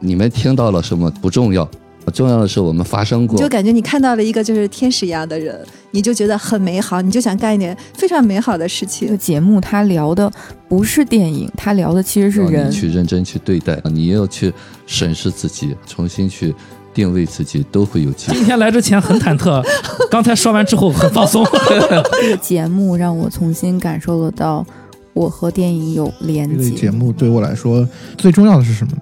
你们听到了什么不重要，重要的是我们发生过就。感觉你看到了一个就是天使一样的人，你就觉得很美好，你就想干一点非常美好的事这个情。节目它聊的不是电影，它聊的其实是人你。去认真去对待，你要去审视自己，重新去定位自己，都会有机会今。天来之前很忐忑，刚才说完之后很放松。这个节目让我重新感受得到我和电影有连这个接。节目对我来说最重要的是什么呢？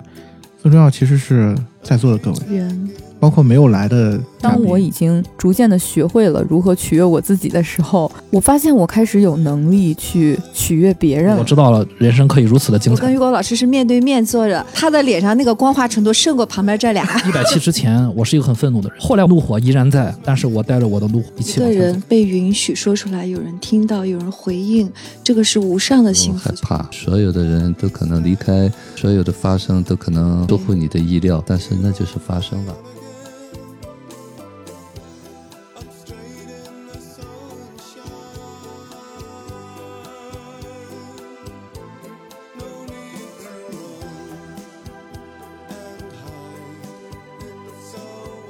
最重要其实是在座的各位，包括没有来的。当我已经逐渐的学会了如何取悦我自己的时候，我发现我开始有能力去取悦别人。我知道了，人生可以如此的精彩我跟。雨果老师是面对面坐着，他的脸上那个光滑程度胜过旁边这俩。一百期之前，我是一个很愤怒的人，后来怒火依然在，但是我带着我的怒火一一个起往前走。人被允许说出来，有人听到，有人回应，这个是无上的幸福害。怕，所有的人都可能离开，所有的发生都可能出乎你的意料，但是那就是发生了。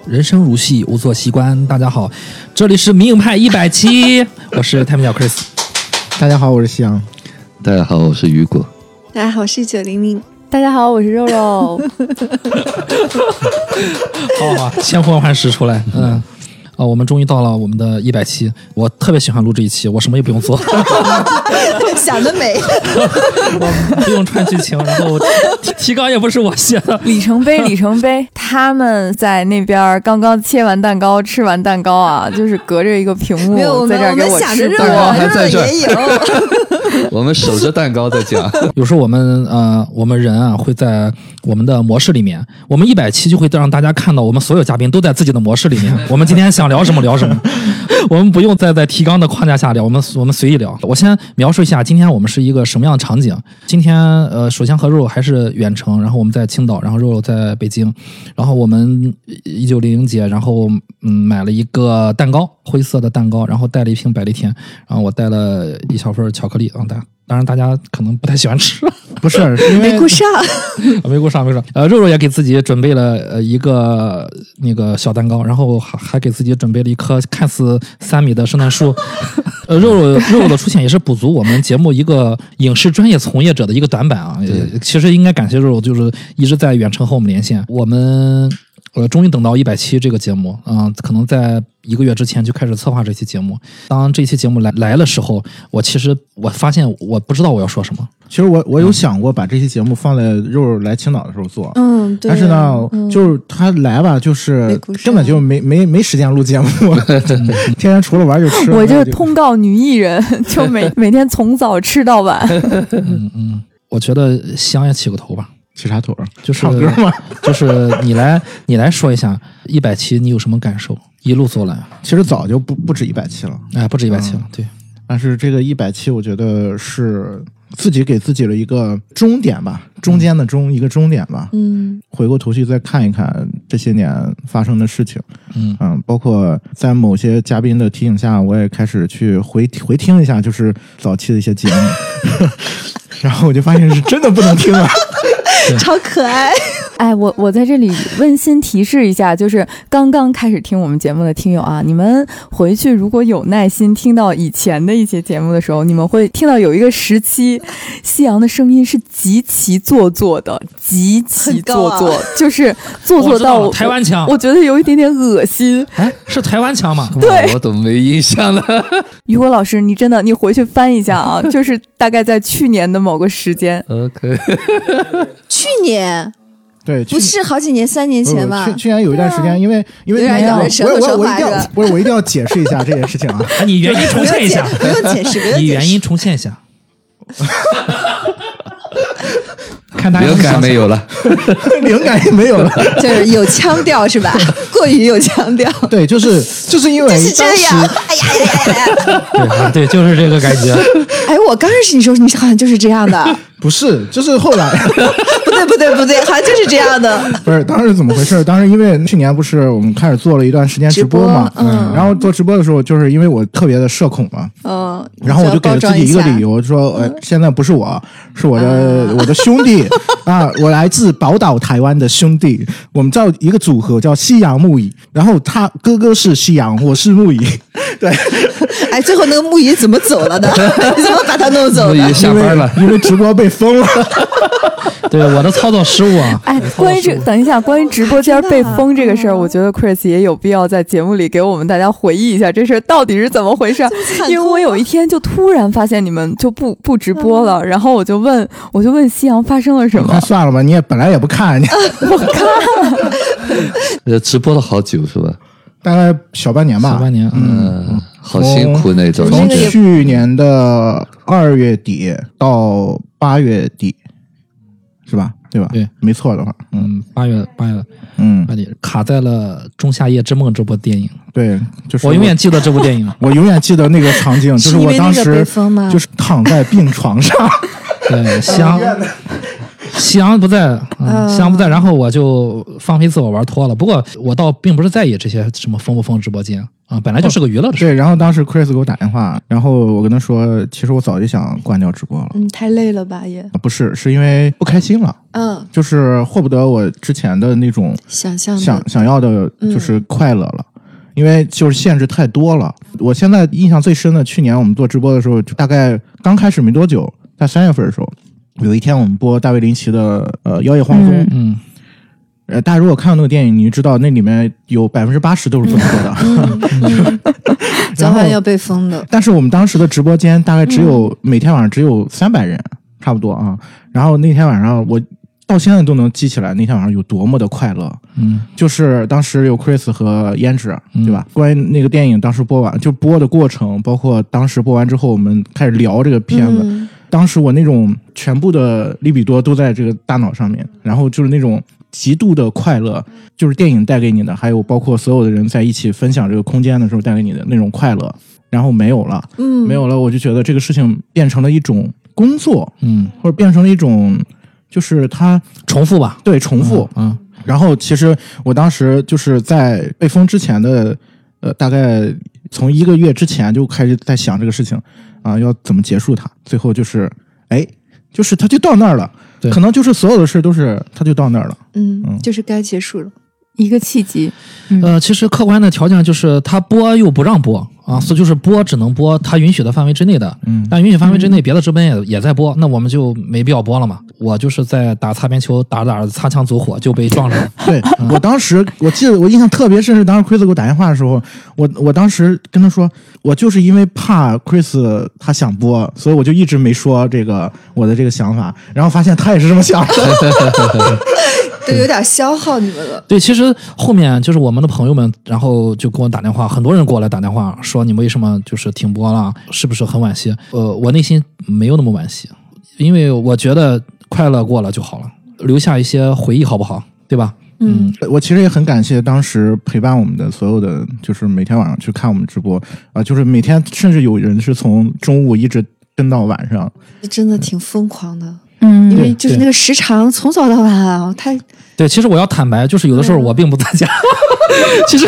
人生如戏，无所习惯。大家好，这里是明派一百期，我是太平鸟 Chris。大家好，我是夕阳。大家好，我是雨果。大家好，我是九零零。大家好，我是肉肉。好 好好，千呼万唤始出来，嗯。啊，我们终于到了我们的一百期，我特别喜欢录这一期，我什么也不用做，想得美，我不用串剧情，然后提提纲也不是我写的，里程碑，里程碑！他们在那边刚刚切完蛋糕，吃完蛋糕啊，就是隔着一个屏幕在这儿给们想着肉吃蛋糕还在这儿肉也有。我们守着蛋糕在讲，有时候我们呃，我们人啊会在我们的模式里面，我们一百期就会让大家看到我们所有嘉宾都在自己的模式里面。我们今天想聊什么聊什么，我们不用再在提纲的框架下聊，我们我们随意聊。我先描述一下今天我们是一个什么样的场景。今天呃，首先和肉肉还是远程，然后我们在青岛，然后肉肉在北京，然后我们一九零零节，然后嗯买了一个蛋糕，灰色的蛋糕，然后带了一瓶百利甜，然后我带了一小份巧克力啊，大当然大家可能不太喜欢吃。不是，因为没顾上，没顾上，没顾上。呃，肉肉也给自己准备了呃一个那个小蛋糕，然后还还给自己准备了一棵看似三米的圣诞树。呃，肉肉肉肉的出现也是补足我们节目一个影视专业从业者的一个短板啊。也其实应该感谢肉肉，就是一直在远程和我们连线。我们呃终于等到一百期这个节目，嗯、可能在一个月之前就开始策划这期节目。当这期节目来来的时候，我其实我发现我不知道我要说什么。其实我我有想过把这期节目放在肉肉来青岛的时候做，嗯，对。但是呢，嗯就是他来吧，就是根本就没没没时间录节目，天天除了玩就吃。我就通告女艺人，就每 每天从早吃到晚。嗯嗯，我觉得香也起个头吧。起啥腿儿？就是唱歌吗？就是你来，你来说一下一百期你有什么感受？一路走来，其实早就不不止一百期了，哎，不止一百期了，对，但是这个一百期，我觉得是自己给自己了一个终点吧，中间的中一个终点吧。嗯，回过头去再看一看这些年发生的事情，嗯嗯，包括在某些嘉宾的提醒下，我也开始去回回听一下，就是早期的一些节目，然后我就发现是真的不能听啊。超可爱。哎，我我在这里温馨提示一下，就是刚刚开始听我们节目的听友啊，你们回去如果有耐心听到以前的一些节目的时候，你们会听到有一个时期，夕阳的声音是极其做作的，极其做作，就是做作到我我台湾腔我觉得有一点点恶心。哎，是台湾腔吗？对我都没印象呢。雨果老师，你真的你回去翻一下啊，就是大概在去年的某个时间，OK，去年对，去不是好几年，三年前吧去？去年有一段时间，因为因为那咬着舌头天我我我一定要不是我一定要解释一下这件事情啊。哎，你原因重现一下，不用解释，不用解释。你原因重现一下。看他灵感没有了。灵感也没有了。就是有腔调是吧？过于有腔调。对，就是就是因为就是这当样，时哎呀呀呀呀呀！对啊，对，就是这个感觉。哎，我刚认识你时候，你好像就是这样的。不是，就是后来 不对不对不对，好像就是这样的。不是当时怎么回事？当时因为去年不是我们开始做了一段时间直播嘛，播嗯然后做直播的时候，就是因为我特别的社恐嘛，嗯，然后我就给了自己一个理由。说呃，现在不是我，是我的、我的兄弟 啊，我来自宝岛台湾的兄弟，我们叫一个组合叫夕阳木椅，然后他哥哥是夕阳，我是木椅，对，哎，最后那个木椅怎么走了呢？你怎么把他弄走的木椅？下班了，因为直播被封了，对我的操作失误啊。哎，关于这，等一下，关于直播间被封这个事儿，我觉得 Chris 也有必要在节目里给我们大家回忆一下这事儿到底是怎么回事儿。因为我有一天就突然发现你们就不不直播了，然后我就问，我就问夕阳发生了什么那？算了吧，你也本来也不看，你呃，直播了好久是吧？大概小半年吧，小半年嗯，嗯，好辛苦那种。从去年的二月底到八月底，是吧？对吧？对，没错的话，嗯嗯，八月八月嗯八，点卡在了《仲夏夜之梦》这部电影，对，就是我永远记得这部电影。我永远记得那个场景，就是我当时？就是躺在病床上，对，夕阳，夕阳不在，嗯，嗯夕阳不在，然后我就放飞自我玩脱了。不过我倒并不是在意这些什么封不封直播间啊，本来就是个娱乐的事。对，然后当时 Chris 给我打电话，然后我跟他说，其实我早就想关掉直播了，嗯，太累了吧也。不是，是因为不开心了，嗯，就是获不得我之前的那种想象的想想要的，嗯就是快乐了。因为就是限制太多了，我现在印象最深的，去年我们做直播的时候，就大概刚开始没多久，在三月份的时候，有一天我们播大卫林奇的呃《妖夜荒踪》，嗯嗯，呃，大家如果看过那个电影，你就知道那里面有百分之八十都是这么说的。嗯 早晚要被封的。但是我们当时的直播间大概只有、每天晚上只有三百人，差不多啊。然后那天晚上我到现在都能记起来那天晚上有多么的快乐。嗯，就是当时有 Chris 和胭脂，嗯对吧？关于那个电影当时播完，就播的过程，包括当时播完之后，我们开始聊这个片子。嗯当时我那种全部的利比多都在这个大脑上面，然后就是那种极度的快乐，就是电影带给你的，还有包括所有的人在一起分享这个空间的时候带给你的那种快乐，然后没有了，嗯，没有了，我就觉得这个事情变成了一种工作，嗯，或者变成了一种，就是它重复吧，对重复。嗯，然后其实我当时就是在被封之前的，呃，大概从一个月之前就开始在想这个事情，啊、要怎么结束它。最后就是，哎，就是它就到那儿了，对可能就是所有的事都是它就到那儿了。嗯嗯，就是该结束了。一个契机，呃，其实客观的条件就是他播又不让播啊，所以就是播只能播他允许的范围之内的，嗯但允许范围之内别的直播间也也在播，那我们就没必要播了嘛。我就是在打擦边球，打着打着擦枪走火就被撞上了。对我当时，我记得我印象特别深是当时 Chris 给我打电话的时候，我我当时跟他说，我就是因为怕 Chris 他想播，所以我就一直没说这个我的这个想法，然后发现他也是这么想的。都有点消耗你们了。对，其实后面就是我们的朋友们，然后就给我打电话，很多人给我来打电话说你们为什么就是停播了，是不是很惋惜？呃，我内心没有那么惋惜，因为我觉得快乐过了就好了，留下一些回忆好不好？对吧？嗯，我其实也很感谢当时陪伴我们的所有的，就是每天晚上去看我们直播啊、就是每天甚至有人是从中午一直跟到晚上。真的挺疯狂的，嗯因为就是那个时长从早到晚啊，太对，其实我要坦白，就是有的时候嗯我并不在家。其实，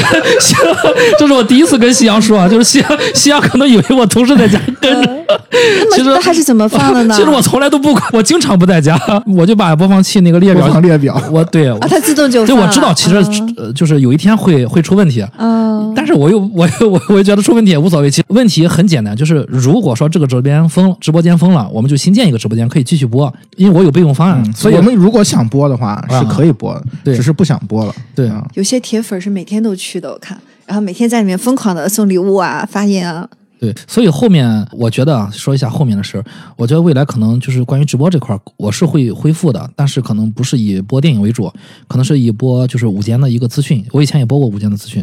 这是我第一次跟夕阳说啊，就是夕阳，夕阳可能以为我同事在家跟着。其实那他是怎么放的呢？其实我从来都不管，我经常不在家，我就把播放器那个列表，放列表，我对，啊，它自动就对我知道，其实、嗯呃就是有一天会会出问题，嗯，但是我又我又我我又觉得出问题也无所谓。其实问题很简单，就是如果说这个直播间封直播间封了，我们就新建一个直播间，可以继续播，因为我有备用方案，嗯，所以我们如果想播的话啊是可以播的，对只是不想播了。对啊有些铁粉是每天都去的，我看，然后每天在里面疯狂的送礼物啊、发言啊，对，所以后面我觉得啊，说一下后面的事儿，我觉得未来可能就是关于直播这块儿，我是会恢复的，但是可能不是以播电影为主，可能是以播就是午间的一个资讯。我以前也播过午间的资讯，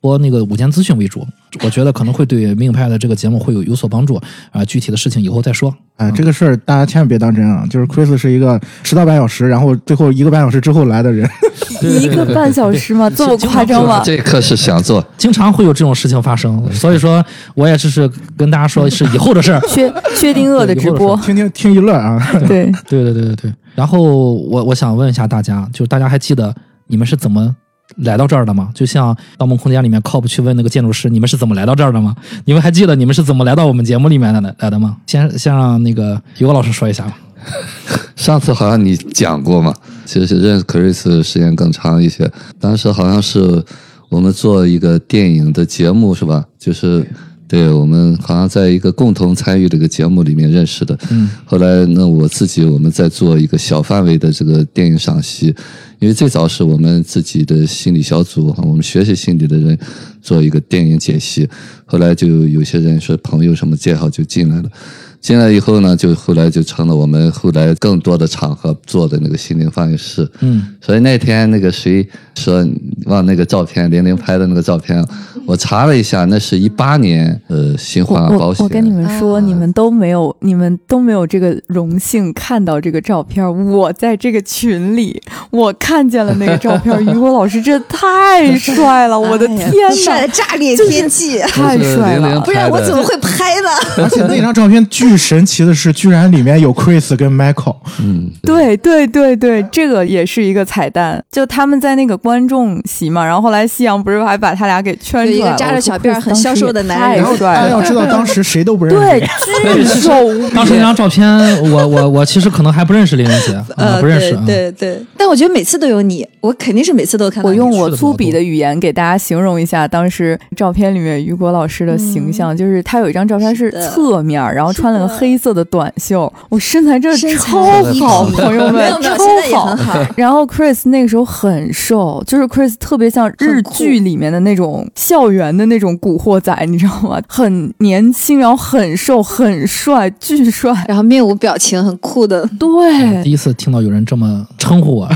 播那个午间资讯为主我觉得可能会对命派的这个节目会有有所帮助啊、具体的事情以后再说。哎，这个事儿大家千万别当真啊！就是 Chris 是一个迟到半小时，然后最后一个半小时之后来的人。一个半小时吗？这么夸张吗？这课是想做，经常会有这种事情发生，所以说我也只是跟大家说是以后的事儿。薛薛定谔的直播，听听听一乐啊！对，对对对对对。然后我我想问一下大家，就是大家还记得你们是怎么来到这儿的吗？就像《盗梦空间》里面靠谱去问那个建筑师，你们是怎么来到这儿的吗？你们还记得你们是怎么来到我们节目里面的来的吗？先先让那个于果老师说一下吧。上次好像你讲过嘛，其实认识 Chris 时间更长一些。当时好像是我们做一个电影的节目是吧？就是对我们好像在一个共同参与的一个节目里面认识的。嗯。后来那我自己我们在做一个小范围的这个电影赏析，因为最早是我们自己的心理小组，我们学习心理的人做一个电影解析。后来就有些人说朋友什么介绍就进来了。进来以后呢，就后来就成了我们后来更多的场合做的那个心灵放映室。嗯，所以那天那个谁说往那个照片玲玲拍的那个照片，我查了一下，那是一八年呃新我华保险。我我跟你们说，啊你们都没有，你们都没有这个荣幸看到这个照片。我在这个群里，我看见了那个照片。于果老师真的太帅了，我的天哪，帅的炸裂天际，太帅了！不然我怎么会拍呢？而且那张照片巨神奇的是，居然里面有 Chris 跟 Michael。嗯，对对对对，这个也是一个彩蛋。就他们在那个观众席嘛，然后后来夕阳不是还把他俩给圈出来一个扎着小辫儿很消瘦的男人太然后帅了。大家要知道，当时谁都不认识。对，巨瘦无比。当时那张照片，我我我其实可能还不认识林玲姐，啊呃，不认识。啊对对对，但我觉得每次都有你，我肯定是每次都看到。我用我粗鄙的语言给大家形容一下当时照片里面雨果老师的形象，就是他有一张照片是侧面，然后穿了黑色的短袖，我身材真的超好，朋友们超。好。然后 Chris 那个时候很瘦，就是 Chris 特别像日剧里面的那种校园的那种古惑仔，你知道吗？很年轻，然后很瘦，很帅，巨帅。然后面无表情，很酷的。对，第一次听到有人这么称呼我，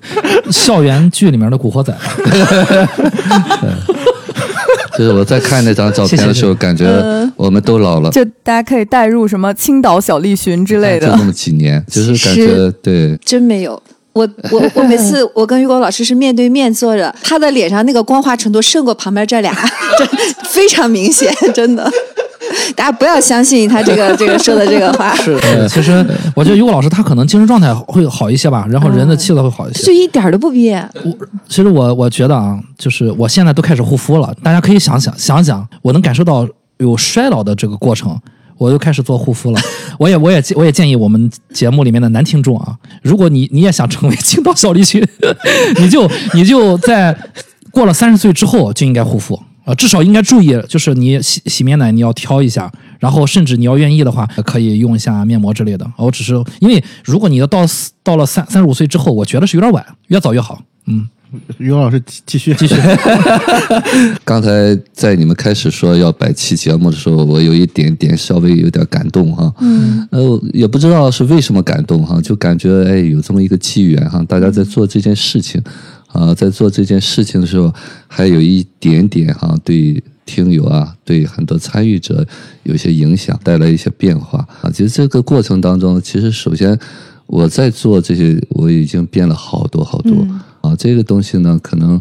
校园剧里面的古惑仔。就是我在看那张照片的时候，感觉我们都老了。就大家可以带入什么青岛小栗旬之类的就那。么几年，就是感觉对，真没有。我我我每次我跟于果老师是面对面坐着，他的脸上那个光滑程度胜过旁边这俩，真非常明显，真的。大家不要相信他这个这个说的这个话，是，其实我觉得于果老师他可能精神状态会好一些吧，然后人的气色会好一些。就一点儿都不憋。其实我我觉得啊，就是我现在都开始护肤了，大家可以想想想想，我能感受到有衰老的这个过程，我又开始做护肤了。我也我也我也建议我们节目里面的男听众啊，如果你你也想成为青岛小栗旬，你就你就在过了三十岁之后就应该护肤。呃，至少应该注意，就是你洗洗面奶你要挑一下，然后甚至你要愿意的话，可以用一下面膜之类的。我只是因为如果你要到到了三三十五岁之后，我觉得是有点晚，越早越好。嗯，于果老师继继续继续。刚才在你们开始说要摆期节目的时候，我有一点点稍微有点感动哈。嗯，呃，也不知道是为什么感动哈，就感觉哎有这么一个机缘哈，大家在做这件事情，啊，在做这件事情的时候，还有一点点哈对听友啊，对很多参与者有些影响，带来一些变化啊。其实这个过程当中，其实首先我在做这些，我已经变了好多好多、啊。这个东西呢，可能。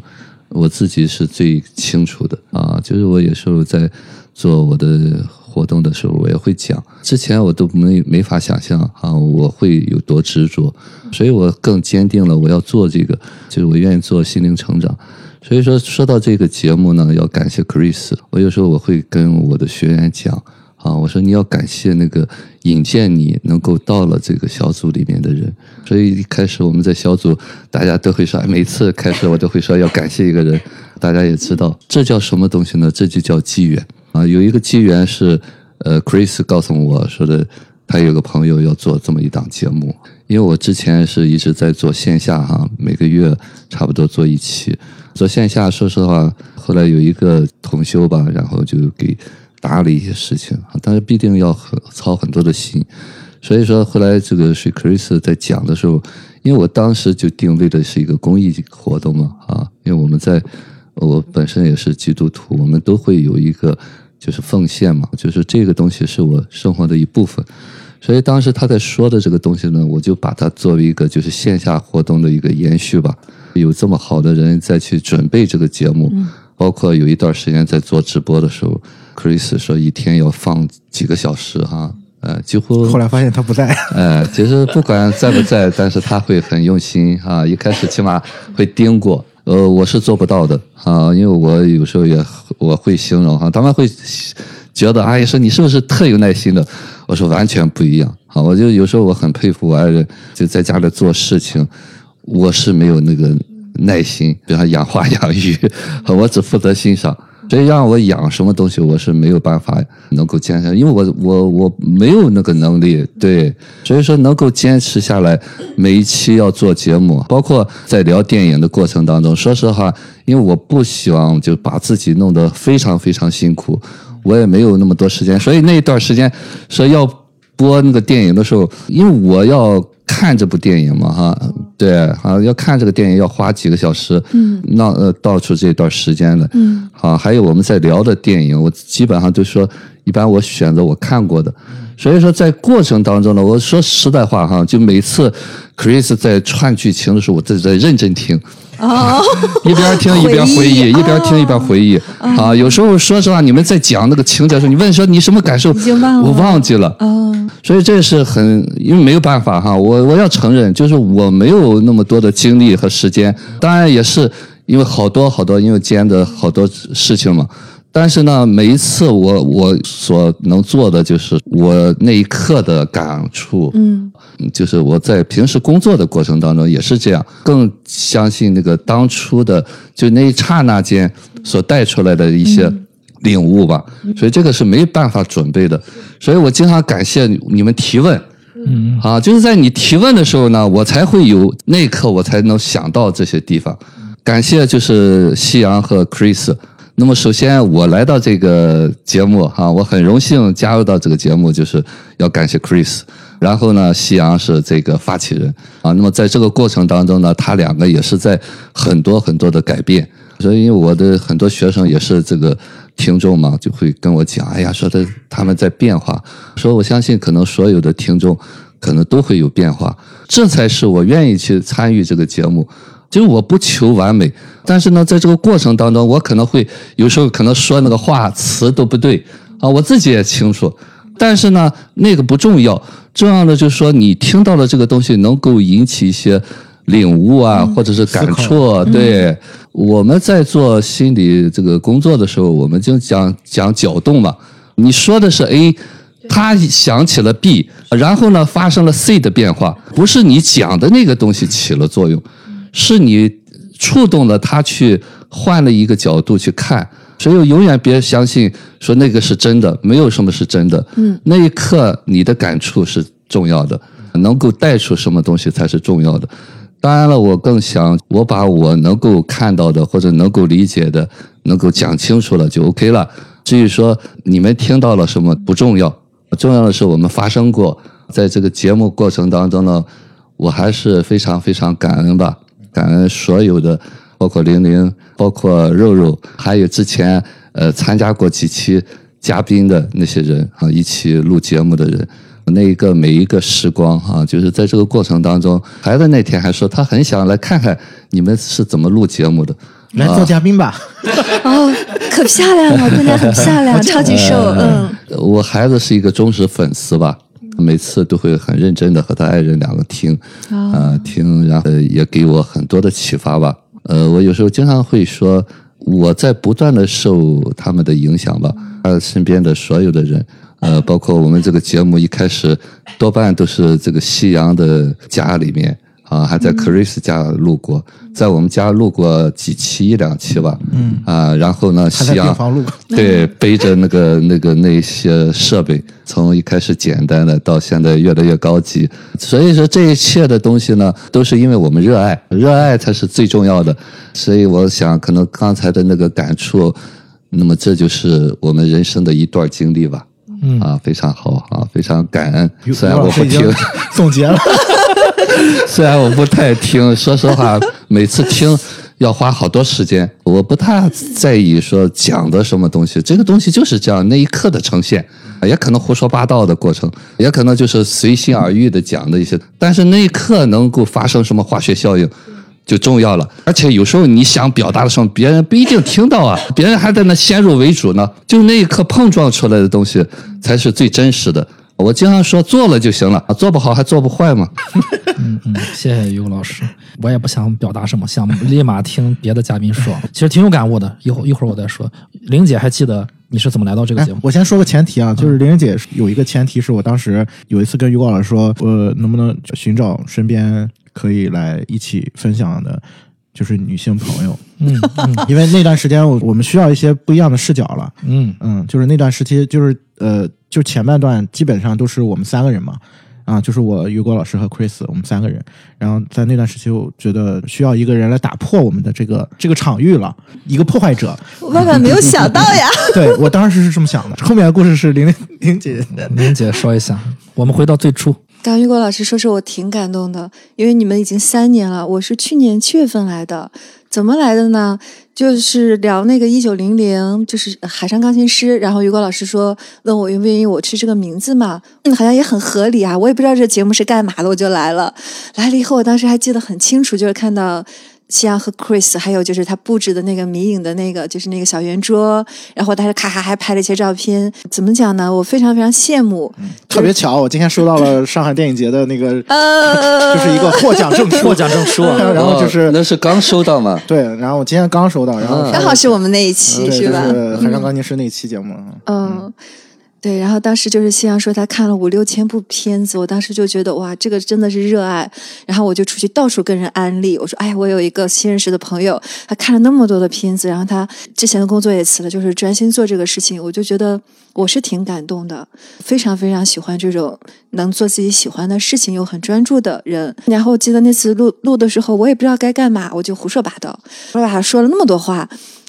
我自己是最清楚的啊，就是我有时候在做我的活动的时候，我也会讲。之前我都没没法想象啊，我会有多执着，所以我更坚定了我要做这个，就是我愿意做心灵成长。所以说，说到这个节目呢，要感谢 Chris。我有时候我会跟我的学员讲啊，我说你要感谢那个引荐你能够到了这个小组里面的人。所以一开始我们在小组，大家都会说，每次开始我都会说要感谢一个人。大家也知道，这叫什么东西呢？这就叫机缘啊！有一个机缘是，呃，Chris 告诉我说的，他有个朋友要做这么一档节目。因为我之前是一直在做线下哈，每个月差不多做一期。做线下，说实话，后来有一个同修吧，然后就给搭了一些事情啊，但是必定要很操很多的心。所以说，后来这个是 Chris 在讲的时候，因为我当时就定位的是一个公益活动嘛，啊，因为我们在我本身也是基督徒，我们都会有一个就是奉献嘛，就是这个东西是我生活的一部分。所以当时他在说的这个东西呢，我就把它作为一个就是线下活动的一个延续吧。有这么好的人再去准备这个节目，包括有一段时间在做直播的时候，Chris 说一天要放几个小时哈，呃，几乎后来发现他不在，呃，其实不管在不在，但是他会很用心啊，一开始起码会盯过，呃，我是做不到的啊，因为我有时候也我会形容哈，他们会觉得阿姨说你是不是特有耐心的？我说完全不一样啊，我就有时候我很佩服我爱人，就在家里做事情，我是没有那个耐心，比方养花养鱼，我只负责欣赏。所以让我养什么东西，我是没有办法能够坚持，因为我我我没有那个能力。对，所以说能够坚持下来，每一期要做节目，包括在聊电影的过程当中，说实话，因为我不希望就把自己弄得非常非常辛苦，我也没有那么多时间，所以那一段时间说要播那个电影的时候，因为我要。看这部电影嘛，哈，对，啊，要看这个电影要花几个小时，嗯，那呃，倒出这段时间的，嗯，好，还有我们在聊的电影，我基本上就说，一般我选择我看过的，所以说在过程当中呢，我说实在话哈，就每次 Chris 在串剧情的时候，我在在认真听。哦，一边听一边回忆，一边听一边回忆。啊，有时候说实话，你们在讲那个情节的时候，你问说你什么感受，我忘记了。哦，所以这是很，因为没有办法哈，我我要承认，就是我没有那么多的精力和时间。当然也是因为好多好多因为兼的好多事情嘛。但是呢，每一次我我所能做的就是我那一刻的感触，嗯，就是我在平时工作的过程当中也是这样，更相信那个当初的就那一刹那间所带出来的一些领悟吧。所以这个是没办法准备的，所以我经常感谢你们提问，嗯，啊，就是在你提问的时候呢，我才会有那一刻我才能想到这些地方。感谢就是夕阳和 Chris。那么，首先我来到这个节目哈，我很荣幸加入到这个节目，就是要感谢 Chris。然后呢，夕阳是这个发起人啊。那么在这个过程当中呢，他两个也是在很多很多的改变。所以，我的很多学生也是这个听众嘛，就会跟我讲，哎呀，说的他们在变化。说我相信，可能所有的听众可能都会有变化。这才是我愿意去参与这个节目。就我不求完美，但是呢，在这个过程当中，我可能会有时候可能说那个话词都不对啊，我自己也清楚。但是呢，那个不重要，重要的就是说你听到了这个东西能够引起一些领悟啊，或者是感触。对，我们在做心理这个工作的时候，我们就讲讲搅动嘛。你说的是 A，他想起了 B，然后呢发生了 C 的变化，不是你讲的那个东西起了作用。是你触动了他去换了一个角度去看，所以永远别相信说那个是真的，没有什么是真的。嗯，那一刻你的感触是重要的，能够带出什么东西才是重要的。当然了，我更想我把我能够看到的或者能够理解的能够讲清楚了就 OK 了。至于说你们听到了什么不重要，重要的是我们发生过，在这个节目过程当中呢，我还是非常非常感恩吧。感恩所有的，包括玲玲，包括肉肉，还有之前呃参加过几期嘉宾的那些人啊，一起录节目的人，那一个每一个时光啊，就是在这个过程当中，孩子那天还说他很想来看看你们是怎么录节目的，来做嘉宾吧。哦，可漂亮了，姑娘很漂亮，超级瘦，嗯。我孩子是一个忠实粉丝吧。每次都会很认真的和他爱人两个听，啊听，然后也给我很多的启发吧。呃，我有时候经常会说，我在不断的受他们的影响吧。他身边的所有的人，呃，包括我们这个节目一开始多半都是这个夕阳的家里面。啊，还在 Chris 家录过，在我们家录过几期一两期吧。嗯啊，然后呢，夕阳 对背着那个那个那些设备，从一开始简单的到现在越来越高级。所以说这一切的东西呢，都是因为我们热爱，热爱才是最重要的。所以我想，可能刚才的那个感触，那么这就是我们人生的一段经历吧。嗯啊，非常好啊，非常感恩。虽然我不听，总结了。虽然我不太听，说实话，每次听要花好多时间。我不太在意说讲的什么东西，这个东西就是这样那一刻的呈现，也可能胡说八道的过程，也可能就是随心而欲的讲的一些，但是那一刻能够发生什么化学效应。就重要了，而且有时候你想表达的时候，别人不一定听到啊，别人还在那先入为主呢。就那一刻碰撞出来的东西，才是最真实的。我经常说做了就行了，做不好还做不坏嘛。嗯嗯，谢谢于老师，我也不想表达什么，想立马听别的嘉宾说。其实挺有感悟的，一会一会儿我再说。玲姐还记得你是怎么来到这个节目？我先说个前提啊，就是玲玲姐有一个前提是我当时有一次跟于光老师说，我能不能寻找身边。可以来一起分享的，就是女性朋友，嗯，因为那段时间我我们需要一些不一样的视角了，嗯。嗯，就是那段时期，就是呃，就前半段基本上都是我们三个人嘛，啊，就是我于果老师和 Chris，我们三个人，然后在那段时期，我觉得需要一个人来打破我们的这个这个场域了，一个破坏者。我万万没有想到呀！对我当时是这么想的，后面的故事是玲玲玲姐，玲姐说一下，我们回到最初。刚玉国老师说说，我挺感动的，因为你们已经三年了，我是去年七月份来的，怎么来的呢？就是聊那个一九零零，就是海上钢琴师，然后于国老师说问我愿不愿意我吃这个名字嘛，嗯，好像也很合理啊，我也不知道这节目是干嘛的，我就来了。来了以后，我当时还记得很清楚，就是看到。夕阳和 Chris，还有就是他布置的那个迷影的那个，就是那个小圆桌，然后他咔咔还拍了一些照片。怎么讲呢？我非常非常羡慕。特别巧，我今天收到了上海电影节的那个，就是一个获奖证书。获奖证书，然后就是那是刚收到吗？对，然后我今天刚收到，然后刚好是我们那一期，是吧？海上钢琴师那一期节目。嗯。对，然后当时就是夕阳说他看了五六千部片子，我当时就觉得哇，这个真的是热爱。然后我就出去到处跟人安利，我说哎，我有一个新认识的朋友，他看了那么多的片子，然后他之前的工作也辞了，就是专心做这个事情。我就觉得我是挺感动的，非常非常喜欢这种能做自己喜欢的事情又很专注的人。然后我记得那次录录的时候，我也不知道该干嘛，我就胡说八道，胡说八道说了那么多话。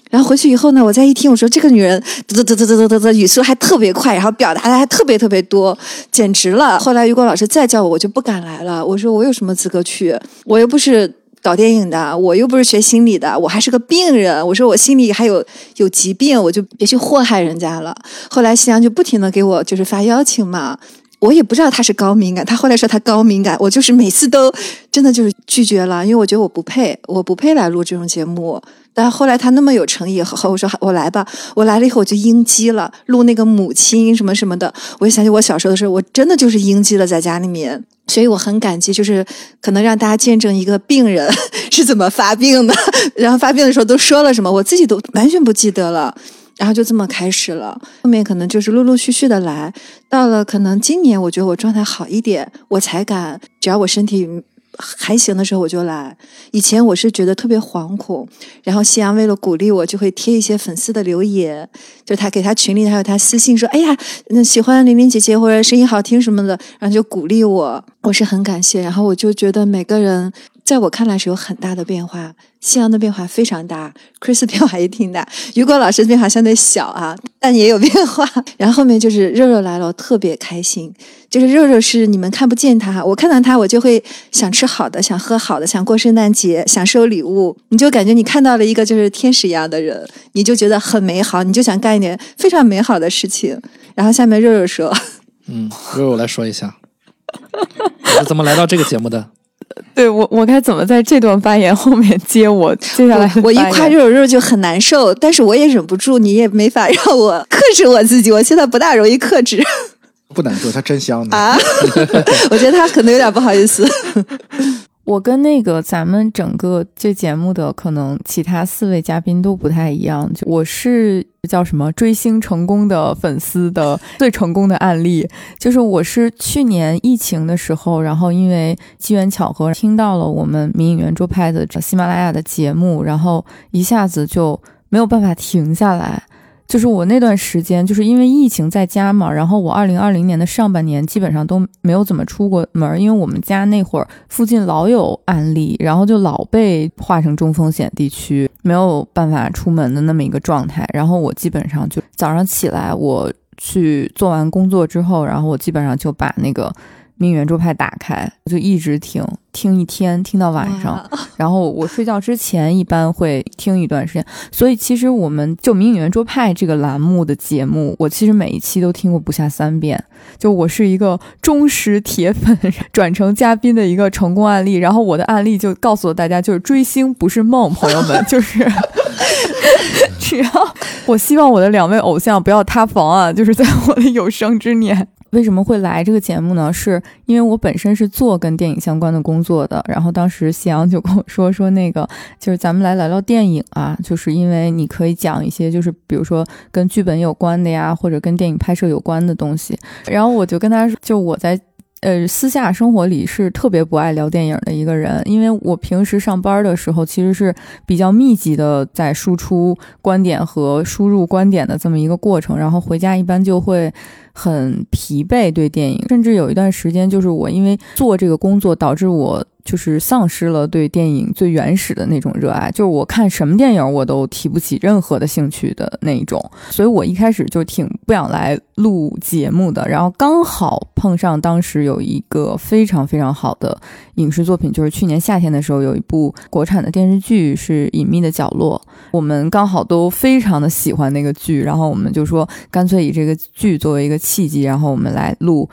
然后回去以后呢，我再一听，我说这个女人嘚嘚嘚嘚嘚嘚嘚，语速还特别快，然后表达的还特别特别多，简直了。后来于果老师再叫我，我就不敢来了。我说我有什么资格去？我又不是搞电影的，我又不是学心理的，我还是个病人。我说我心里还有有疾病，我就别去祸害人家了。后来夕阳就不停的给我就是发邀请嘛，我也不知道他是高敏感，他后来说他高敏感，我就是每次都真的就是拒绝了，因为我觉得我不配，我不配来录这种节目。但后来他那么有诚意，和我说我来吧，我来了以后我就应激了，录那个母亲什么什么的，我就想起我小时候的时候，我真的就是应激了在家里面，所以我很感激，就是可能让大家见证一个病人 是怎么发病的，然后发病的时候都说了什么，我自己都完全不记得了，然后就这么开始了，后面可能就是陆陆续续的来，到了可能今年我觉得我状态好一点，我才敢，只要我身体。还行的时候我就来。以前我是觉得特别惶恐，然后夕阳为了鼓励我，就会贴一些粉丝的留言，就他给他群里还有他私信说：“哎呀，那喜欢玲玲姐姐或者声音好听什么的。”然后就鼓励我，我是很感谢。然后我就觉得每个人。在我看来是有很大的变化，夕阳的变化非常大，Chris 变化也挺大，雨果老师的变化相对小啊，但也有变化。然后后面就是肉肉来了，我特别开心。就是肉肉是你们看不见他，我看到他我就会想吃好的，想喝好的，想过圣诞节，想收礼物。你就感觉你看到了一个就是天使一样的人，你就觉得很美好，你就想干一点非常美好的事情。然后下面肉肉说：“嗯，肉肉来说一下，是怎么来到这个节目的？”对我，我该怎么在这段发言后面接我接下来？我一夸肉肉就很难受，但是我也忍不住，你也没法让我克制我自己。我现在不大容易克制，不难受，它真香呢啊！我觉得他可能有点不好意思。我跟那个咱们整个这节目的可能其他四位嘉宾都不太一样，就我是叫什么追星成功的粉丝的最成功的案例，就是我是去年疫情的时候，然后因为机缘巧合听到了我们民影圆桌派的喜马拉雅的节目，然后一下子就没有办法停下来。就是我那段时间，就是因为疫情在家嘛，然后我二零二零年的上半年基本上都没有怎么出过门，因为我们家那会儿附近老有案例，然后就老被划成中风险地区，没有办法出门的那么一个状态。然后我基本上就早上起来，我去做完工作之后，然后我基本上就把那个名媛桌派打开，我就一直听，听一天，听到晚上。然后我睡觉之前一般会听一段时间。所以其实我们就名媛桌派这个栏目的节目，我其实每一期都听过不下三遍。就我是一个忠实铁粉，转成嘉宾的一个成功案例。然后我的案例就告诉了大家，就是追星不是梦，朋友们，就是只要我希望我的两位偶像不要塌房啊，就是在我的有生之年。为什么会来这个节目呢？是因为我本身是做跟电影相关的工作的，然后当时夕阳就跟我说说那个，就是咱们来聊聊电影啊，就是因为你可以讲一些就是比如说跟剧本有关的呀，或者跟电影拍摄有关的东西。然后我就跟他说，就我在。呃，私下生活里是特别不爱聊电影的一个人，因为我平时上班的时候其实是比较密集的在输出观点和输入观点的这么一个过程，然后回家一般就会很疲惫，对电影，甚至有一段时间就是我因为做这个工作导致我。就是丧失了对电影最原始的那种热爱，就是我看什么电影我都提不起任何的兴趣的那一种，所以我一开始就挺不想来录节目的。然后刚好碰上当时有一个非常非常好的影视作品，就是去年夏天的时候有一部国产的电视剧是《隐秘的角落》，我们刚好都非常的喜欢那个剧，然后我们就说干脆以这个剧作为一个契机，然后我们来录。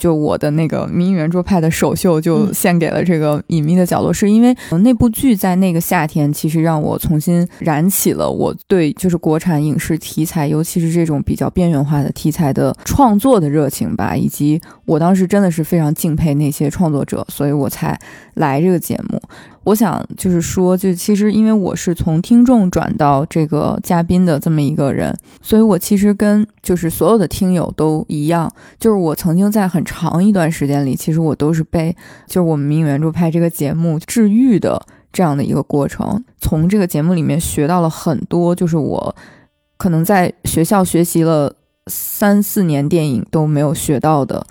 就我的那个名媛桌派的首秀就献给了这个隐秘的角落，是因为那部剧在那个夏天，其实让我重新燃起了我对就是国产影视题材，尤其是这种比较边缘化的题材的创作的热情吧，以及我当时真的是非常敬佩那些创作者，所以我才来这个节目。我想就是说，就其实因为我是从听众转到这个嘉宾的这么一个人，所以我其实跟就是所有的听友都一样，就是我曾经在很长一段时间里，其实我都是被就是我们名媛著拍这个节目治愈的这样的一个过程。从这个节目里面学到了很多，就是我可能在学校学习了三四年电影都没有学到的。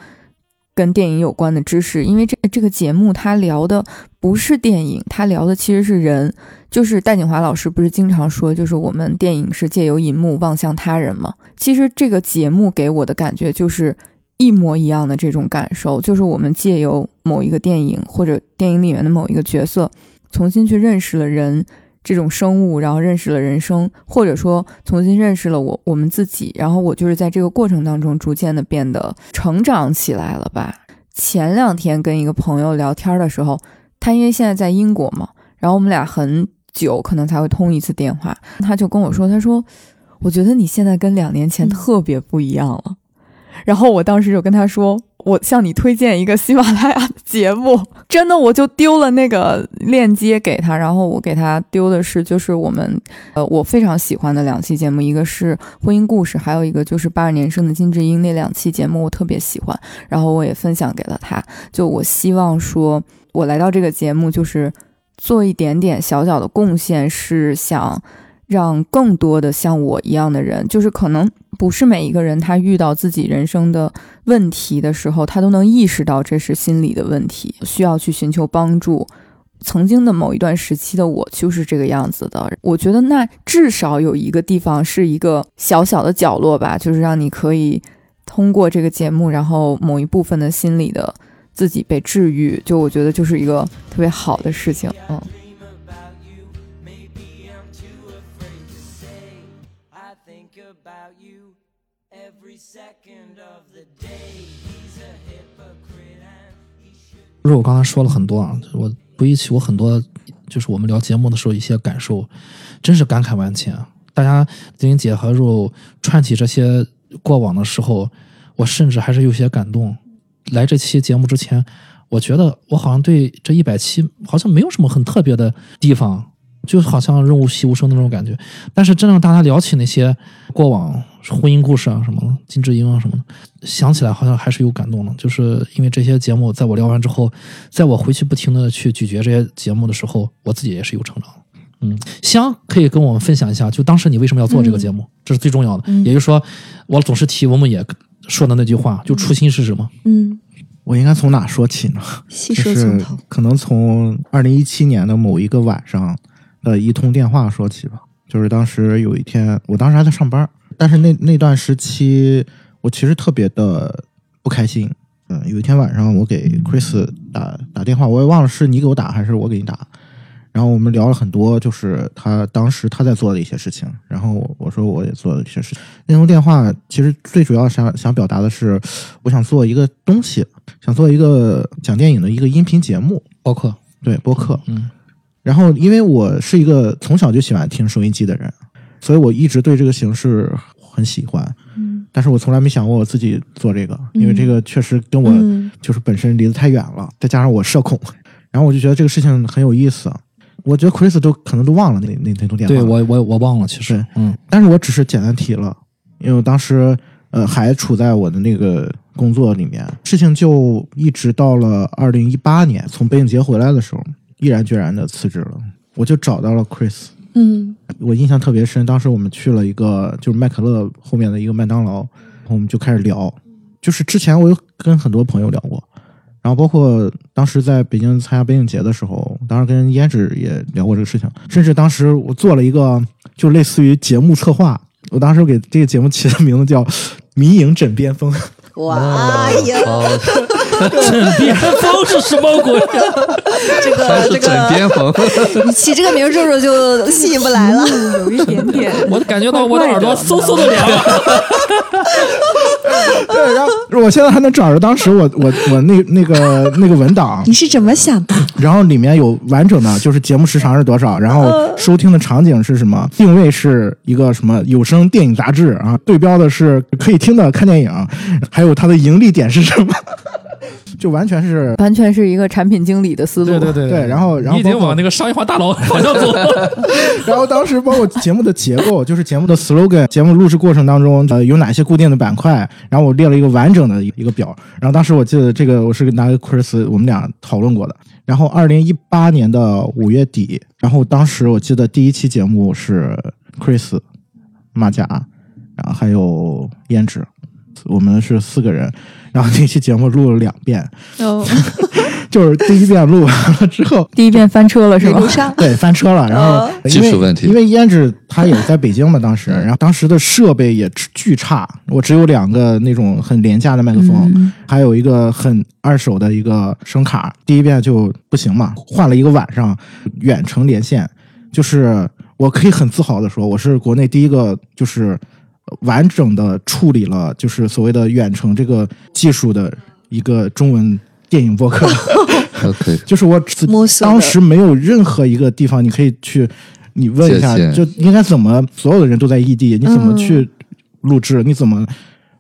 跟电影有关的知识，因为这这个节目它聊的不是电影，它聊的其实是人。就是戴锦华老师不是经常说，就是我们电影是借由银幕望向他人吗？其实这个节目给我的感觉就是一模一样的这种感受，就是我们借由某一个电影或者电影里面的某一个角色，重新去认识了人。这种生物，然后认识了人生，或者说重新认识了我我们自己，然后我就是在这个过程当中逐渐的变得成长起来了吧。前两天跟一个朋友聊天的时候，他因为现在在英国嘛，然后我们俩很久可能才会通一次电话，他就跟我说，他说，我觉得你现在跟两年前特别不一样了。然后我当时就跟他说。我向你推荐一个喜马拉雅的节目，真的，我就丢了那个链接给他，然后我给他丢的是，就是我们，呃，我非常喜欢的两期节目，一个是婚姻故事，还有一个就是八二年生的金智英，那两期节目我特别喜欢，然后我也分享给了他。就我希望说，我来到这个节目，就是做一点点小小的贡献，是想。让更多的像我一样的人，就是可能不是每一个人，他遇到自己人生的问题的时候，他都能意识到这是心理的问题，需要去寻求帮助。曾经的某一段时期的我就是这个样子的。我觉得那至少有一个地方是一个小小的角落吧，就是让你可以通过这个节目，然后某一部分的心理的自己被治愈。就我觉得就是一个特别好的事情，嗯。就是我刚才说了很多啊，我回忆起我很多，就是我们聊节目的时候一些感受，真是感慨万千。大家玲姐和肉串起这些过往的时候，我甚至还是有些感动。来这期节目之前，我觉得我好像对这一百期好像没有什么很特别的地方。就好像润物细无声的那种感觉，但是真正大家聊起那些过往婚姻故事啊什么的，金智英啊什么的，想起来好像还是有感动的。就是因为这些节目，在我聊完之后，在我回去不停的去咀嚼这些节目的时候，我自己也是有成长的。嗯，香可以跟我们分享一下，就当时你为什么要做这个节目？这是最重要的。嗯也就是说，我总是提我们也说的那句话，就初心是什么？嗯，我应该从哪说起呢？细说从头，可能从二零一七年的某一个晚上。的一通电话说起吧，就是当时有一天，我当时还在上班，但是那那段时期，我其实特别的不开心，嗯，有一天晚上我给 Chris 打打电话，我也忘了是你给我打还是我给你打。然后我们聊了很多，就是他当时他在做的一些事情。然后我说我也做了一些事情。那通电话其实最主要想想表达的是，我想做一个东西，想做一个讲电影的一个音频节目，播客对播客。嗯。然后因为我是一个从小就喜欢听收音机的人，所以我一直对这个形式很喜欢。嗯。但是我从来没想过我自己做这个，因为这个确实跟我就是本身离得太远了，再加上我社恐，然后我就觉得这个事情很有意思。我觉得 Chris 都可能都忘了那那那通电话。对我我我忘了，其实嗯，但是我只是简单提了，因为我当时呃还处在我的那个工作里面，事情就一直到了二零一八年，从北影节回来的时候，毅然决然的辞职了。我就找到了 Chris，嗯，我印象特别深，当时我们去了一个就是麦可乐后面的一个麦当劳，我们就开始聊，就是之前我有跟很多朋友聊过。然后包括当时在北京参加北影节的时候，当时跟胭脂也聊过这个事情，甚至当时我做了一个就类似于节目策划，我当时给这个节目起的名字叫“迷影枕边风”。哇呀！枕边风是什么鬼？这个这个枕边风，你起这个名，肉肉就吸引不来了。有一点点，我感觉到我的耳朵嗖嗖的凉。对，然后我现在还能找着当时我我我那那个那个文档。你是怎么想的？然后里面有完整的，就是节目时长是多少，然后收听的场景是什么，定位是一个什么有声电影杂志啊，对标的是可以听的看电影，还有它的盈利点是什么。就完全是完全是一个产品经理的思路，对对对对。然后然后已经往那个商业化大佬方向走。然后当时包括节目的结构，就是节目的 slogan，节目录制过程当中呃有哪些固定的板块，然后我列了一个完整的一个表。然后当时我记得这个我是拿给 Chris 我们俩讨论过的。然后二零一八年的五月底，然后当时我记得第一期节目是 Chris 马甲，然后还有胭脂，我们是四个人。然后那期节目录了两遍，哦，就是第一遍录完了之后，第一遍翻车了是吧？对，翻车了。然后技术问题，因为胭脂他也在北京嘛，当时，然后当时的设备也巨差，我只有两个那种很廉价的麦克风，还有一个很二手的一个声卡。第一遍就不行嘛，换了一个晚上远程连线，就是我可以很自豪的说，我是国内第一个就是。完整的处理了，就是所谓的远程这个技术的一个中文电影播客。OK，就是我当时没有任何一个地方你可以去，你问一下，就应该怎么，所有的人都在异地，你怎么去录制？你怎么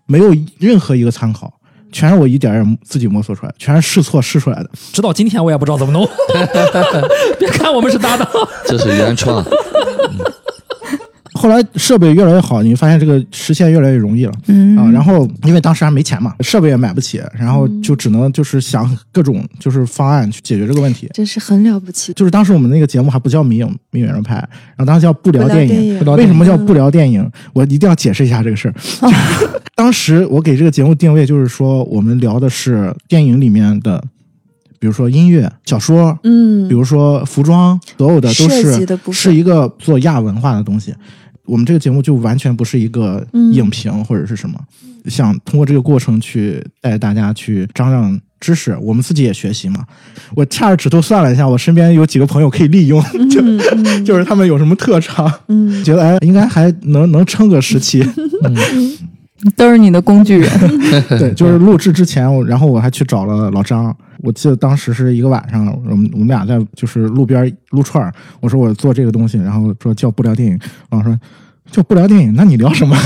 没有任何一个参考？全是我一点点自己摸索出来，全是试错试出来的。直到今天我也不知道怎么弄。别看我们是搭档，这是原创。后来设备越来越好，你发现这个实现越来越容易了，嗯啊，然后因为当时还没钱嘛，设备也买不起，然后就只能就是想各种就是方案去解决这个问题，真是很了不起。就是当时我们那个节目还不叫《迷影迷影人拍》，然后当时叫不聊电影，为什么叫不聊电影？我一定要解释一下这个事儿。当时我给这个节目定位就是说，我们聊的是电影里面的，比如说音乐、小说，嗯，比如说服装，所有的都是是一个做亚文化的东西。我们这个节目就完全不是一个影评或者是什么，想通过这个过程去带大家去张张知识，我们自己也学习嘛。我掐着指头算了一下，我身边有几个朋友可以利用，就 就是他们有什么特长，嗯，觉得哎应该还能能撑个时期。都是你的工具人，对，就是录制之前，然后我还去找了老张。我记得当时是一个晚上，我们我们俩在就是路边撸串儿。我说我做这个东西，然后说叫不聊电影。老说叫不聊电影，那你聊什么？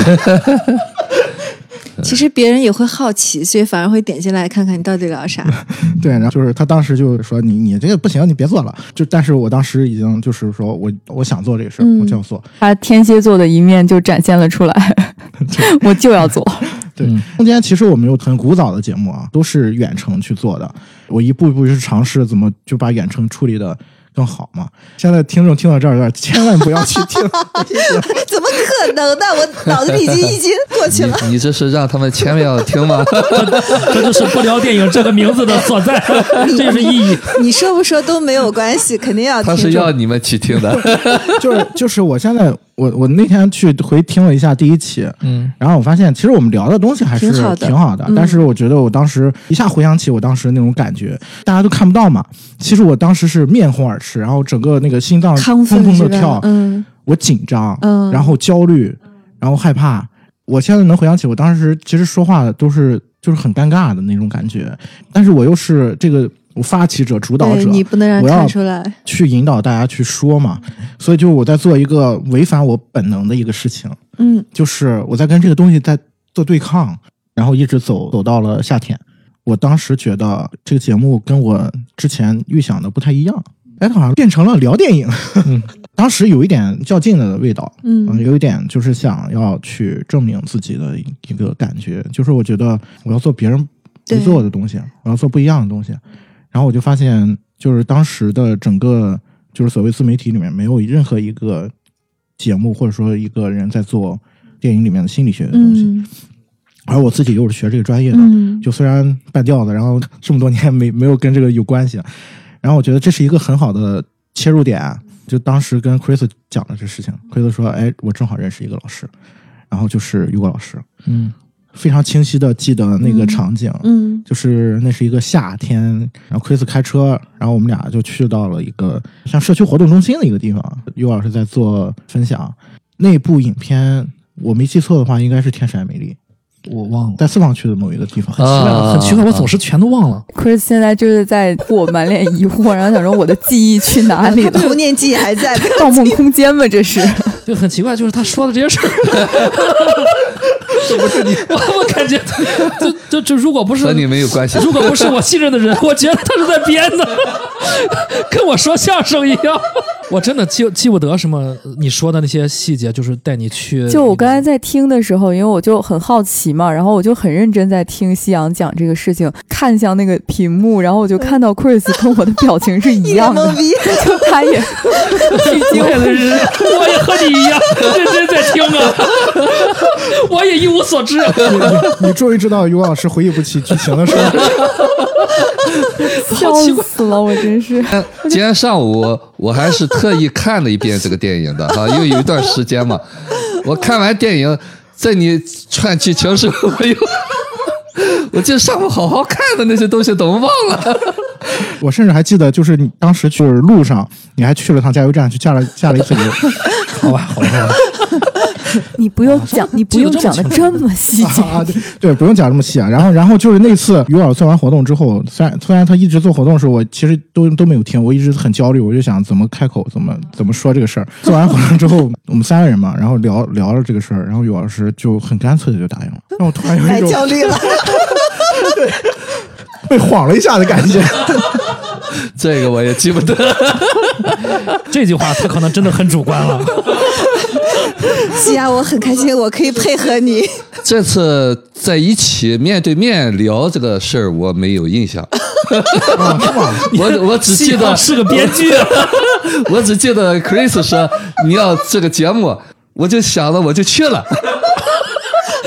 其实别人也会好奇，所以反而会点进来看看你到底聊啥。对，然后就是他当时就说你你这个不行，你别做了。就但是我当时已经就是说我我想做这个事儿，我就要做。他天蝎座的一面就展现了出来，我就要做。对，中间其实我们有很古早的节目啊，都是远程去做的。我一步一步去尝试怎么就把远程处理的。更好嘛？现在听众听到这儿，千万不要去听。怎么可能呢？我脑子里已经已经 过去了。你这是让他们千万要听吗？这就是不聊电影这个名字的所在，这是意义。你说不说都没有关系，肯定要听。他是要你们去听的。就是就是，我现在我我那天去回听了一下第一期，嗯，然后我发现其实我们聊的东西还是挺好的。挺好的嗯。但是我觉得我当时一下回想起我当时那种感觉，大家都看不到嘛，其实我当时是面红耳赤，然后整个那个心脏亢砰砰的跳，嗯。我紧张，嗯。然后焦虑，然后害怕。我现在能回想起我当时其实说话的都是就是很尴尬的那种感觉，但是我又是这个我发起者、主导者，你不能让人我要看出来。去引导大家去说嘛，所以就我在做一个违反我本能的一个事情，嗯就是我在跟这个东西在做对抗，然后一直走走到了夏天。我当时觉得这个节目跟我之前预想的不太一样，哎，它好像变成了聊电影。当时有一点较劲的味道，嗯有一点就是想要去证明自己的一个感觉，就是我觉得我要做别人不做的东西，我要做不一样的东西。然后我就发现，就是当时的整个就是所谓自媒体里面，没有任何一个节目或者说一个人在做电影里面的心理学的东西，嗯而我自己又是学这个专业的，嗯就虽然半吊子，然后这么多年没没有跟这个有关系，然后我觉得这是一个很好的切入点。就当时跟 Chris 讲了这事情，Chris 说：“哎，我正好认识一个老师，然后就是雨果老师，嗯，非常清晰的记得那个场景，嗯。就是那是一个夏天，然后 Chris 开车，然后我们俩就去到了一个像社区活动中心的一个地方，于老师在做分享。那部影片我没记错的话，应该是《天使爱美丽我忘了》，在四方区的某一个地方。很奇怪，啊很奇怪，我总是全都忘了。Chris 现在就是在我满脸疑惑，然后想说我的记忆去哪里了？童年记忆还在。盗梦空间吗？这是？就很奇怪，就是他说的这些事儿，这不是你我我感觉，就就就如果不是和你没有关系。如果不是我信任的人，我觉得他是在编的，跟我说相声一样。我真的记记不得什么你说的那些细节，就是带你去。就我刚才在听的时候，因为我就很好奇嘛，然后我就很认真在听夕阳讲这个事情，看向那个屏幕，然后我就看到 Chris 跟我的表情是一样的 就他也 聚精我也是，我也和你一样认真在听啊，我也一无所知。你你终于知道于果老师回忆不起剧情的时候，笑死了，我真是。今天上午我我还是特意看了一遍这个电影的哈，因为有一段时间嘛，我看完电影，在你串剧情时候，我又，我记得上午好好看的那些东西怎么忘了？我甚至还记得，就是你当时就是路上，你还去了趟加油站，去加了加了一次油。好吧，好吧，好吧。你不用讲，你不用讲的这么细节。啊，对对，不用讲这么细啊。然后，然后就是那次于老师做完活动之后，虽然虽然他一直做活动的时候，我其实都都没有听，我一直很焦虑，我就想怎么开口，怎么怎么说这个事儿。做完活动之后，我们三个人嘛，然后聊聊了这个事儿，然后于老师就很干脆的就答应了，让我突然有太一种焦虑了。被晃了一下的感觉。这个我也记不得。这句话他可能真的很主观了。西亚，我很开心，我可以配合你。这次在一起面对面聊这个事儿，我没有印象。我我只记得是个编剧，我只记得 Chris 说你要这个节目，我就想了，我就去了。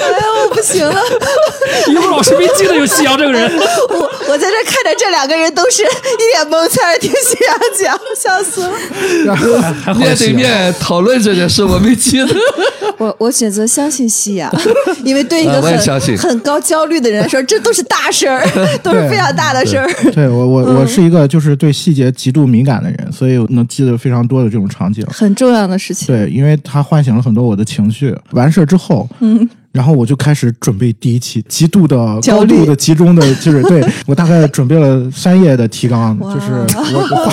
哎呀，我不行了，一会儿老师没记得有夕阳这个人。我我在这看着这两个人都是一脸懵在那儿听夕阳讲，笑死了。还好面对面讨论这件事，我没记得。我我选择相信夕阳，因为对一个很、相信很高焦虑的人来说，这都是大事儿，都是非常大的事儿。对我我我是一个就是对细节极度敏感的人，所以我能记得非常多的这种场景。很重要的事情。对，因为他唤醒了很多我的情绪。完事儿之后，嗯，然后我就开始准备第一期，极度的、焦虑高度的、集中的，就是对 我大概准备了三页的提纲，就是我我花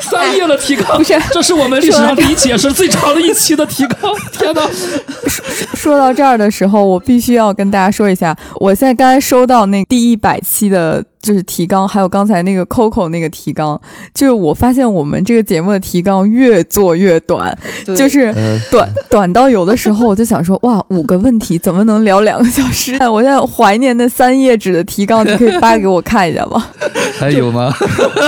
三页的提纲，不是这是我们历史上第一期，也是最长的一期的提纲。天哪！说到这儿的时候，我必须要跟大家说一下，我现在刚才收到那第一百期的，就是提纲，还有刚才那个 Coco 那个提纲，就是我发现我们这个节目的提纲越做越短，就是短短到有的时候我就想说，哇，五个问题怎么能聊两个小时？我现在怀念那三页纸的提纲，你可以发给我看一下吗？还有吗？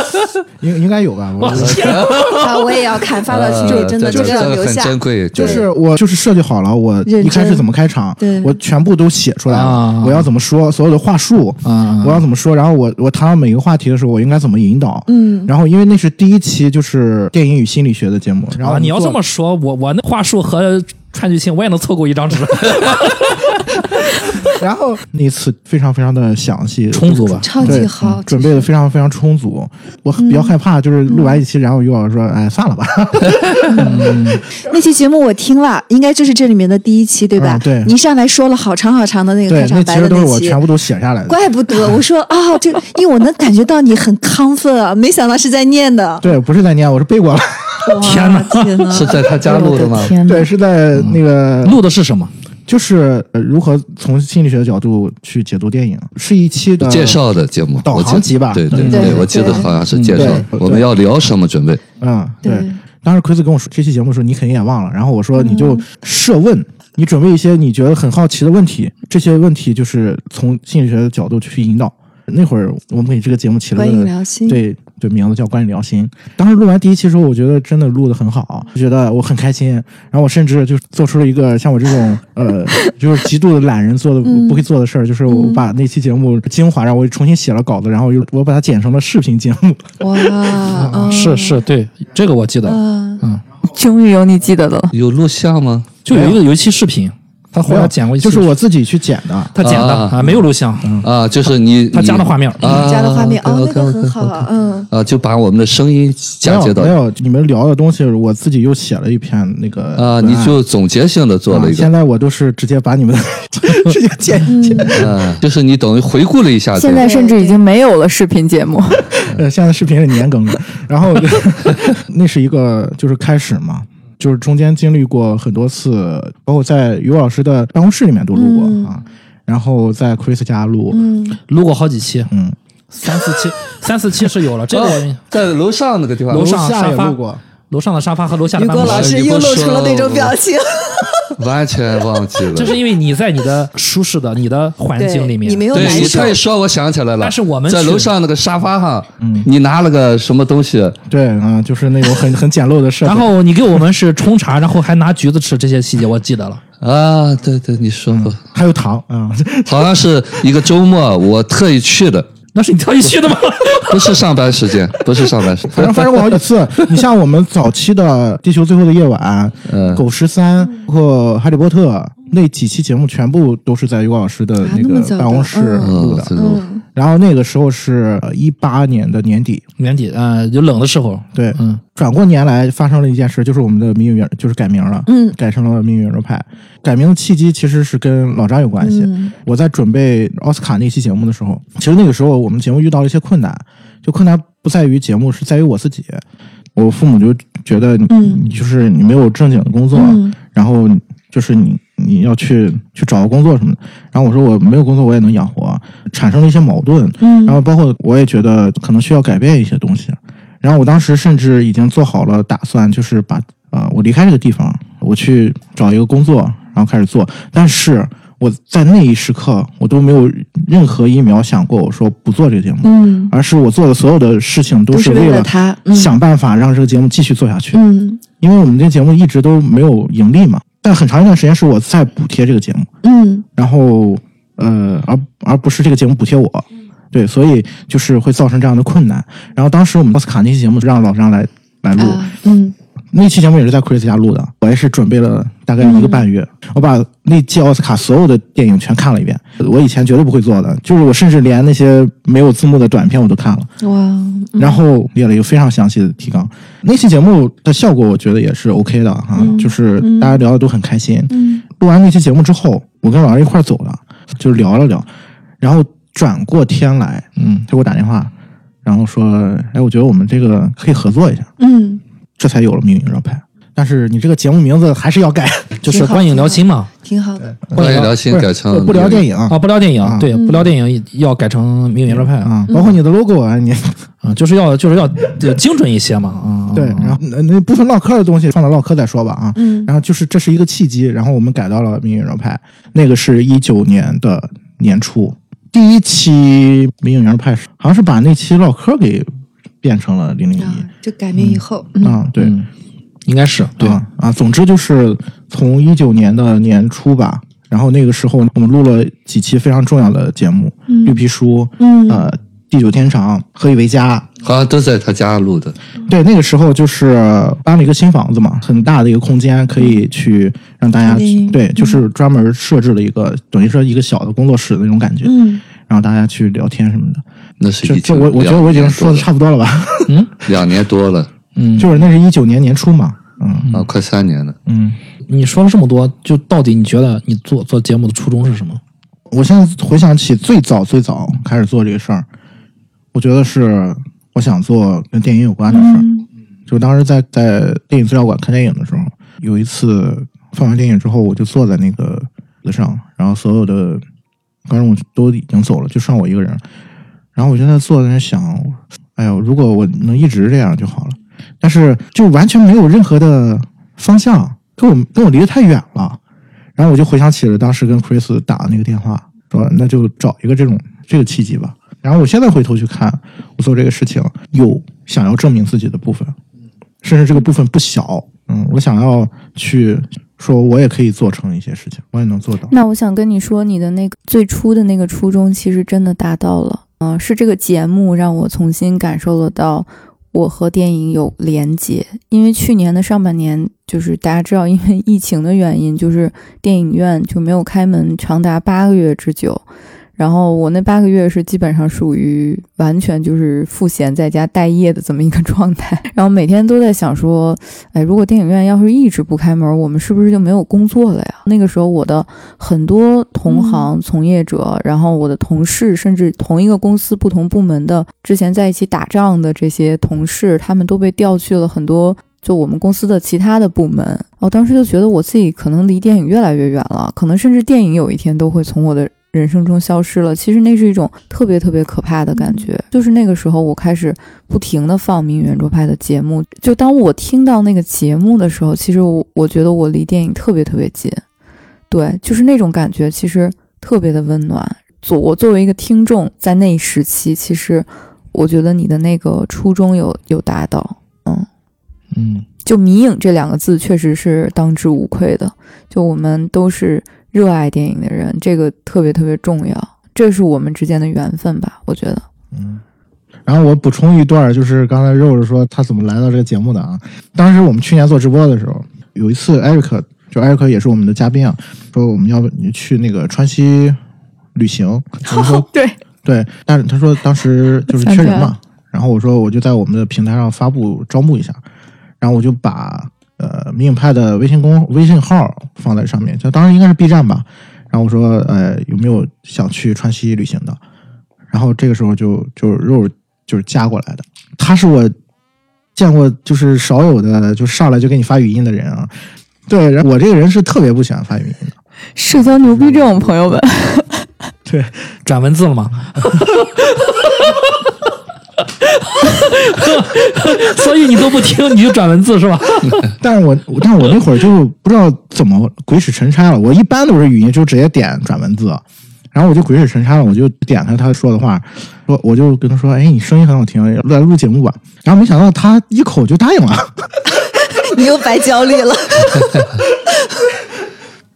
应应该有吧？我我天，啊，我也要看，发到群里，真的这这个要留下。珍贵，就是我就是设计好了，我一开始怎么开场对，我全部都写出来了啊，我要怎么说，所有的话术，啊我要怎么说，然后我我我谈到每个话题的时候，我应该怎么引导。嗯，然后因为那是第一期，就是电影与心理学的节目。然后啊，你要这么说，我我那话术和串剧性我也能凑够一张纸，然后那次非常非常的详细充足吧？超对级好嗯，准备的非常非常充足。我比较害怕，就是录完一期，然后于老师说：“哎，算了吧。那期节目我听了，应该就是这里面的第一期，对吧？嗯对你上来说了好长好长的那”个开，场白那其实都是的那期我全部都写下来的。怪不得 我说啊，这因为我能感觉到你很亢奋啊，没想到是在念的。对，不是在念，我是背过了。天哪哪，天哪！是在他家录的吗？对，是在那个录的是什么？就是呃如何从心理学的角度去解读电影，是一期的介。绍的节目，导航集吧对对对我记得好像是介绍。我们要聊什么准备？嗯，对对。当时奎子跟我说这期节目的时候，你肯定也忘了。然后我说你就设问，你准备一些你觉得很好奇的问题，这些问题就是从心理学的角度去引导。那会儿我们给这个节目起了个聊心，对对，名字叫《观影聊心》。当时录完第一期的时候，我觉得真的录的很好，就觉得我很开心。然后我甚至就做出了一个像我这种呃，就是极度的懒人做的不不会做的事儿，就是我把那期节目精华，然后我重新写了稿子，然后又我把它剪成了视频节目。哇，啊 是是，对，这个我记得，嗯，终于有你记得的了。有录像吗？就有一个有一期视频，他后没有来剪过一期，就是我自己去剪的。他剪的啊啊，没有录像，啊，就是你他加的画面啊，加的画面啊，那 OK，OK，个很好嗯，啊，就把我们的声音嫁接到没有没有，你们聊的东西，我自己又写了一篇那个啊，你就总结性的做了一个啊现在我都是直接把你们的 直接剪进去。嗯，就是你等于回顾了一下，现在甚至已经没有了视频节目，呃，现在视频是年更的，然后 那是一个就是开始嘛，就是中间经历过很多次，包括在于老师的办公室里面都录过、嗯。啊，然后在 Chris 家录，嗯，录过好几期，嗯，三四期，三四期是有了。这个哦在楼上那个地方，楼上下沙发。也录过，楼上的沙发和楼下的于办公室，果老师又露出了那种表情，完全忘记了。这是因为你在你的舒适的你的环境里面，你没有对你难受这一说，我想起来了。但是我们在楼上那个沙发上，嗯你拿了个什么东西？对啊、就是那种很很简陋的设备。然后你给我们是冲茶，然后还拿橘子吃，这些细节我记得了。啊，对对，你说过，还有糖啊、好像是一个周末，我特意去的，那是你特意去的吗？不是上班时间，不是上班时间。反正发生过好几次。你像我们早期的《地球最后的夜晚》嗯狗十三》和《哈利波特》那几期节目，全部都是在于果老师的啊那个办公室嗯录的。然后那个时候是一八年的年底，年底，呃，就冷的时候，对，嗯，转过年来发生了一件事，就是我们的命运圆就是改名了，嗯改成了命运圆桌派。改名的契机其实是跟老张有关系。嗯我在准备奥斯卡那期节目的时候，其实那个时候我们节目遇到了一些困难，就困难不在于节目，是在于我自己。我父母就觉得你、嗯你就是你没有正经的工作，嗯然后就是你你要去去找个工作什么的。然后我说我没有工作我也能养活，产生了一些矛盾。嗯然后包括我也觉得可能需要改变一些东西。然后我当时甚至已经做好了打算，就是把呃我离开这个地方，我去找一个工作，然后开始做。但是我在那一时刻，我都没有任何一秒想过我说不做这个节目，嗯，而是我做的所有的事情都都是为了了他，嗯想办法让这个节目继续做下去。嗯因为我们这个节目一直都没有盈利嘛，但很长一段时间是我在补贴这个节目。嗯然后呃，而而不是这个节目补贴我，对，所以就是会造成这样的困难。然后当时我们奥斯卡那期节目让老张来来录，啊嗯那期节目也是在 Chris 家录的，我也是准备了大概一个半月，我把那届奥斯卡所有的电影全看了一遍，我以前绝对不会做的，就是我甚至连那些没有字幕的短片我都看了。哇，嗯然后列了一个非常详细的提纲。那期节目的效果，我觉得也是 OK 的哈、嗯就是大家聊的都很开心。嗯录完那期节目之后，我跟老师一块儿走了，就是聊了聊，然后转过天来，嗯，他给我打电话，然后说，哎，我觉得我们这个可以合作一下，嗯，这才有了命运绕派。但是你这个节目名字还是要改，就是观影聊心嘛。挺好的，观影聊心改成不聊电影。啊，不聊电影，啊。对，不聊电影要改成名媛热派。啊，包括你的 logo 啊，你 啊，就是要就是要呃精准一些嘛，啊，对，然后那那部分唠嗑的东西放到唠嗑再说吧啊。嗯。然后就是这是一个契机，然后我们改到了命运圆派，那个是一九年的年初，第一期命运圆派是好像是把那期唠嗑给变成了零零啊一，就改名以后，嗯。啊，对。嗯，应该是对。啊啊，总之就是从一九年的年初吧，然后那个时候我们录了几期非常重要的节目，嗯。绿皮书》嗯。呃，地久天长》《何以为家》，好像都在他家录的。对，那个时候就是搬了一个新房子嘛，很大的一个空间，可以去让大家对，就是专门设置了一个，等于说一个小的工作室的那种感觉，嗯，然后大家去聊天什么的。那是一这这我我觉得我已经说的差不多了吧？嗯。两年多了嗯，就是那是一九年年初嘛，嗯啊，快三年了。嗯。你说了这么多，就到底你觉得你做做节目的初衷是什么？我现在回想起最早最早开始做这个事儿，我觉得是我想做跟电影有关的事儿。就当时在在电影资料馆看电影的时候，有一次放完电影之后，我就坐在那个椅子上，然后所有的观众都已经走了，就剩我一个人。然后我现在坐在那想，哎呦，如果我能一直这样就好了。但是就完全没有任何的方向，跟我跟我离得太远了。然后我就回想起了当时跟 Chris 打的那个电话，说那就找一个这种这个契机吧。然后我现在回头去看，我做这个事情有想要证明自己的部分，甚至这个部分不小。嗯，我想要去说，我也可以做成一些事情，我也能做到。那我想跟你说，你的那个最初的那个初衷，其实真的达到了。嗯、是这个节目让我重新感受得到我和电影有连接。因为去年的上半年，就是大家知道，因为疫情的原因，就是电影院就没有开门长达八个月之久。然后我那八个月是基本上属于完全就是赋闲在家待业的这么一个状态，然后每天都在想说，哎，如果电影院要是一直不开门，我们是不是就没有工作了呀？那个时候我的很多同行从业者，然后我的同事，甚至同一个公司不同部门的之前在一起打仗的这些同事，他们都被调去了很多。就我们公司的其他的部门，我当时就觉得我自己可能离电影越来越远了，可能甚至电影有一天都会从我的人生中消失了。其实那是一种特别特别可怕的感觉。就是那个时候，我开始不停的放名圆桌派的节目。就当我听到那个节目的时候，其实我我觉得我离电影特别特别近。对，就是那种感觉，其实特别的温暖。作我作为一个听众，在那一时期，其实我觉得你的那个初衷有有达到。嗯，嗯，就迷影这两个字确实是当之无愧的。就我们都是热爱电影的人，这个特别特别重要，这是我们之间的缘分吧？我觉得。嗯然后我补充一段，就是刚才肉肉说他怎么来到这个节目的啊。当时我们去年做直播的时候，有一次艾瑞克，就艾瑞克也是我们的嘉宾啊，说我们要不你去那个川西旅行，我们说对，对，但是他说当时就是缺人嘛，然后我说我就在我们的平台上发布招募一下，然后我就把呃迷影派的微信公微信号放在上面，就当时应该是 B 站吧，然后我说呃有没有想去川西旅行的，然后这个时候就就肉就是加过来的，他是我见过就是少有的就上来就给你发语音的人啊，对，然后我这个人是特别不喜欢发语音的，社交牛逼症，朋友们。对，转文字了吗？所以你都不听，你就转文字是吧？但是我但是我那会儿就不知道怎么鬼使神差了。我一般都是语音就直接点转文字，然后我就鬼使神差了，我就点开他说的话，说我就跟他说，哎，你声音很好听，来录节目吧。然后没想到他一口就答应了。你又白焦虑了。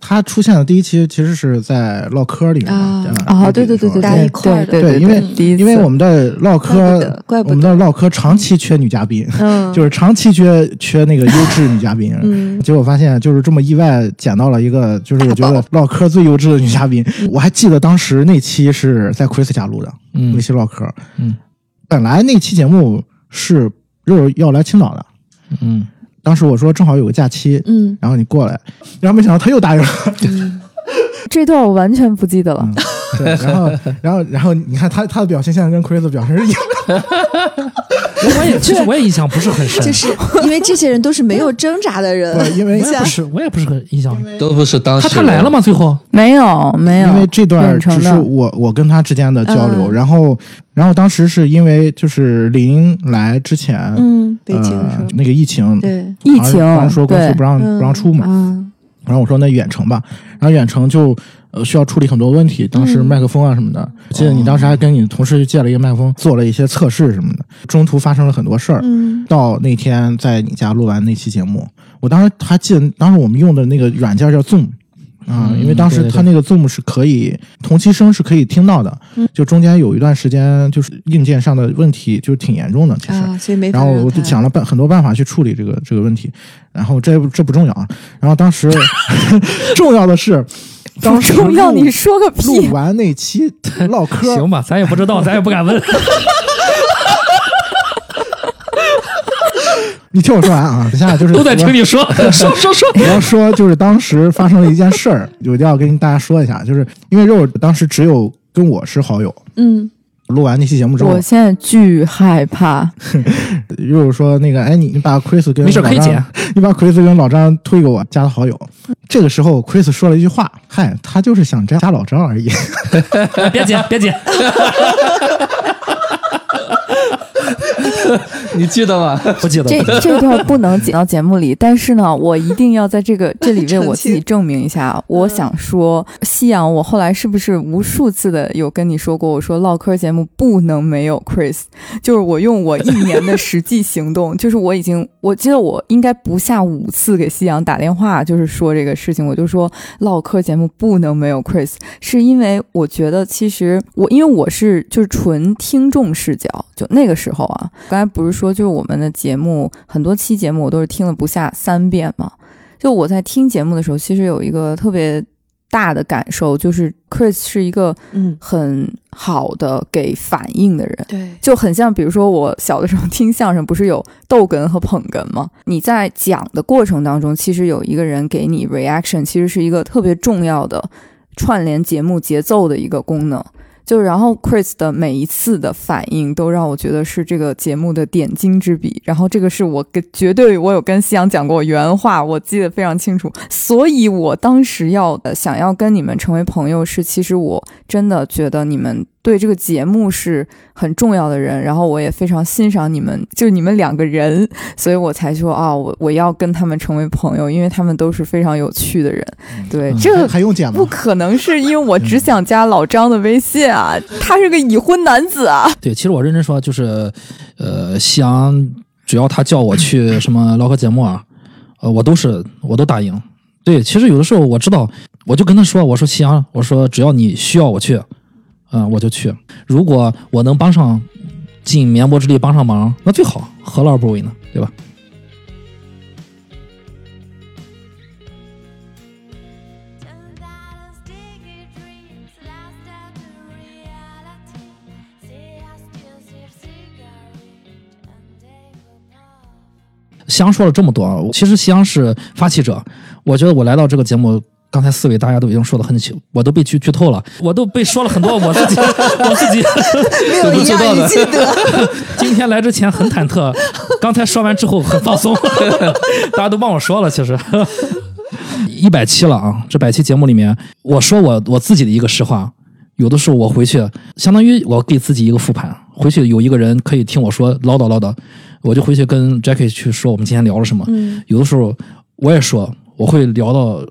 他出现的第一期其实是在唠嗑里面啊对对对对，大家一块儿的对对，因为因为我们的唠嗑我们的唠嗑长期缺女嘉宾，嗯。就是长期缺缺那个优质女嘉宾。嗯。结果发现就是这么意外捡到了一个，就是我觉得唠嗑最优质的女嘉宾。我还记得当时那期是在 Chris 家录的，嗯。那期唠嗑。嗯，本来那期节目是肉肉要来青岛的，嗯，当时我说正好有个假期，嗯然后你过来，然后没想到他又答应了。这段我完全不记得了。对，然后然后然后你看他他的表现现在跟 Chris 的表现是一样的。我也其实我也印象不是很深，就是因为这些人都是没有挣扎的人，不因为我也不是，我也不是很印象。都不是当时他他来了？吗？最后？没有没有，因为这段只是我我跟他之间的交流，嗯。然后然后当时是因为就是临来之前，嗯，北京那个疫情，对，疫情说公司不让嗯不让出嘛，嗯然后我说那远程吧，然后远程就呃需要处理很多问题，当时嗯。麦克风啊什么的，我记得你当时还跟你同事借了一个麦克风，做了一些测试什么的，中途发生了很多事儿。嗯。到那天在你家录完那期节目，我当时还记得，当时我们用的那个软件叫 Zoom，啊、嗯因为当时他那个 Zoom 是可以同期声是可以听到的，就中间有一段时间就是硬件上的问题就是挺严重的，其实。啊，所以没然后我就想了办很多办法去处理这个这个问题，然后这这不重要啊。然后当时 重要的是，当时重要，录你说个录！完那期 唠嗑，行吧，咱也不知道，咱也不敢问。你听我说完啊，等下就是 都在听你说，说 说说。我 要说，就是当时发生了一件事儿，我就要跟大家说一下，就是因为肉当时只有跟我是好友，嗯，录完那期节目之后我，现在巨害怕，肉说那个，哎，你你把 Chris 跟没事老张可以剪，你把 Chris 跟老张推给我，加的好友。这个时候，Chris 说了一句话，嗨，他就是想加加老张而已。别剪，别剪。你记得吗？不记得。这这段不能剪到节目里，但是呢，我一定要在这个 这里为我自己证明一下。我想说，夕阳，我后来是不是无数次的有跟你说过，我说唠嗑节目不能没有 Chris，就是我用我一年的实际行动，就是我已经，我记得我应该不下五次给夕阳打电话，就是说这个事情，我就说唠嗑节目不能没有 Chris，是因为我觉得其实我因为我是就是纯听众视角，就那个时候啊，刚才不是说就是我们的节目很多期节目我都是听了不下三遍嘛，就我在听节目的时候，其实有一个特别大的感受，就是 Chris 是一个嗯很好的给反应的人。对，就很像，比如说我小的时候听相声，不是有逗哏和捧哏吗？你在讲的过程当中，其实有一个人给你 reaction，其实是一个特别重要的串联节目节奏的一个功能。就然后 Chris 的每一次的反应都让我觉得是这个节目的点睛之笔。然后这个是我跟绝对我有跟夕阳讲过原话，我记得非常清楚。所以我当时要的想要跟你们成为朋友，是其实我真的觉得你们对这个节目是很重要的人，然后我也非常欣赏你们，就你们两个人，所以我才说啊，我我要跟他们成为朋友，因为他们都是非常有趣的人。对，嗯这还用讲吗？不可能是因为我只想加老张的微信啊，他是个已婚男子啊。对，其实我认真说，就是，呃，夕阳只要他叫我去什么唠嗑节目啊，呃，我都是我都答应。对，其实有的时候我知道，我就跟他说，我说夕阳，我说只要你需要我去，嗯，我就去。如果我能帮上，尽绵薄之力帮上忙，那最好。何乐而不为呢？对吧？香说了这么多，其实香是发起者。我觉得我来到这个节目。刚才四位大家都已经说的很清，我都被剧剧透了，我都被说了很多我自己 我自己没有一样你记得。今天来之前很忐忑，刚才说完之后很放松，大家都帮我说了，其实。一百期了啊！这百期节目里面，我说我我自己的一个实话，有的时候我回去，相当于我给自己一个复盘，回去有一个人可以听我说唠叨唠叨，我就回去跟 Jackie 去说我们今天聊了什么。嗯有的时候我也说，我会聊到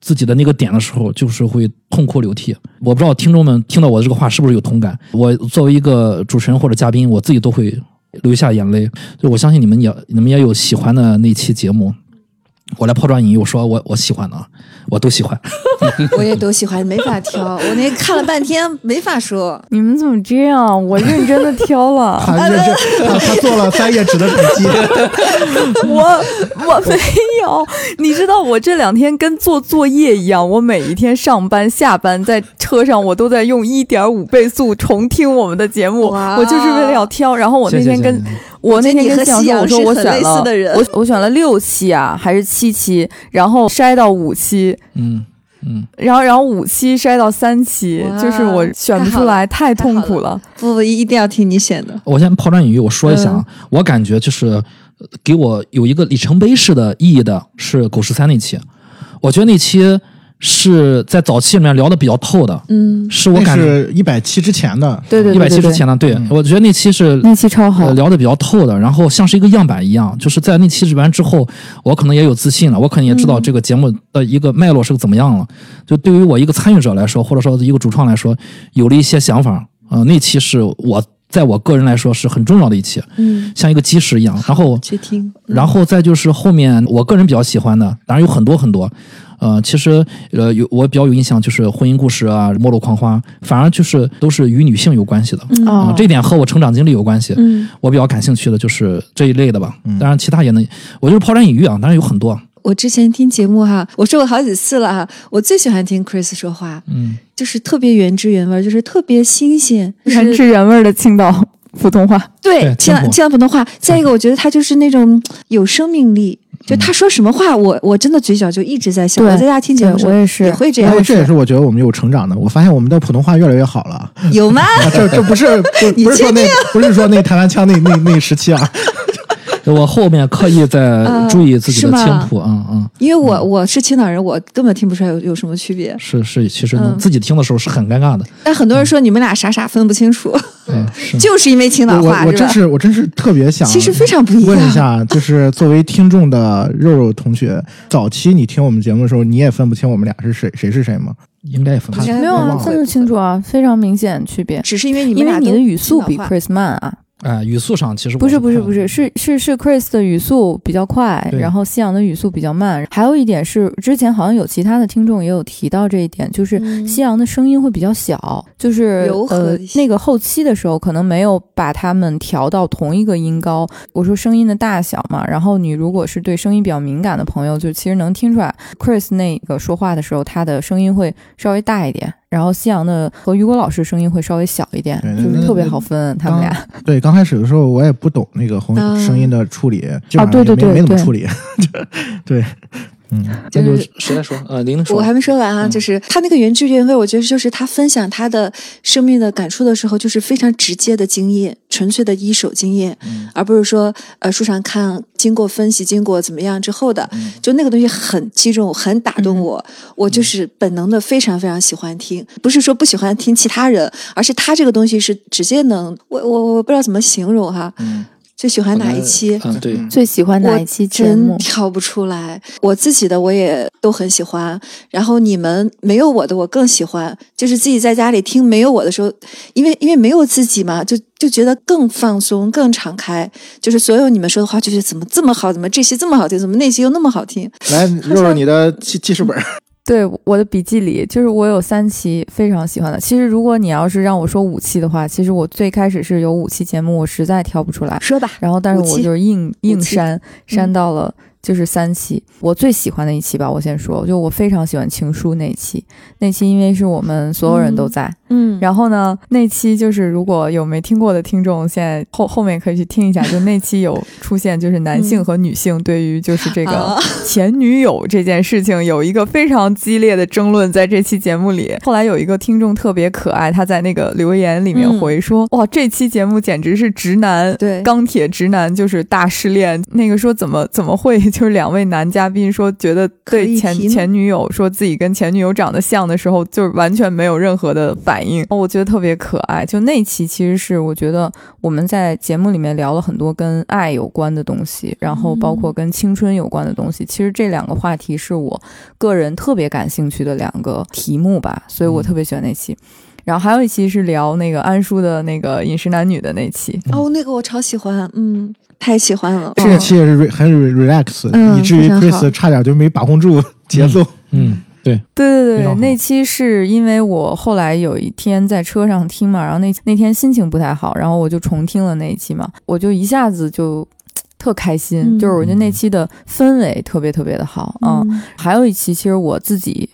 自己的那个点的时候，就是会痛哭流涕。我不知道听众们听到我的这个话是不是有同感？我作为一个主持人或者嘉宾，我自己都会流下眼泪。就我相信你们也你们也有喜欢的那期节目。我来抛砖引玉，我说我我喜欢的啊，我都喜欢。我也都喜欢，没法挑。我那看了半天，没法说。你们怎么这样？我认真的挑了，他认真，他他做了三页纸的笔记。我我没有。你知道我这两天跟做作业一样，我每一天上班下班在车上，我都在用一点五倍速重听我们的节目，我就是为了要挑。然后我那天跟谢谢谢谢我那天跟向阳说，我夕阳说我选了似的人我我选了六期啊，还是七期，然后筛到五期，嗯嗯，然后然后五期筛到三期，就是我选不出来，太痛苦了。不不，一定要听你选的。我先抛砖引玉，我说一下啊，我感觉就是呃给我有一个里程碑式的意义的是狗十三那期，我觉得那期是在早期里面聊的比较透的，嗯，是我感觉一百期之前的，对对对一百期之前的，对我觉得那期是那期超好呃，聊的比较透的，然后像是一个样板一样，就是在那期录完之后，我可能也有自信了，我可能也知道这个节目的一个脉络是个怎么样了。就对于我一个参与者来说，或者说一个主创来说，有了一些想法。呃，那期是我在我个人来说是很重要的一期，嗯，像一个基石一样。然后去听。然后再就是后面我个人比较喜欢的，当然有很多很多，呃，其实呃有我比较有印象就是婚姻故事啊、末路狂花，反而就是都是与女性有关系的。嗯啊、哦这点和我成长经历有关系。嗯，我比较感兴趣的就是这一类的吧，嗯当然其他也能，我就是抛砖引玉啊，当然有很多。我之前听节目哈，我说过好几次了哈，我最喜欢听 Chris 说话，嗯，就是特别原汁原味，就是特别新鲜，就是原汁原味的青岛普通话。对青岛普通话。再一个，我觉得他就是那种有生命力，就他说什么话，我我真的嘴角就一直在笑。对我在家听节目的时候对我也是也会这样这也是我觉得我们有成长的。我发现我们的普通话越来越好了。有吗？啊，这这不是不不是说那不是说那台湾腔那那那时期啊，我后面刻意在呃注意自己的清谱，嗯嗯，因为我我是青岛人，我根本听不出来有有什么区别。是是，其实能嗯自己听的时候是很尴尬的，但很多人说你们俩傻傻分不清楚，嗯，是。就是因为青岛我话我？我真是我真是特别想，其实非常不一样。问一下，就是作为听众的肉肉同学，早期你听我们节目的时候，你也分不清我们俩是谁谁是谁吗？应该也分不清。没有啊，分得清楚啊，非常明显区别。只是因为你们因为你的语速比 Chris 慢啊，哎，语速上其实不是不是不是，是是是 Chris 的语速比较快，然后夕阳的语速比较慢。还有一点是，之前好像有其他的听众也有提到这一点，就是嗯夕阳的声音会比较小，就是呃那个后期的时候可能没有把它们调到同一个音高。我说声音的大小嘛，然后你如果是对声音比较敏感的朋友，就其实能听出来，Chris 那个说话的时候，他的声音会稍微大一点。然后夕阳的和雨果老师声音会稍微小一点，对就是特别好分他们俩。对，刚开始的时候我也不懂那个红啊声音的处理，基本上对对没没怎么对对处理。对，嗯，就是谁来说？呃，玲玲说。我还没说完啊，嗯。就是他那个原汁原味，我觉得就是他分享他的生命的感触的时候，就是非常直接的经验，纯粹的一手经验，嗯而不是说呃书上看经过分析、经过怎么样之后的，嗯。就那个东西很击中我，很打动我，我就是本能的非常非常喜欢听，不是说不喜欢听其他人，而是他这个东西是直接能，我我我不知道怎么形容哈，嗯，最喜欢哪一期？嗯，对，最喜欢哪一期节真目？挑不出来，我自己的我也都很喜欢，然后你们没有我的我更喜欢，就是自己在家里听没有我的时候，因为因为没有自己嘛，就就觉得更放松、更敞开，就是所有你们说的话，就觉得怎么这么好，怎么这些这么好听，怎么那些又那么好听，来肉肉你的记记事本儿，对我的笔记里，就是我有三期非常喜欢的。其实如果你要是让我说五期的话，其实我最开始是有五期节目，我实在挑不出来。说吧，然后，但是我就是硬硬删删到了就是三期。我最喜欢的一期吧，我先说，就我非常喜欢情书那一期。那期因为是我们所有人都在，嗯，然后呢，那期就是如果有没听过的听众，现在后后面可以去听一下。就那期有 出现，就是男性和女性对于就是这个啊前女友这件事情有一个非常激烈的争论，在这期节目里。后来有一个听众特别可爱，他在那个留言里面嗯回说：“哇，这期节目简直是直男对钢铁直男，就是大失恋。”那个说怎么怎么会，就是两位男嘉宾说觉得对前前女友说自己跟前女友长得像的时候，就是完全没有任何的反应，我觉得特别可爱。就那期其实是我觉得我们在节目里面聊了很多跟爱有关的东西，然后包括跟青春有关的东西。其实这两个话题是我个人特别感兴趣的两个题目吧，所以我特别喜欢那期。然后还有一期是聊那个安叔的那个饮食男女的那期，哦，那个我超喜欢，嗯，太喜欢了，这个期也是 re- 很 re- relax，、嗯以至于 Chris 差点就没把控住节奏。嗯，对，对对对，那期是因为我后来有一天在车上听嘛，然后那那天心情不太好，然后我就重听了那一期嘛，我就一下子就特开心，嗯。就是我觉得那期的氛围特别特别的好啊、嗯。还有一期其实我自己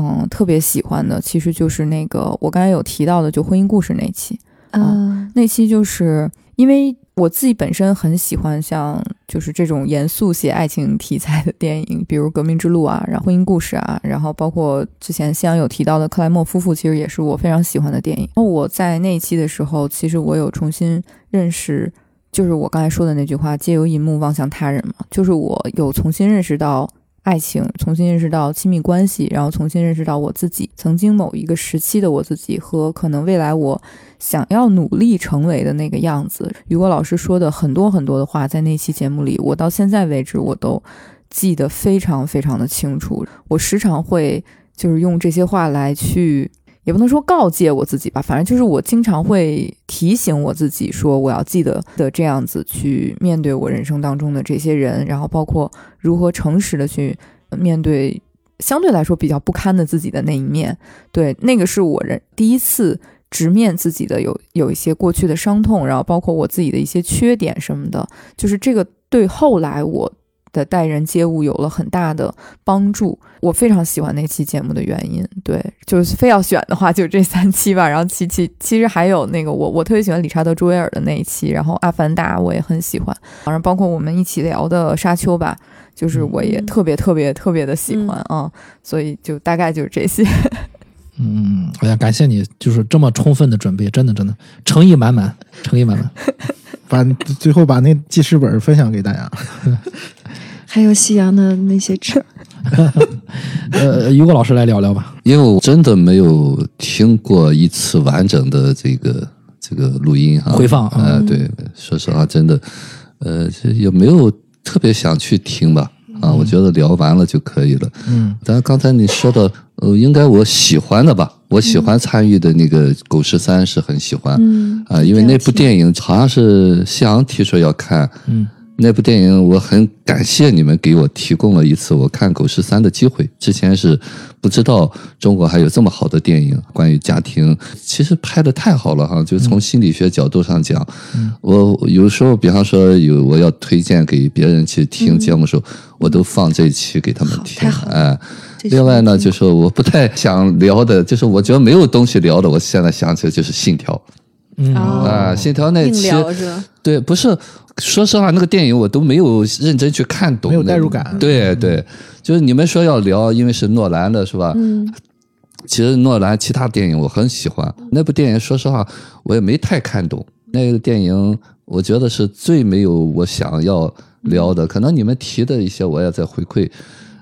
嗯特别喜欢的，其实就是那个我刚才有提到的，就婚姻故事那期，嗯那期就是因为我自己本身很喜欢像就是这种严肃写爱情题材的电影，比如《革命之路》啊，然后婚姻故事啊，然后包括之前夕阳有提到的克莱默夫妇，其实也是我非常喜欢的电影。那我在那一期的时候，其实我有重新认识，就是我刚才说的那句话“借由银幕望向他人”嘛，就是我有重新认识到。爱情，重新认识到亲密关系，然后重新认识到我自己曾经某一个时期的我自己和可能未来我想要努力成为的那个样子。雨果老师说的很多很多的话，在那期节目里，我到现在为止我都记得非常非常的清楚。我时常会就是用这些话来去，也不能说告诫我自己吧，反正就是我经常会提醒我自己说，我要记得的这样子去面对我人生当中的这些人，然后包括如何诚实的去面对。相对来说比较不堪的自己的那一面。对，那个是我人第一次直面自己的有有一些过去的伤痛，然后包括我自己的一些缺点什么的，就是这个对后来我的待人接物有了很大的帮助。我非常喜欢那期节目的原因，对，就是非要选的话，就这三期吧。然后其其其实还有那个我我特别喜欢理查德·朱维尔的那一期，然后《阿凡达》我也很喜欢，然后包括我们一起聊的《沙丘》吧，就是我也特别特别特别的喜欢啊、所以就大概就是这些。嗯，哎呀，感谢你，就是这么充分的准备，真的真的诚意满满，诚意满满。把最后把那记事本分享给大家。还有夕阳的那些纸，呃，于果老师来聊聊吧。因为我真的没有听过一次完整的这个这个录音哈回放呃，对，说实话，真的，呃，也没有特别想去听吧，啊，我觉得聊完了就可以了。嗯，但是刚才你说的，呃，应该我喜欢的吧，我喜欢参与的那个《狗十三》是很喜欢，嗯。啊，因为那部电影好像是夕阳提出要看，嗯，那部电影我很感谢你们给我提供了一次我看《狗十三》的机会。之前是不知道中国还有这么好的电影，关于家庭，其实拍的太好了哈。就从心理学角度上讲，我有时候比方说有我要推荐给别人去听节目的时候，我都放这一期给他们听太好，哎。另外呢，就是我不太想聊的，就是我觉得没有东西聊的，我现在想起来就是《信条》啊，《信条》那硬期？对，不是，说实话，那个电影我都没有认真去看懂，没有代入感对对，就是你们说要聊，因为是诺兰的，是吧？嗯，其实诺兰其他电影我很喜欢，那部电影说实话我也没太看懂。那个电影我觉得是最没有我想要聊的，可能你们提的一些我也在回馈。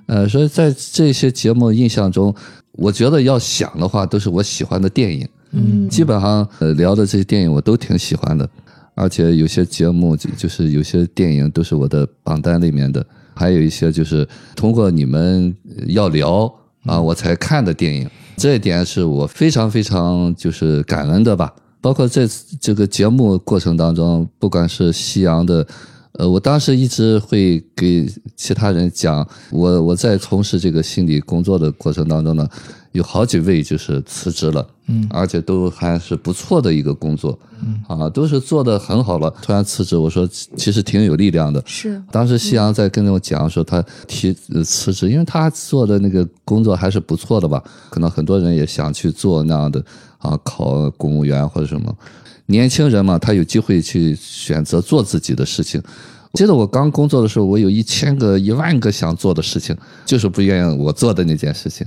呃，所以在这些节目印象中，我觉得要想的话，都是我喜欢的电影。嗯基本上呃聊的这些电影我都挺喜欢的，而且有些节目就就是有些电影都是我的榜单里面的，还有一些就是通过你们呃要聊啊我才看的电影，这一点是我非常非常就是感恩的吧。包括在这个节目过程当中，不管是夕阳的。呃，我当时一直会给其他人讲，我我在从事这个心理工作的过程当中呢，有好几位就是辞职了，嗯，而且都还是不错的一个工作，嗯，啊，都是做的很好了，突然辞职，我说其实挺有力量的。是当时夕阳在跟我讲说他提呃辞职，因为他做的那个工作还是不错的吧，可能很多人也想去做那样的啊，考公务员或者什么。年轻人嘛，他有机会去选择做自己的事情。记得我刚工作的时候，我有一千个、一万个想做的事情，就是不愿意我做的那件事情。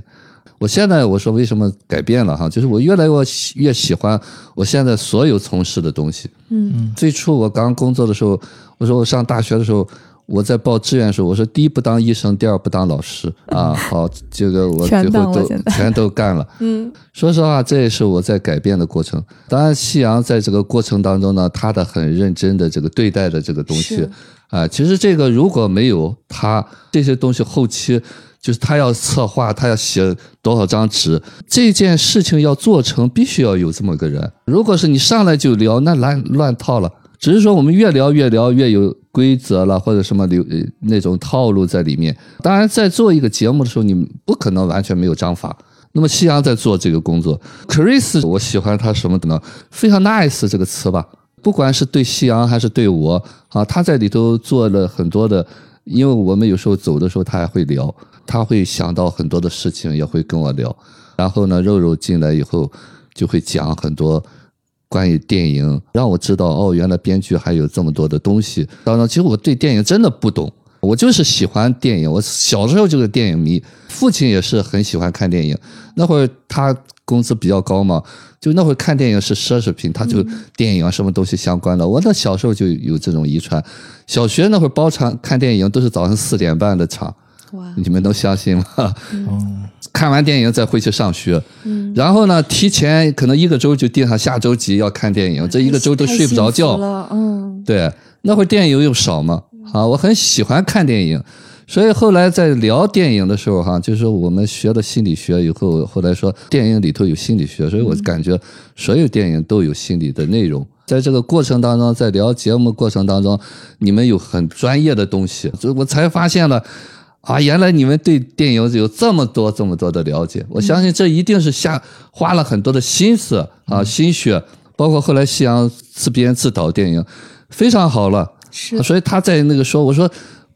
我现在我说为什么改变了哈，就是我越来越喜越喜欢我现在所有从事的东西。嗯最初我刚工作的时候，我说我上大学的时候，我在报志愿的时候，我说第一不当医生，第二不当老师啊。好，这个我最后都全都干了。嗯 说实话，这也是我在改变的过程。当然，夕阳在这个过程当中呢，他的很认真的这个对待的这个东西，啊、其实这个如果没有他这些东西，后期就是他要策划，他要写多少张纸，这件事情要做成，必须要有这么个人。如果是你上来就聊，那乱乱套了。只是说我们越聊越聊越有规则了，或者什么流那种套路在里面。当然，在做一个节目的时候，你不可能完全没有章法。那么夕阳在做这个工作，Chris，我喜欢他什么的呢？非常 nice 这个词吧，不管是对夕阳还是对我啊，他在里头做了很多的，因为我们有时候走的时候他还会聊，他会想到很多的事情，也会跟我聊。然后呢，肉肉进来以后就会讲很多关于电影，让我知道哦，原来编剧还有这么多的东西。当然，其实我对电影真的不懂，我就是喜欢电影。我小时候就是电影迷，父亲也是很喜欢看电影。那会儿他工资比较高嘛，就那会儿看电影是奢侈品，他就电影啊什么东西相关的。我那小时候就有这种遗传，小学那会儿包场看电影都是早上四点半的场，哇。你们能相信吗？嗯。看完电影再回去上学，嗯，然后呢，提前可能一个周就定下下周几要看电影，这一个周都睡不着觉。对，那会儿电影又少嘛，啊，我很喜欢看电影，所以后来在聊电影的时候，哈，就是我们学了心理学以后，后来说电影里头有心理学，所以我感觉所有电影都有心理的内容。在这个过程当中，在聊节目过程当中，你们有很专业的东西，所以我才发现了。啊，原来你们对电影有这么多这么多的了解，我相信这一定是下花了很多的心思啊、心血，包括后来夕阳自编自导电影，非常好了。是。所以他在那个说，我说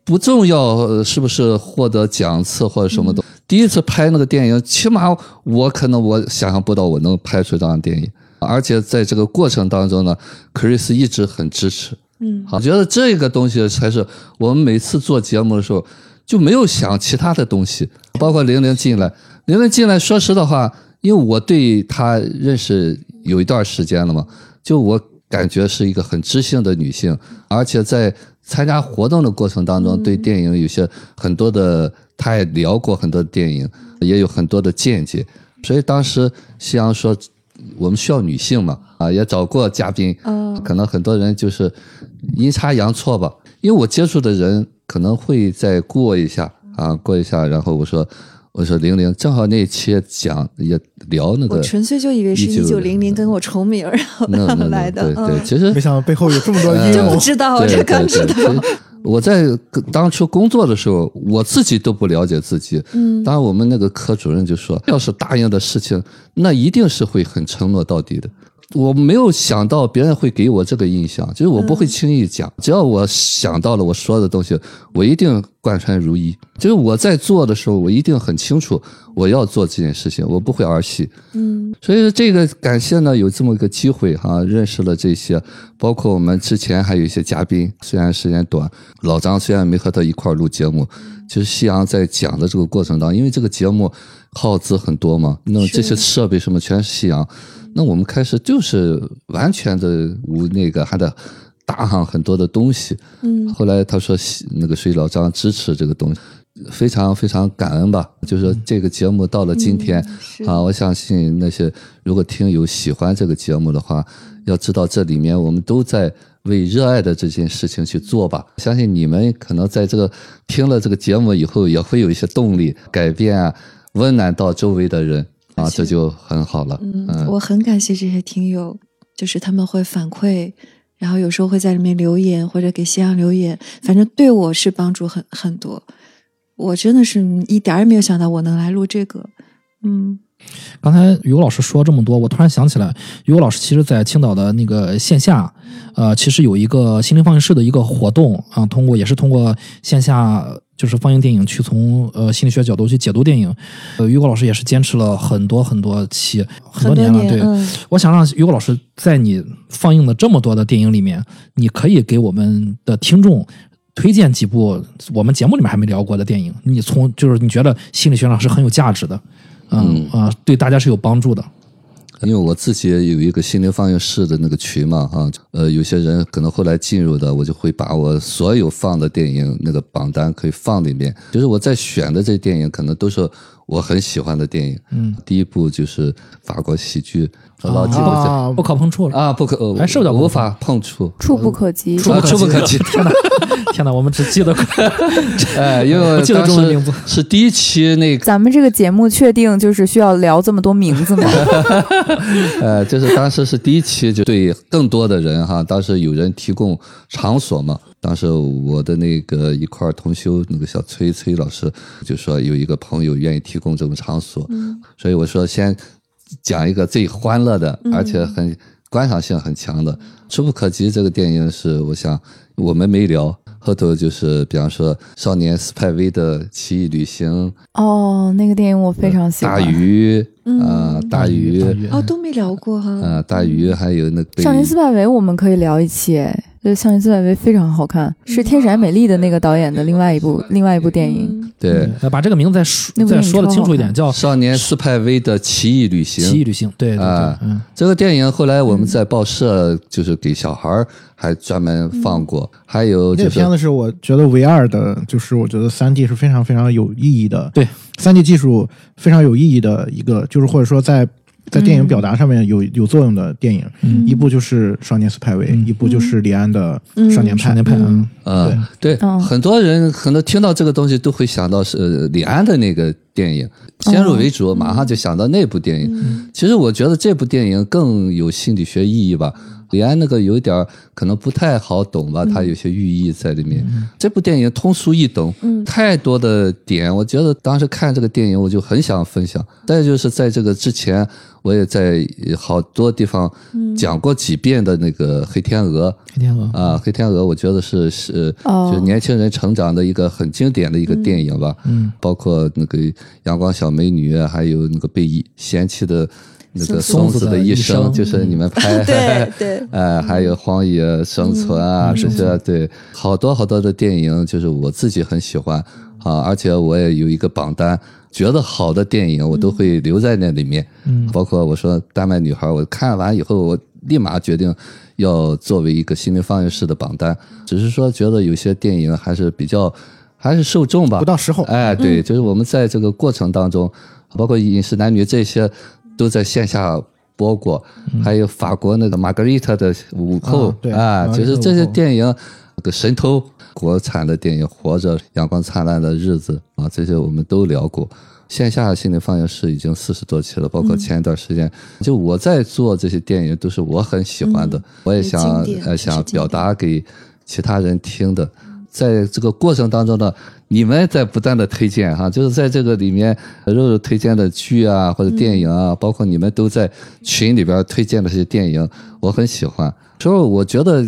不重要呃是不是获得奖次或者什么的，第一次拍那个电影，起码我可能我想象不到我能拍出这样的电影，而且在这个过程当中呢，Chris 一直很支持。嗯，我觉得这个东西才是我们每次做节目的时候就没有想其他的东西，包括玲玲进来，玲玲进来，说实的话，因为我对她认识有一段时间了嘛，就我感觉是一个很知性的女性，而且在参加活动的过程当中，对电影有些很多的，她也聊过很多电影，也有很多的见解，所以当时夕阳说。我们需要女性嘛，啊，也找过嘉宾，哦。可能很多人就是阴差阳错吧，因为我接触的人可能会再过一下啊，过一下，然后我说我说玲玲，正好那一期讲也聊那个，我纯粹就以为是一九零零跟我重名，然后来的，对对，嗯，其实没想到背后有这么多阴真谋不。知道，我对这刚知道。我在当初工作的时候，我自己都不了解自己。嗯当然，我们那个科主任就说，要是答应的事情，那一定是会很承诺到底的。我没有想到别人会给我这个印象，就是我不会轻易讲，只要我想到了我说的东西，我一定贯穿如一。就是我在做的时候，我一定很清楚我要做这件事情，我不会儿戏。嗯。所以说这个感谢呢，有这么一个机会哈、认识了这些，包括我们之前还有一些嘉宾，虽然时间短，老张虽然没和他一块儿录节目，其实夕阳在讲的这个过程当中，因为这个节目耗资很多嘛，那这些设备什么全是夕阳，那我们开始就是完全的无那个还得搭上很多的东西，嗯后来他说那个水老张支持这个东西，非常非常感恩吧。就是说这个节目到了今天、是啊，我相信那些如果听友喜欢这个节目的话，要知道这里面我们都在为热爱的这件事情去做吧。相信你们可能在这个听了这个节目以后，也会有一些动力改变啊，温暖到周围的人啊，这就很好了。嗯，我很感谢这些听友，就是他们会反馈，然后有时候会在里面留言或者给夕阳留言，反正对我是帮助很很多。我真的是一点儿也没有想到我能来录这个，嗯刚才于果老师说这么多，我突然想起来，于果老师其实在青岛的那个线下，呃，其实有一个心灵放映室的一个活动啊，通过也是通过线下就是放映电影去从呃心理学角度去解读电影，呃，于果老师也是坚持了很多很多期，很多年了，对。嗯我想让于果老师在你放映的这么多的电影里面，你可以给我们的听众推荐几部我们节目里面还没聊过的电影。你从就是你觉得心理学上是很有价值的，嗯啊、对大家是有帮助的。因为我自己也有一个心灵放映室的那个群嘛，哈，呃，有些人可能后来进入的，我就会把我所有放的电影那个榜单可以放里面，就是我在选的这电影，可能都是我很喜欢的电影。嗯，第一部就是法国喜剧，我老记得啊不可碰触了。啊，不可，呃哎是不无法碰触，触不可及。啊触不可及。天哪，天哪，我们只记得 哎，因为 不记得中文名字是第一期那个，咱们这个节目确定就是需要聊这么多名字吗？呃，就是当时是第一期，就对更多的人哈，当时有人提供场所嘛。当时我的那个一块儿同修那个小崔崔老师就说有一个朋友愿意提供这种场所，所以我说先讲一个最欢乐的，而且很观赏性很强的《触不可及》这个电影是我想我们没聊。后头就是，比方说少年斯派威的《奇异旅行》，哦，那个电影我非常喜欢。大鱼，啊，大鱼，哦都没聊过哈，啊，大鱼，还有那个少年斯派维我们可以聊一期，哎，就是少年斯派维非常好看，是天使爱美丽的那个导演的另外一部另外一部电影。嗯。对，呃把这个名字再说再说的清楚一点，叫《少年斯派威的奇异旅行。奇异旅行》。对对对啊，嗯，这个电影后来我们在报社就是给小孩儿还专门放过，还有这个就是片子是我觉得唯二的，就是我觉得三 D 是非常非常有意义的，对，三 D 技术非常有意义的一个，就是或者说在在电影表达上面有有作用的电影，嗯。一部就是《少年斯派维》嗯。一部就是李安的《少年派。少》年派，嗯，呃，对，嗯。很多人可能听到这个东西都会想到是呃李安的那个电影，先入为主，马上就想到那部电影。其实我觉得这部电影更有心理学意义吧。李安那个有点可能不太好懂吧，他有些寓意在里面。这部电影通俗易懂，太多的点，我觉得当时看这个电影我就很想分享。再就是在这个之前，我也在好多地方讲过几遍的那个《黑天鹅》。黑天鹅。啊，《黑天鹅》我觉得是是哦。就年轻人成长的一个很经典的一个电影吧。嗯，包括那个阳光小美女，还有那个被遗嫌弃的那个松子的一生，生。就是你们拍对 对。呃，还有荒野生存啊，这些对，好多好多的电影，就是我自己很喜欢啊，而且我也有一个榜单，觉得好的电影我都会留在那里面，嗯。包括我说《丹麦女孩》，我看完以后，我立马决定要作为一个心灵放映室的榜单，只是说觉得有些电影还是比较，还是受众吧，不到时候。哎，对，就是我们在这个过程当中，包括《饮食男女》这些，都在线下播过，还有法国那个玛格丽特的午后。啊就是这些电影，那个神偷，国产的电影《活着》《阳光灿烂的日子》啊，这些我们都聊过。线下的心理放映室已经四十多期了，包括前一段时间，就我在做这些电影，都是我很喜欢的，我也想呃想表达给其他人听的。在这个过程当中呢，你们在不断的推荐哈，就是在这个里面，肉肉推荐的剧啊或者电影啊，包括你们都在群里边推荐的这些电影，我很喜欢。所以我觉得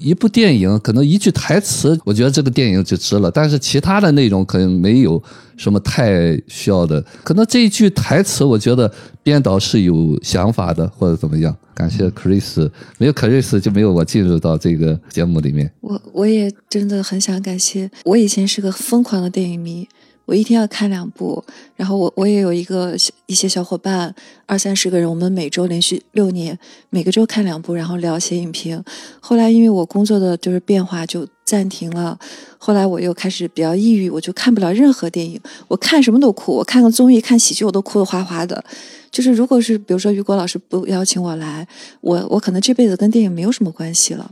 一部电影可能一句台词，我觉得这个电影就值了，但是其他的内容可能没有什么太需要的。可能这一句台词，我觉得编导是有想法的，或者怎么样。感谢 Chris，没有 Chris 就没有我进入到这个节目里面。我我也真的很想感谢。我以前是个疯狂的电影迷，我一天要看两部。然后我我也有一个一些小伙伴，二三十个人，我们每周连续六年，每个周看两部，然后聊写影评。后来因为我工作的就是变化就暂停了，后来我又开始比较抑郁，我就看不了任何电影，我看什么都哭，我看个综艺、看喜剧我都哭得哗哗的。就是如果是比如说于果老师不邀请我来，我我可能这辈子跟电影没有什么关系了。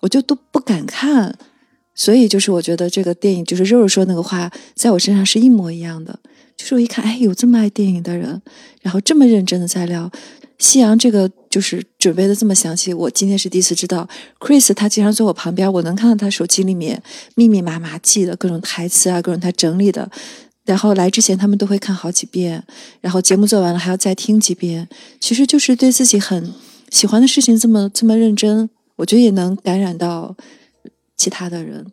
我就都不敢看，所以就是我觉得这个电影，就是肉肉说那个话，在我身上是一模一样的。就是我一看，哎，有这么爱电影的人，然后这么认真的在聊夕阳，这个就是准备的这么详细。我今天是第一次知道，Chris 他经常坐我旁边，我能看到他手机里面密密麻麻记的各种台词啊，各种他整理的。然后来之前他们都会看好几遍，然后节目做完了还要再听几遍。其实就是对自己很喜欢的事情这么这么认真，我觉得也能感染到其他的人，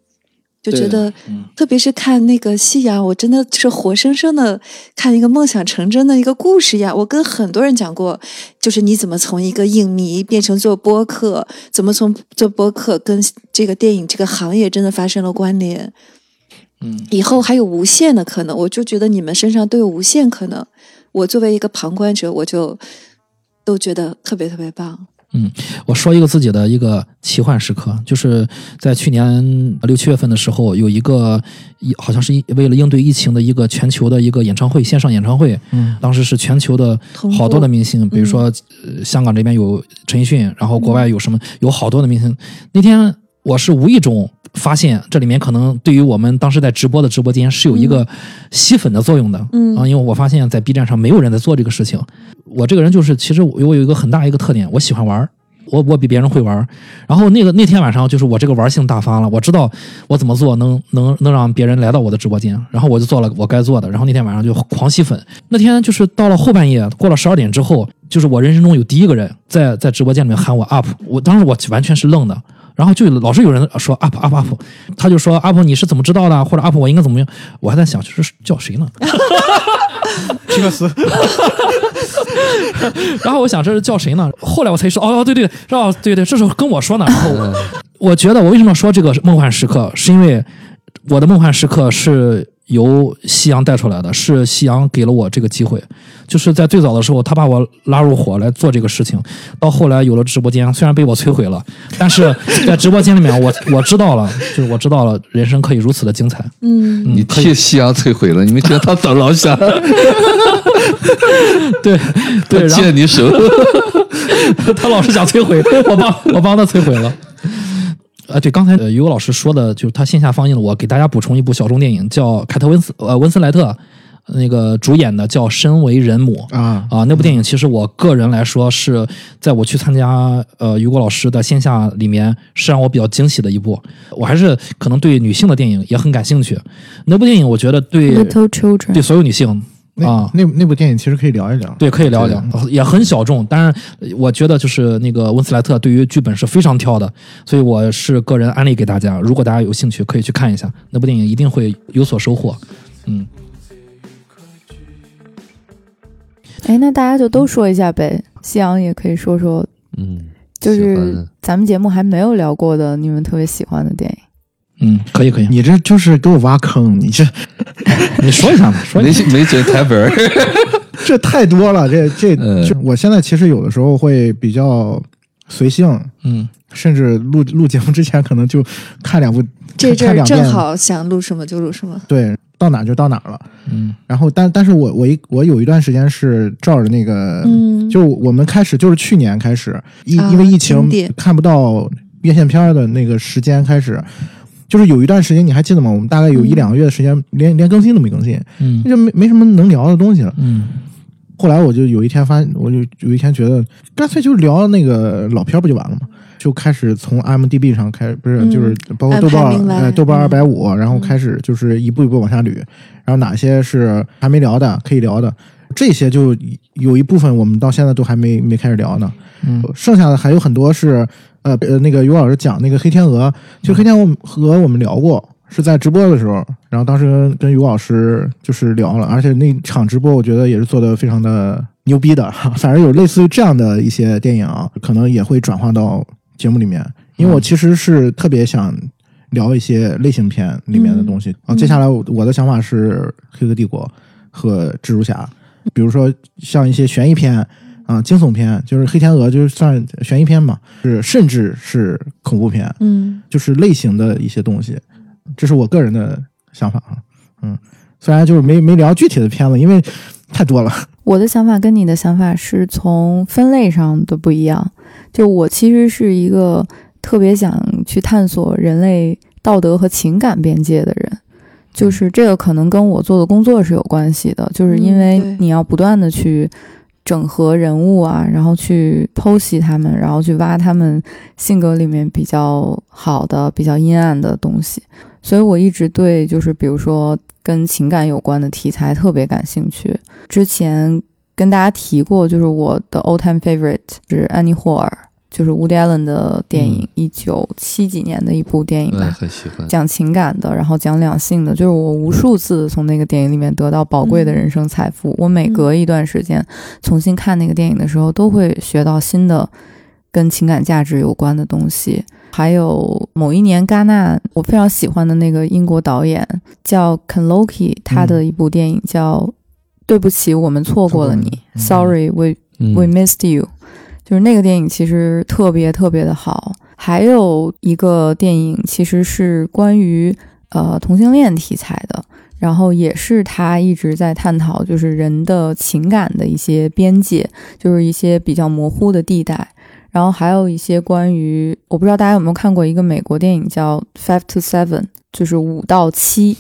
就觉得，特别是看那个夕阳，我真的是活生生的看一个梦想成真的一个故事呀。我跟很多人讲过，就是你怎么从一个影迷变成做播客，怎么从做播客跟这个电影这个行业真的发生了关联。嗯，以后还有无限的可能，我就觉得你们身上都有无限可能。我作为一个旁观者，我就都觉得特别特别棒。我说一个自己的一个奇幻时刻，就是在去年六七月份的时候，有一个一好像是为了应对疫情的一个全球的一个演唱会，线上演唱会。嗯，当时是全球的好多的明星，比如说、呃香港这边有陈奕迅，然后国外有什么有好多的明星。那天我是无意中发现，这里面可能对于我们当时在直播的直播间是有一个吸粉的作用的。嗯啊，因为我发现，在 B 站上没有人在做这个事情。我这个人就是，其实我我有一个很大一个特点，我喜欢玩儿我我比别人会玩儿然后那个那天晚上，就是我这个玩性大发了，我知道我怎么做能能能让别人来到我的直播间，然后我就做了我该做的。然后那天晚上就狂吸粉。那天就是到了后半夜，过了十二点之后，就是我人生中有第一个人在在直播间里面喊我 up，我当时我完全是愣的。然后就老是有人说 up up up，他就说 up 你是怎么知道的？或者 up 我应该怎么样？我还在想，就是叫谁呢？皮克斯，然后我想这是叫谁呢？后来我才说，哦哦，对对，哦对对，这时候跟我说呢。然后我我觉得我为什么说这个梦幻时刻，是因为我的梦幻时刻是由夕阳带出来的，是夕阳给了我这个机会。就是在最早的时候，他把我拉入伙来做这个事情，到后来有了直播间，虽然被我摧毁了，但是在直播间里面，我我知道了，就是我知道了人生可以如此的精彩。嗯，你替夕阳摧毁了，你们觉得他怎么老想？对对，然后借你手，他老是想摧毁，我帮我帮他摧毁了。啊，对，刚才呃于果老师说的，就是他线下放映的，我给大家补充一部小众电影，叫《凯特温斯呃温斯莱特》，那个主演的叫《身为人母》啊，啊，那部电影其实我个人来说是在我去参加呃于果老师的线下里面是让我比较惊喜的一部。我还是可能对女性的电影也很感兴趣。那部电影我觉得对 Little Children 对所有女性那啊。那那部电影其实可以聊一聊。对，可以聊一聊，也很小众。但是，我觉得就是那个温斯莱特对于剧本是非常挑的，所以我是个人安利给大家。如果大家有兴趣，可以去看一下那部电影，一定会有所收获。嗯，哎，那大家就都说一下呗。夕阳也可以说说，嗯，就是咱们节目还没有聊过的你们特别喜欢的电影。嗯，可以可以，你这就是给我挖坑，你这 你说一下吧，说一没下。没准台本，这太多了，这这嗯就我现在其实有的时候会比较随性，嗯，甚至录录节目之前可能就看两部，这阵儿看两遍正好想录什么就录什么。对，到哪就到哪了。嗯然后但但是我我一我有一段时间是照着那个，嗯就我们开始就是去年开始，疫、啊因为疫情看不到院线片的那个时间开始。就是有一段时间，你还记得吗？我们大概有一嗯两个月的时间，连连更新都没更新，嗯。那就没没什么能聊的东西了。嗯后来我就有一天发，我就有一天觉得，干脆就聊那个老片儿不就完了吗？就开始从 IMDB 上开，不是、嗯。就是包括豆瓣排名来。呃豆瓣嗯。二百五，然后开始就是一步一步往下捋，然后哪些是还没聊的可以聊的，这些就有一部分我们到现在都还没没开始聊呢，嗯。剩下的还有很多是呃呃那个于老师讲那个黑天鹅，其实黑天鹅我们聊过。是在直播的时候，然后当时跟跟于老师就是聊了，而且那场直播我觉得也是做的非常的牛逼的，反正有类似于这样的一些电影啊，可能也会转化到节目里面，因为我其实是特别想聊一些类型片里面的东西。啊，接下来我我的想法是《黑客帝国》和《蜘蛛侠》，比如说像一些悬疑片啊、惊悚片，就是《黑天鹅》就是算悬疑片嘛，是甚至是恐怖片，嗯就是类型的一些东西，这是我个人的想法啊。嗯，虽然就是没没聊具体的片子，因为太多了。我的想法跟你的想法是从分类上的不一样。就我其实是一个特别想去探索人类道德和情感边界的人，就是这个可能跟我做的工作是有关系的，就是因为你要不断的去整合人物啊，然后去剖析他们，然后去挖他们性格里面比较好的、比较阴暗的东西。所以我一直对就是比如说跟情感有关的题材特别感兴趣。之前跟大家提过，就是我的 all time favorite 是安妮霍尔，就是 Woody Allen 的电影，一九七几年的一部电影吧。很喜欢。讲情感的，然后讲两性的，就是我无数次从那个电影里面得到宝贵的人生财富。我每隔一段时间重新看那个电影的时候，都会学到新的跟情感价值有关的东西。还有某一年戛纳，我非常喜欢的那个英国导演叫 Ken Loach，他的一部电影叫《对不起，我们错过了你》嗯 Sorry, we 嗯 We Missed You，就是那个电影其实特别特别的好。还有一个电影其实是关于呃同性恋题材的，然后也是他一直在探讨就是人的情感的一些边界，就是一些比较模糊的地带。然后还有一些关于我不知道大家有没有看过一个美国电影叫《Five to Seven》，就是五到七，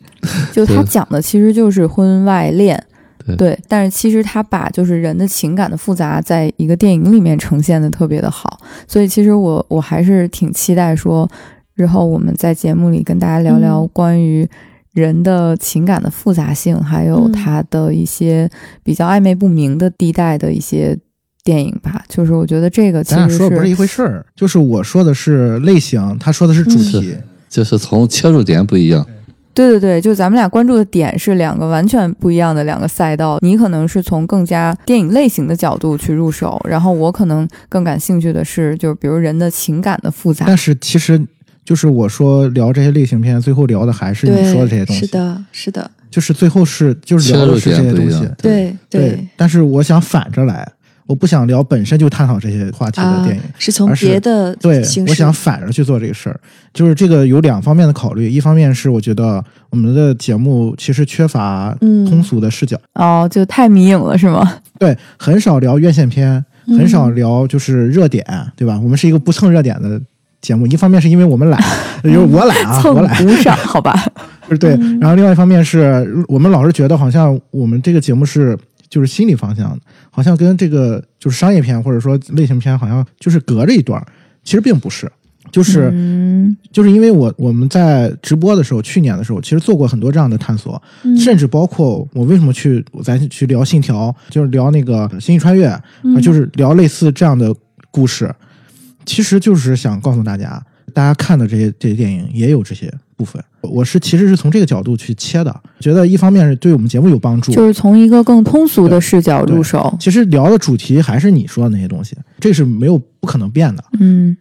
就他讲的其实就是婚外恋。对对，但是其实他把就是人的情感的复杂，在一个电影里面呈现的特别的好，所以其实我我还是挺期待说，日后我们在节目里跟大家聊聊嗯关于人的情感的复杂性，还有嗯他的一些比较暧昧不明的地带的一些电影吧。就是我觉得这个其咱俩实说的不是一回事儿，就是我说的是类型，他说的是主题。就是从切入点不一样。对对对，就咱们俩关注的点是两个完全不一样的两个赛道。你可能是从更加电影类型的角度去入手，然后我可能更感兴趣的是，就是比如人的情感的复杂但。是其实就是我说聊这些类型片，最后聊的还是你说的这些，东西。是，的，是的，就是最后是就是聊的是这些东西。对对，但是我想反着来，我不想聊本身就探讨这些话题的啊电影。，是从别的对。我想反着去做这个事儿，就是这个有两方面的考虑，一方面是我觉得我们的节目其实缺乏嗯通俗的视角，哦，就太迷影了是吗？对，很少聊院线片，嗯很少聊就是热点，对吧？我们是一个不蹭热点的节目，一方面是因为我们懒，就是我懒啊，我懒，不上，好吧？是对。然后另外一方面是我们老是觉得好像我们这个节目是就是心理方向的，好像跟这个就是商业片或者说类型片好像就是隔着一段儿，其实并不是。就是、嗯。就是因为我我们在直播的时候，去年的时候，其实做过很多这样的探索，嗯。甚至包括我为什么去咱去聊《信条》，就是聊那个《星际穿越》嗯。啊就是聊类似这样的故事，其实就是想告诉大家，大家看的这些这些电影也有这些部分。我是其实是从这个角度去切的，觉得一方面是对我们节目有帮助，就是从一个更通俗的视角入手。其实聊的主题还是你说的那些东西，这是没有不可能变的。嗯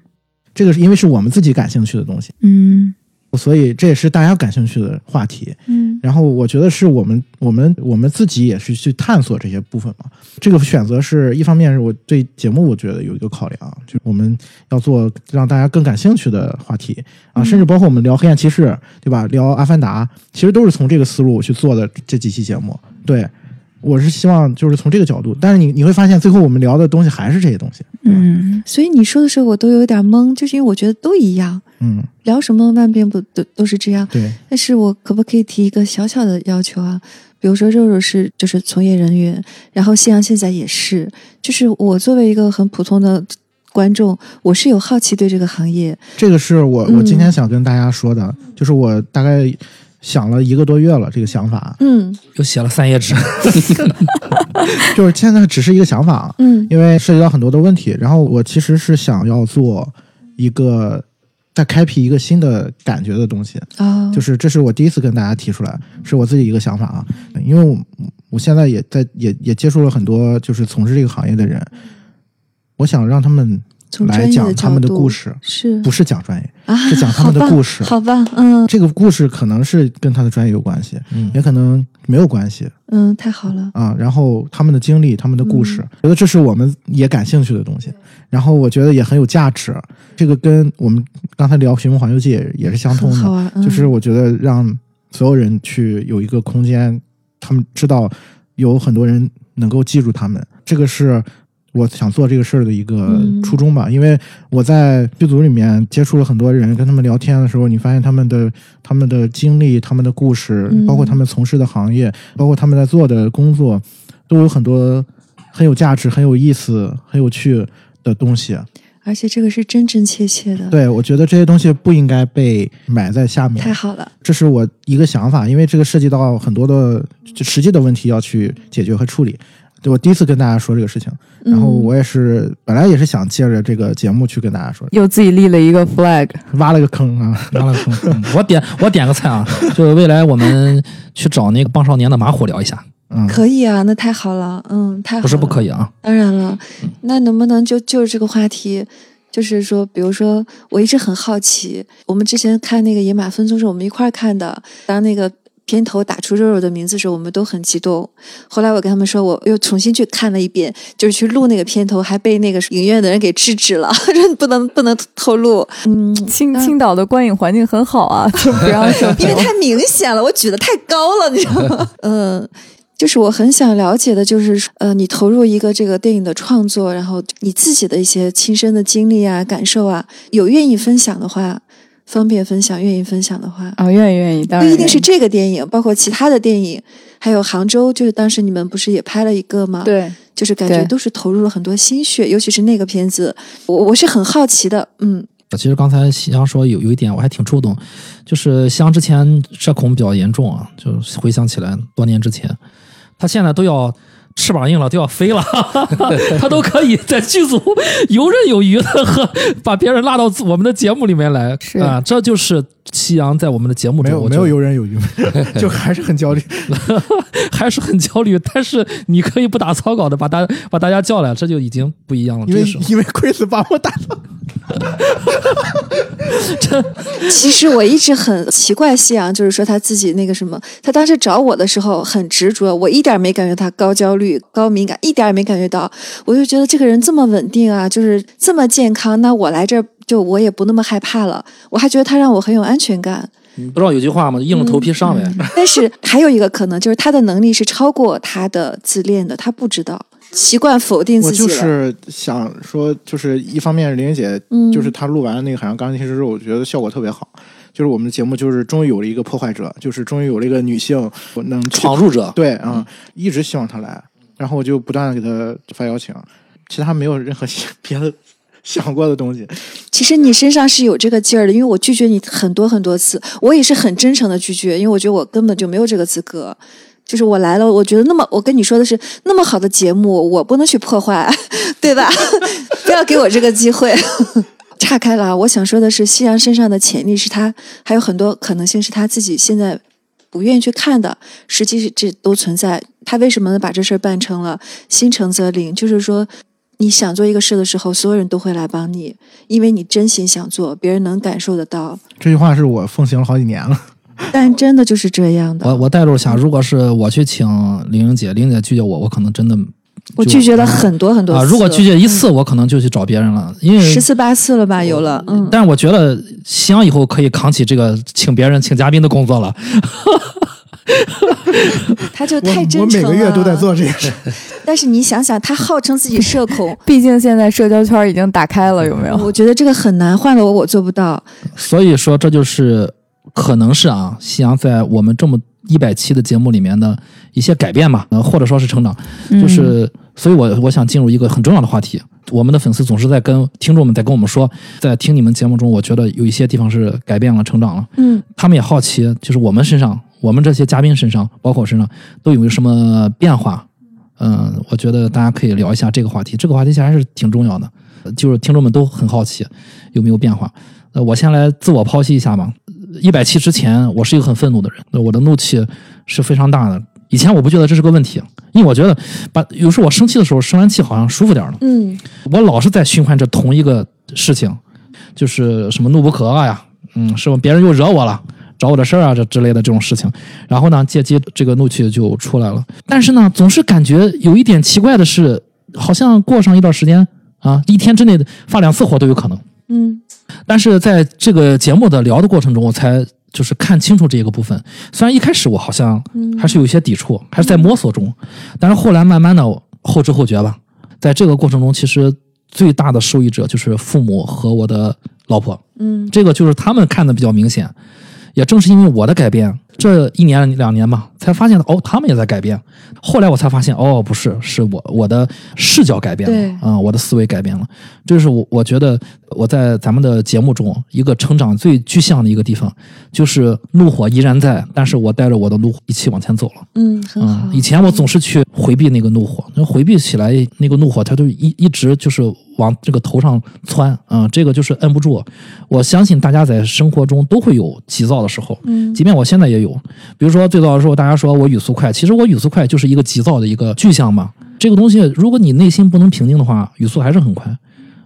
这个是因为是我们自己感兴趣的东西，嗯所以这也是大家感兴趣的话题。嗯然后我觉得是我们我们我们自己也是去探索这些部分嘛。这个选择是一方面是我对节目我觉得有一个考量，就是我们要做让大家更感兴趣的话题啊，甚至包括我们聊黑暗骑士，对吧？聊阿凡达，其实都是从这个思路去做的这几期节目。对，我是希望就是从这个角度，但是你你会发现最后我们聊的东西还是这些东西。嗯。所以你说的时候我都有点懵，就是因为我觉得都一样，嗯，聊什么万变不都都是这样。对，但是我可不可以提一个小小的要求啊？比如说肉肉是就是从业人员，然后夕阳现在也是，就是我作为一个很普通的观众，我是有好奇对这个行业，这个是我嗯我今天想跟大家说的，就是我大概想了一个多月了这个想法，嗯又写了三页纸，就是现在只是一个想法，嗯因为涉及到很多的问题。然后我其实是想要做一个再开辟一个新的感觉的东西，啊，就是这是我第一次跟大家提出来，是我自己一个想法啊。因为我我现在也在也也接触了很多就是从事这个行业的人，我想让他们来讲他们的故事，是不是讲专业，啊，是讲他们的故事好吧，嗯这个故事可能是跟他的专业有关系，嗯也可能没有关系嗯，太好了，啊。然后他们的经历、他们的故事，觉得这是我们也感兴趣的东西。然后我觉得也很有价值。这个跟我们刚才聊《寻梦环游记》也是相通的，啊，嗯就是我觉得让所有人去有一个空间，他们知道有很多人能够记住他们，这个是我想做这个事儿的一个嗯初衷吧。因为我在剧组里面接触了很多人，跟他们聊天的时候，你发现他们的他们的经历、他们的故事，嗯包括他们从事的行业，包括他们在做的工作，都有很多很有价值、很有意思、很有趣的东西。而且这个是真真切切的，对，我觉得这些东西不应该被埋在下面。太好了，这是我一个想法，因为这个涉及到很多的实际的问题要去解决和处理。对我第一次跟大家说这个事情，然后嗯我也是本来也是想借着这个节目去跟大家说，又自己立了一个 flag。挖了个坑啊。挖了个坑。嗯我点我点个菜啊，就是未来我们去找那个棒少年的马虎聊一下，嗯，可以啊，那太好了，嗯，太好了，不是不可以啊。当然了，那能不能就就是这个话题，就是说，比如说，我一直很好奇，我们之前看那个《野马分鬃》是我们一块儿看的，当那个片头打出肉肉的名字的时候，我们都很激动。后来我跟他们说，我又重新去看了一遍，就是去录那个片头，还被那个影院的人给制止了，说 不能不能透露，嗯，青青岛的观影环境很好啊，就不让说 因为太明显了，我举得太高了，你知道吗？嗯。就是我很想了解的，就是呃，你投入一个这个电影的创作，然后你自己的一些亲身的经历啊、感受啊，有愿意分享的话，方便分享；愿意分享的话，啊，愿意愿意，当然不一定是这个电影，包括其他的电影，还有杭州，就是当时你们不是也拍了一个吗？，对。就是感觉都是投入了很多心血，尤其是那个片子，我我是很好奇的，嗯其实刚才夕阳说有有一点我还挺触动，就是夕阳之前社恐比较严重啊，就回想起来多年之前，他现在都要翅膀硬了，都要飞了，他都可以在剧组游刃有余的和把别人拉到我们的节目里面来。是。啊，这就是夕阳在我们的节目中我没有没有游刃有余，就还是很焦虑。还是很焦虑，但是你可以不打草稿的把大把大家叫来，这就已经不一样了。因为因为 Chris 把我打这，其实我一直很奇怪夕阳，就是说他自己那个什么，他当时找我的时候很执着，我一点没感觉他高焦虑、高敏感，一点也没感觉到。我就觉得这个人这么稳定啊，就是这么健康，那我来这儿就我也不那么害怕了，我还觉得他让我很有安全感。你不知道有句话吗？硬着头皮上呗。但是还有一个可能就是他的能力是超过他的自恋的，他不知道。习惯否定自己我。就是想说，就是一方面玲玲姐，嗯就是她录完那个《海洋钢琴师》之后，我觉得效果特别好。就是我们的节目，就是终于有了一个破坏者，就是终于有了一个女性能闯入者，对啊、嗯一直希望她来，然后我就不断的给她发邀请，其他没有任何 别的 想过的东西。其实你身上是有这个劲儿的，因为我拒绝你很多很多次，我也是很真诚的拒绝，因为我觉得我根本就没有这个资格。就是我来了，我觉得那么，我跟你说的是那么好的节目，我不能去破坏，对吧？不要给我这个机会。岔开了，我想说的是，夕阳身上的潜力是他还有很多可能性是他自己现在不愿意去看的，实际是这都存在。他为什么能把这事儿办成了？心诚则灵，就是说，你想做一个事的时候，所有人都会来帮你，因为你真心想做，别人能感受得到。这句话是我奉行了好几年了。但真的就是这样的。我我代入下，如果是我去请玲玲姐，玲玲姐拒绝我，我可能真的我拒绝了很多很多次啊。如果拒绝一次，我可能就去找别人了，因为十次八次了吧，有了，嗯。但是我觉得夕阳以后可以扛起这个请别人、请嘉宾的工作了。他就太真诚了。我每个月都在做这件事。但是你想想，他号称自己社恐，毕竟现在社交圈已经打开了，有没有？我觉得这个很难，换了我我做不到。所以说，这就是可能是啊，夕阳在我们这么一百期的节目里面的一些改变吧，呃，或者说是成长，就是，所以我我想进入一个很重要的话题。我们的粉丝总是在跟听众们在跟我们说，在听你们节目中，我觉得有一些地方是改变了、成长了。嗯，他们也好奇，就是我们身上，我们这些嘉宾身上，包括我身上，都有没有什么变化？嗯，我觉得大家可以聊一下这个话题。这个话题其实还是挺重要的，呃就是听众们都很好奇有没有变化。呃，我先来自我剖析一下吧。一百期之前，我是一个很愤怒的人，呃我的怒气是非常大的。以前我不觉得这是个问题，因为我觉得把有时候我生气的时候，生完气好像舒服点了。嗯，我老是在循环着同一个事情，就是什么怒不可遏呀，嗯，是吧？别人又惹我了，找我的事儿啊，这之类的这种事情，然后呢，借机这个怒气就出来了。但是呢，总是感觉有一点奇怪的是，好像过上一段时间啊，一天之内发两次火都有可能。嗯，但是在这个节目的聊的过程中，我才就是看清楚这一个部分。虽然一开始我好像还是有一些抵触，还是在摸索中，但是后来慢慢的后知后觉吧。在这个过程中，其实最大的受益者就是父母和我的老婆。嗯，这个就是他们看的比较明显。也正是因为我的改变，这一年两年吧，才发现哦，他们也在改变。后来我才发现，哦，不是，是我我的视角改变了，啊、我的思维改变了。这是我我觉得我在咱们的节目中一个成长最具象的一个地方，就是怒火依然在，但是我带着我的怒火一起往前走了。嗯，很好嗯，。以前我总是去回避那个怒火，那回避起来那个怒火，它就一一直就是往这个头上窜啊、这个就是摁不住。我相信大家在生活中都会有急躁的时候，嗯即便我现在也有。比如说最早的时候，大家说我语速快，其实我语速快就是一个急躁的一个具象嘛。这个东西，如果你内心不能平静的话，语速还是很快。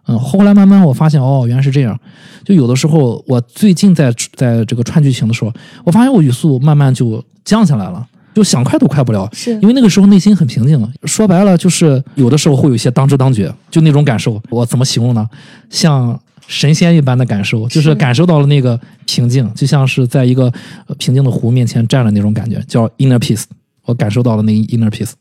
嗯，后来慢慢我发现，哦，原来是这样。就有的时候，我最近在在这个串剧情的时候，我发现我语速慢慢就降下来了，就想快都快不了。是因为那个时候内心很平静了。说白了，就是有的时候会有一些当知当觉，就那种感受。我怎么形容呢？像神仙一般的感受，就是是感受到了那个平静，就像是在一个呃平静的湖面前站了那种感觉，叫 inner peace。我感受到了那个 inner peace。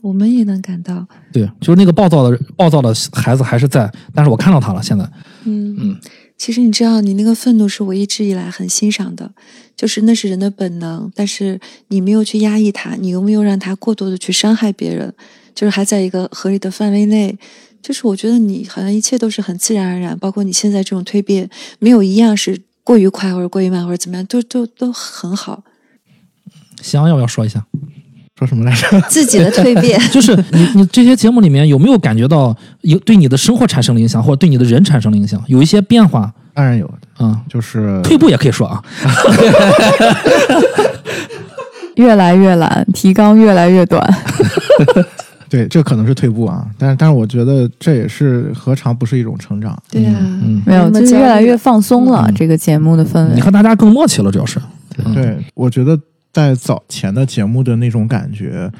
我们也能感到。对，就是那个暴躁的暴躁的孩子还是在，但是我看到他了。现在，嗯嗯，其实你知道，你那个愤怒是我一直以来很欣赏的，就是那是人的本能，但是你没有去压抑它，你又没有让它过多的去伤害别人，就是还在一个合理的范围内。就是我觉得你好像一切都是很自然而然，包括你现在这种蜕变，没有一样是过于快或者过于慢或者怎么样，都都都很好。翔要不要说一下？说什么来着？自己的蜕变，就是你你这些节目里面有没有感觉到有对你的生活产生了影响，或者对你的人产生了影响，有一些变化？当然有的，啊、就是退步也可以说啊。越来越懒，提纲越来越短。对，这可能是退步啊，但是但是我觉得这也是何尝不是一种成长？对呀、嗯没有，就是越来越放松了。嗯这个节目的氛围你，和大家更默契了，主要是。嗯对，我觉得在早前的节目的那种感觉，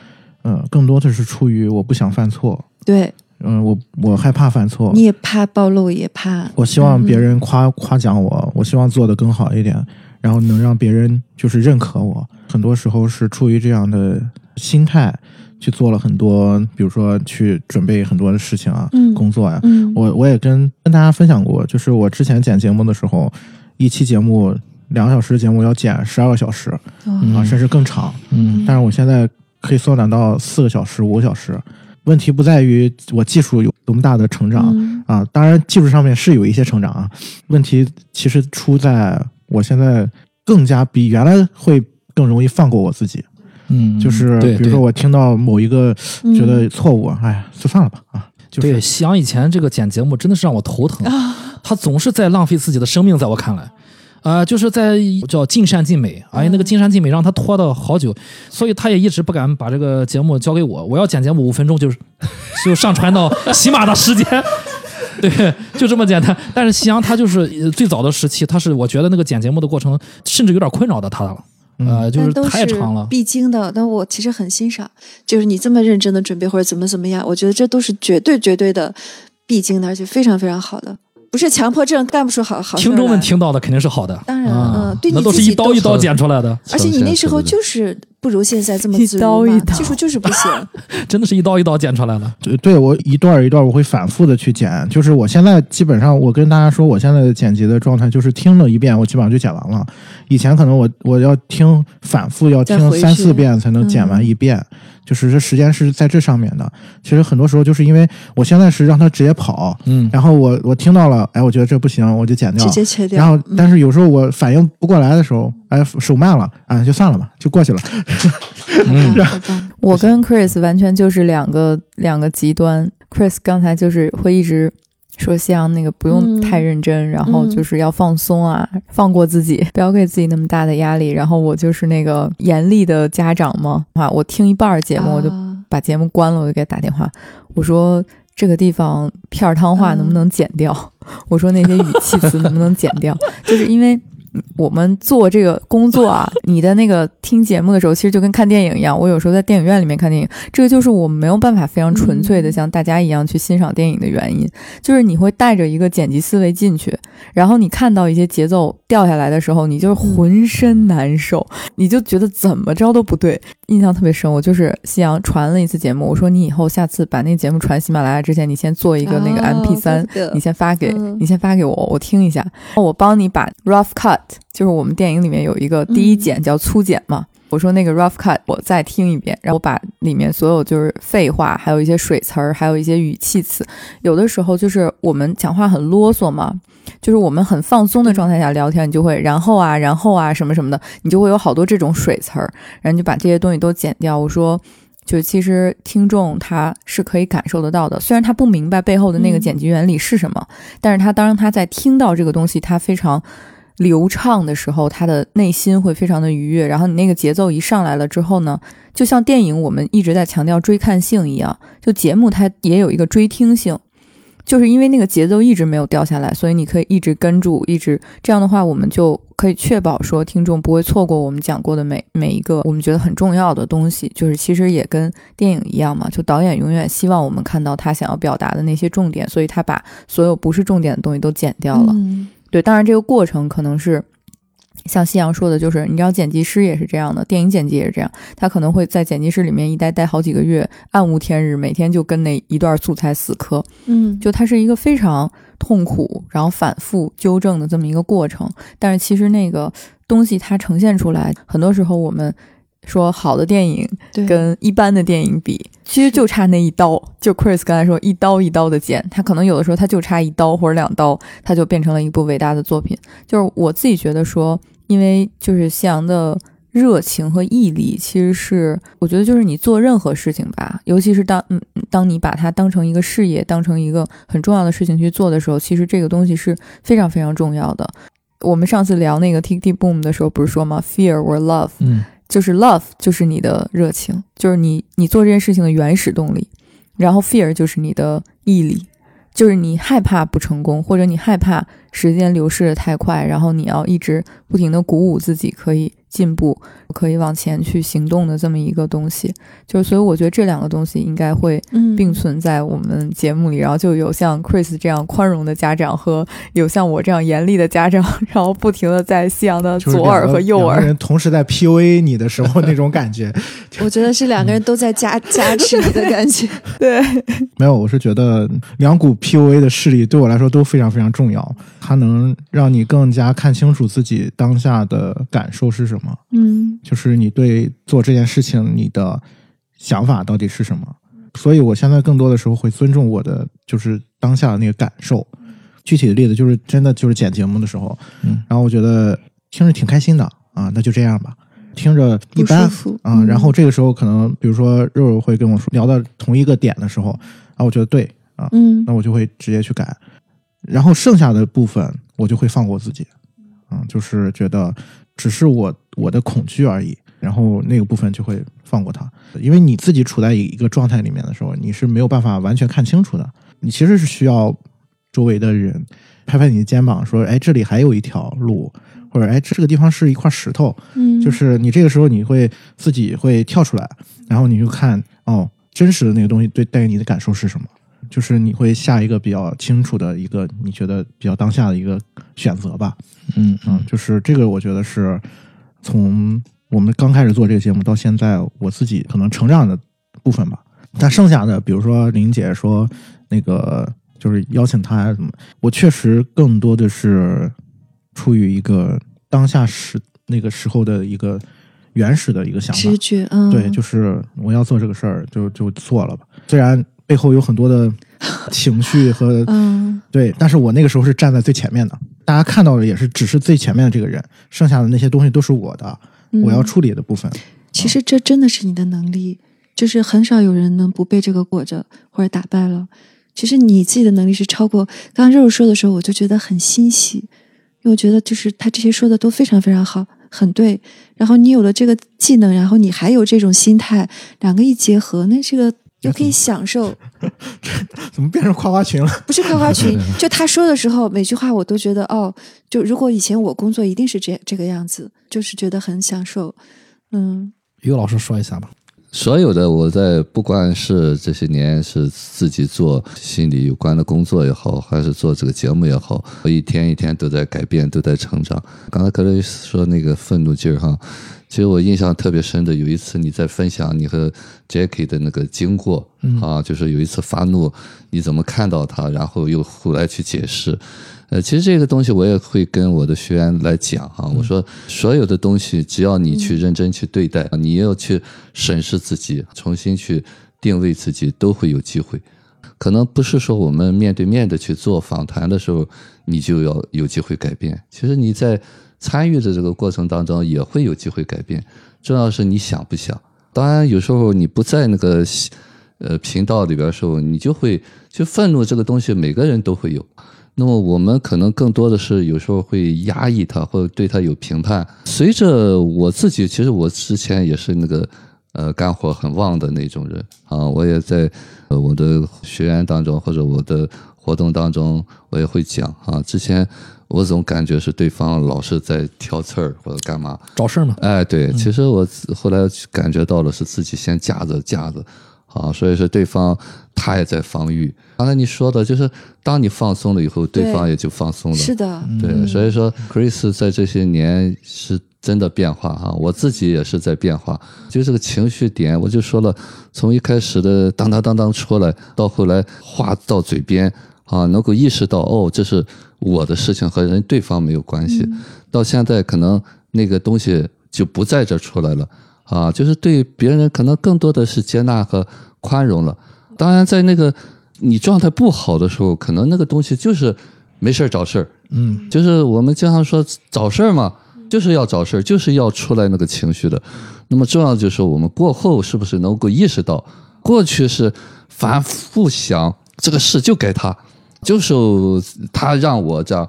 呃，更多的是出于我不想犯错，对，嗯、我我害怕犯错你，也怕暴露，也怕我希望别人夸、夸奖我，我希望做得更好一点，然后能让别人就是认可我。很多时候是出于这样的心态去做了很多，比如说去准备很多的事情啊，嗯工作呀、嗯，我我也跟跟大家分享过，就是我之前剪节目的时候，一期节目两个小时的节目要剪十二个小时、哦啊，甚至更长。嗯但是我现在可以缩短到四个小时、五个小时。问题不在于我技术有多么大的成长、嗯啊，当然技术上面是有一些成长啊。问题其实出在我现在更加比原来会更容易放过我自己，嗯，就是比如说我听到某一个嗯觉得错误，哎呀，就算了吧啊，就是对，夕阳以前这个剪节目真的是让我头疼，啊，他总是在浪费自己的生命，在我看来。啊、就是在叫尽善尽美，哎，那个尽善尽美让他拖到好久，所以他也一直不敢把这个节目交给我。我要剪节目五分钟就就上传到 起码的时间，对，就这么简单。但是夕阳他就是呃最早的时期，他是我觉得那个剪节目的过程甚至有点困扰到他了，呃，就是都是太长了。必经的。但我其实很欣赏，就是你这么认真的准备或者怎么怎么样，我觉得这都是绝对绝对的必经的，而且非常非常好的，不是强迫症干不出好好听众们听到的肯定是好的，当然啊嗯对你那都是一刀一刀剪出来的，而且你那时候就是不如现在这么一自如嘛刀一刀技术就是不行。真的是一刀一刀剪出来的。对，对我一段一段我会反复的去剪，就是我现在基本上我跟大家说，我现在的剪辑的状态就是听了一遍，我基本上就剪完了。以前可能我我要听反复要听三四遍才能剪完嗯一遍，就是这时间是在这上面的。其实很多时候就是因为我现在是让它直接跑，嗯，然后我我听到了，哎，我觉得这不行，我就剪掉直。接切掉。然后，嗯但是有时候我反应不过来的时候，哎，手慢了，啊，就算了吧，就过去了。嗯 我跟 Chris 完全就是两个两个极端。Chris 刚才就是会一直说像那个不用嗯太认真，然后就是要放松啊，放过自己，不要给自己那么大的压力。然后我就是那个严厉的家长嘛，啊，我听一半儿节目我就啊把节目关了，我就给他打电话，我说这个地方片儿汤话能不能剪掉？我说那些语气词能不能剪掉？就是因为。我们做这个工作啊，你的那个听节目的时候，其实就跟看电影一样。我有时候在电影院里面看电影，这个就是我们没有办法非常纯粹的嗯像大家一样去欣赏电影的原因，就是你会带着一个剪辑思维进去，然后你看到一些节奏掉下来的时候，你就是浑身难受，你就觉得怎么着都不对。印象特别深，我就是夕阳传了一次节目，我说你以后下次把那节目传喜马拉雅之前，你先做一个那个哦 MP 三、你先发给、嗯你先发给我，我听一下，我帮你把 rough cut，就是我们电影里面有一个第一剪叫粗剪嘛。我说那个 rough cut，我再听一遍，然后我把里面所有就是废话，还有一些水词儿，还有一些语气词，有的时候就是我们讲话很啰嗦嘛，就是我们很放松的状态下聊天，你就会然后啊，然后啊什么什么的，你就会有好多这种水词儿，然后你就把这些东西都剪掉。我说，就其实听众他是可以感受得到的，虽然他不明白背后的那个嗯剪辑原理是什么，但是他当他在听到这个东西，他非常。流畅的时候，他的内心会非常的愉悦。然后你那个节奏一上来了之后呢，就像电影我们一直在强调追看性一样，就节目它也有一个追听性，就是因为那个节奏一直没有掉下来，所以你可以一直跟住，一直这样的话，我们就可以确保说听众不会错过我们讲过的每每一个我们觉得很重要的东西。就是其实也跟电影一样嘛，就导演永远希望我们看到他想要表达的那些重点，所以他把所有不是重点的东西都剪掉了。对，当然这个过程可能是像夕阳说的，就是你知道剪辑师也是这样的，电影剪辑也是这样，他可能会在剪辑室里面一待待好几个月，暗无天日，每天就跟那一段素材死磕，嗯，就它是一个非常痛苦，然后反复纠正的这么一个过程。但是其实那个东西它呈现出来，很多时候我们说好的电影跟一般的电影比，其实就差那一刀。就 Chris 刚才说一刀一刀的剪，他可能有的时候他就差一刀或者两刀，他就变成了一部伟大的作品。就是我自己觉得说，因为就是夕阳的。热情和毅力其实是，我觉得就是你做任何事情吧，尤其是当嗯，当你把它当成一个事业，当成一个很重要的事情去做的时候，其实这个东西是非常非常重要的。我们上次聊那个 Tik Tik Boom 的时候，不是说吗？Fear or love，嗯就是 love 就是你的热情，就是你你做这件事情的原始动力，然后 fear 就是你的毅力，就是你害怕不成功，或者你害怕时间流逝的太快，然后你要一直不停的鼓舞自己，可以进步，可以往前去行动的这么一个东西。就是所以我觉得这两个东西应该会嗯并存在我们节目里，然后就有像 Chris 这样宽容的家长和有像我这样严厉的家长，然后不停的在夕阳的左耳和右耳。人同时在 PUA 你的时候那种感觉。我觉得是两个人都在加 加持你的感觉。对，没有，我是觉得两股 PUA 的势力对我来说都非常非常重要，它能让你更加看清楚自己当下的感受是什么，嗯。就是你对做这件事情你的想法到底是什么。所以我现在更多的时候会尊重我的就是当下的那个感受。具体的例子就是真的就是剪节目的时候，嗯，然后我觉得听着挺开心的啊，那就这样吧。听着一般啊，嗯。然后这个时候可能比如说肉肉会跟我说聊到同一个点的时候，啊，我觉得对啊，嗯。那我就会直接去改，然后剩下的部分我就会放过自己，嗯，就是觉得只是我我的恐惧而已，然后那个部分就会放过它，因为你自己处在一个状态里面的时候，你是没有办法完全看清楚的，你其实是需要周围的人拍拍你的肩膀，说，哎，这里还有一条路，或者哎，这个地方是一块石头，嗯，就是你这个时候你会自己会跳出来，然后你就看哦，真实的那个东西对带给你的感受是什么，就是你会下一个比较清楚的一个你觉得比较当下的一个选择吧。嗯嗯，就是这个我觉得是从我们刚开始做这个节目到现在，我自己可能成长的部分吧。但剩下的，比如说林姐说那个就是邀请他呀什么，我确实更多的是出于一个当下时那个时候的一个原始的一个想法直，觉，嗯，对，就是我要做这个事儿，就就做了吧。虽然背后有很多的 情绪和嗯对，但是我那个时候是站在最前面的，大家看到的也是只是最前面的这个人，剩下的那些东西都是我的，嗯我要处理的部分。其实这真的是你的能力，就是很少有人能不被这个裹着或者打败了。其实你自己的能力是超过刚刚肉肉说的时候，我就觉得很欣喜，因为我觉得就是他这些说的都非常非常好，很对。然后你有了这个技能，然后你还有这种心态，两个一结合，那这个又可以享受。怎么变成夸夸群了？不是夸夸群，就他说的时候，每句话我都觉得哦，就如果以前我工作一定是这这个样子，就是觉得很享受。嗯于老师说一下吧。所有的我在不管是这些年是自己做心理有关的工作也好，还是做这个节目也好，我一天一天都在改变，都在成长。刚才克雷斯说那个愤怒劲儿哈，其实我印象特别深的，有一次你在分享你和 Jackie 的那个经过、啊，就是有一次发怒，你怎么看到他，然后又后来去解释。呃，其实这个东西我也会跟我的学员来讲哈，我说所有的东西，只要你去认真去对待，你要去审视自己，重新去定位自己，都会有机会。可能不是说我们面对面的去做访谈的时候，你就要有机会改变。其实你在参与的这个过程当中，也会有机会改变。重要是你想不想。当然，有时候你不在那个呃频道里边的时候，你就会就愤怒这个东西，每个人都会有。那么我们可能更多的是有时候会压抑他，或者对他有评判。随着我自己，其实我之前也是那个呃肝火很旺的那种人啊，我也在呃我的学员当中或者我的活动当中，我也会讲啊。之前我总感觉是对方老是在挑刺儿或者干嘛，找事儿嘛。哎，对，其实我后来感觉到了是自己先架着架着，啊，所以说对方他也在防御。刚才你说的就是，当你放松了以后，对对方也就放松了。是的，对，所以说 Chris 在这些年是真的变化哈，我自己也是在变化。就这个情绪点，我就说了，从一开始的当当当当出来，到后来话到嘴边啊，能够意识到哦，这是我的事情和人对方没有关系，到现在可能那个东西就不在这出来了啊，就是对别人可能更多的是接纳和宽容了。当然，在那个你状态不好的时候，可能那个东西就是没事儿找事儿。嗯，就是我们经常说找事儿嘛，就是要找事儿，就是要出来那个情绪的。那么重要的就是我们过后是不是能够意识到，过去是反复想这个事就该他，就是他让我这样。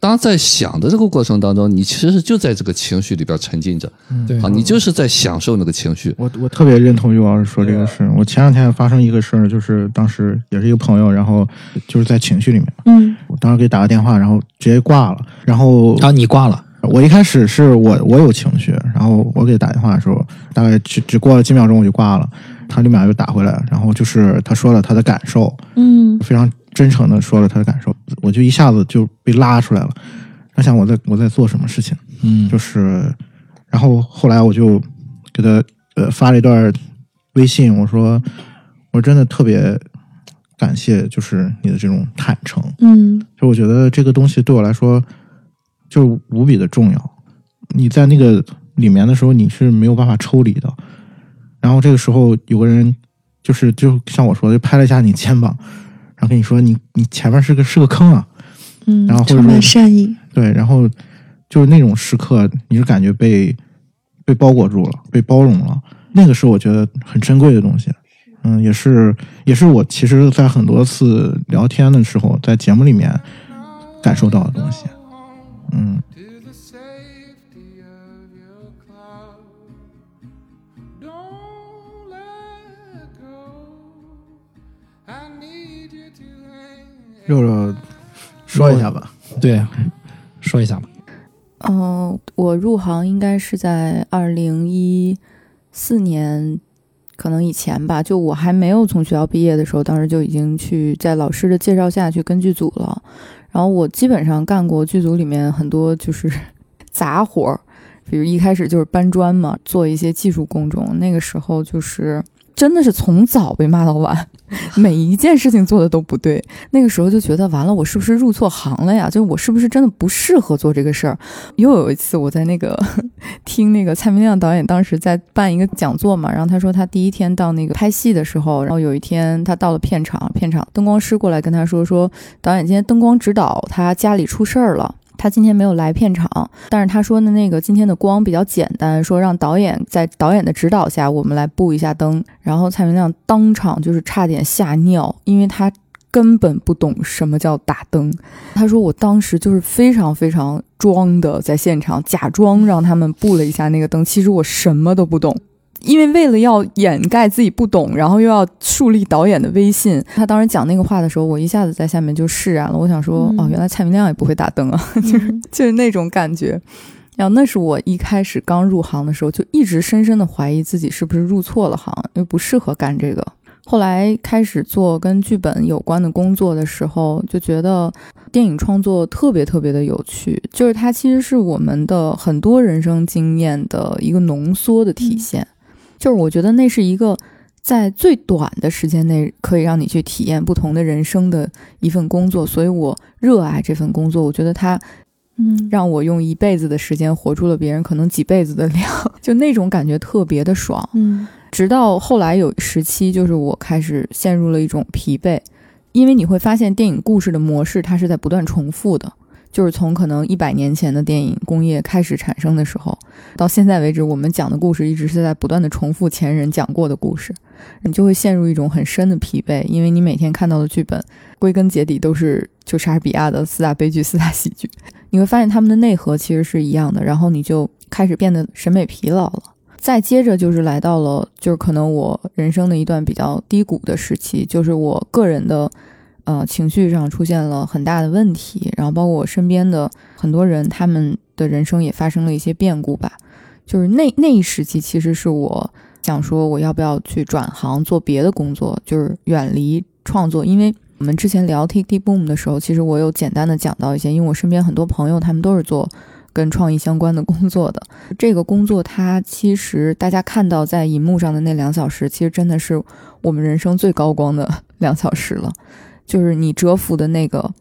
当在想的这个过程当中，你其实就在这个情绪里边沉浸着，对啊，你就是在享受那个情绪。我我特别认同于老师说这个事。我前两天发生一个事儿，就是当时也是一个朋友，然后就是在情绪里面，嗯我当时给打个电话，然后直接挂了。然后啊，你挂了，我一开始是我我有情绪，然然后我给他打电话的时候，大概只只过了几秒钟我就挂了，他立马又打回来，然后就是他说了他的感受，嗯非常真诚的说了他的感受，我就一下子就被拉出来了。他想我在我在做什么事情，嗯就是，然后后来我就给他呃发了一段微信，我说我真的特别感谢，就是你的这种坦诚，嗯就我觉得这个东西对我来说就是无比的重要。你在那个里面的时候，你是没有办法抽离的。然后这个时候有个人就是就像我说的，就拍了一下你肩膀，然后跟你说你你前面是个是个坑啊，嗯然后充满善意，对，然后就是那种时刻，你就感觉被被包裹住了，被包容了，那个是我觉得很珍贵的东西。嗯，也是也是我其实，在很多次聊天的时候，在节目里面感受到的东西。嗯，肉肉说一下吧。对，说一下吧。嗯、我入行应该是在二零一四年，可能以前吧。就我还没有从学校毕业的时候，当时就已经去在老师的介绍下去跟剧组了。然后我基本上干过剧组里面很多就是 杂活儿，比如一开始就是搬砖嘛，做一些技术工种。那个时候就是真的是从早被骂到晚，每一件事情做的都不对。那个时候就觉得完了，我是不是入错行了呀？就我是不是真的不适合做这个事儿？又有一次我在那个 听那个蔡明亮导演当时在办一个讲座嘛，然后他说他第一天到那个拍戏的时候，然后有一天他到了片场，片场灯光师过来跟他说说导演今天灯光指导他家里出事儿了。他今天没有来片场，但是他说的那个今天的光比较简单，说让导演在导演的指导下，我们来布一下灯。然后蔡明亮当场就是差点吓尿，因为他根本不懂什么叫打灯。他说我当时就是非常非常装的在现场，假装让他们布了一下那个灯，其实我什么都不懂。因为为了要掩盖自己不懂，然后又要树立导演的威信，他当时讲那个话的时候，我一下子在下面就释然了。我想说，嗯哦，原来蔡明亮也不会打灯啊，就是就是那种感觉。然后那是我一开始刚入行的时候，就一直深深的怀疑自己是不是入错了行，因为不适合干这个。后来开始做跟剧本有关的工作的时候，就觉得电影创作特别特别的有趣，就是它其实是我们的很多人生经验的一个浓缩的体现。就是我觉得那是一个在最短的时间内可以让你去体验不同的人生的一份工作，所以我热爱这份工作。我觉得它嗯让我用一辈子的时间活出了别人可能几辈子的量，就那种感觉特别的爽。嗯直到后来有时期，就是我开始陷入了一种疲惫，因为你会发现电影故事的模式它是在不断重复的，就是从可能一百年前的电影工业开始产生的时候，到现在为止，我们讲的故事一直是在不断的重复前人讲过的故事，你就会陷入一种很深的疲惫，因为你每天看到的剧本，归根结底都是就莎士比亚的四大悲剧、四大喜剧，你会发现他们的内核其实是一样的，然后你就开始变得审美疲劳了。再接着就是来到了，就是可能我人生的一段比较低谷的时期，就是我个人的，呃，情绪上出现了很大的问题，然后包括我身边的很多人，他们的人生也发生了一些变故吧。就是那那一时期，其实是我想说我要不要去转行做别的工作，就是远离创作，因为我们之前聊 Tik Tik Boom 的时候，其实我有简单的讲到一些，因为我身边很多朋友他们都是做跟创意相关的工作的。这个工作它其实大家看到在荧幕上的那两小时，其实真的是我们人生最高光的两小时了。就是你蛰伏的那个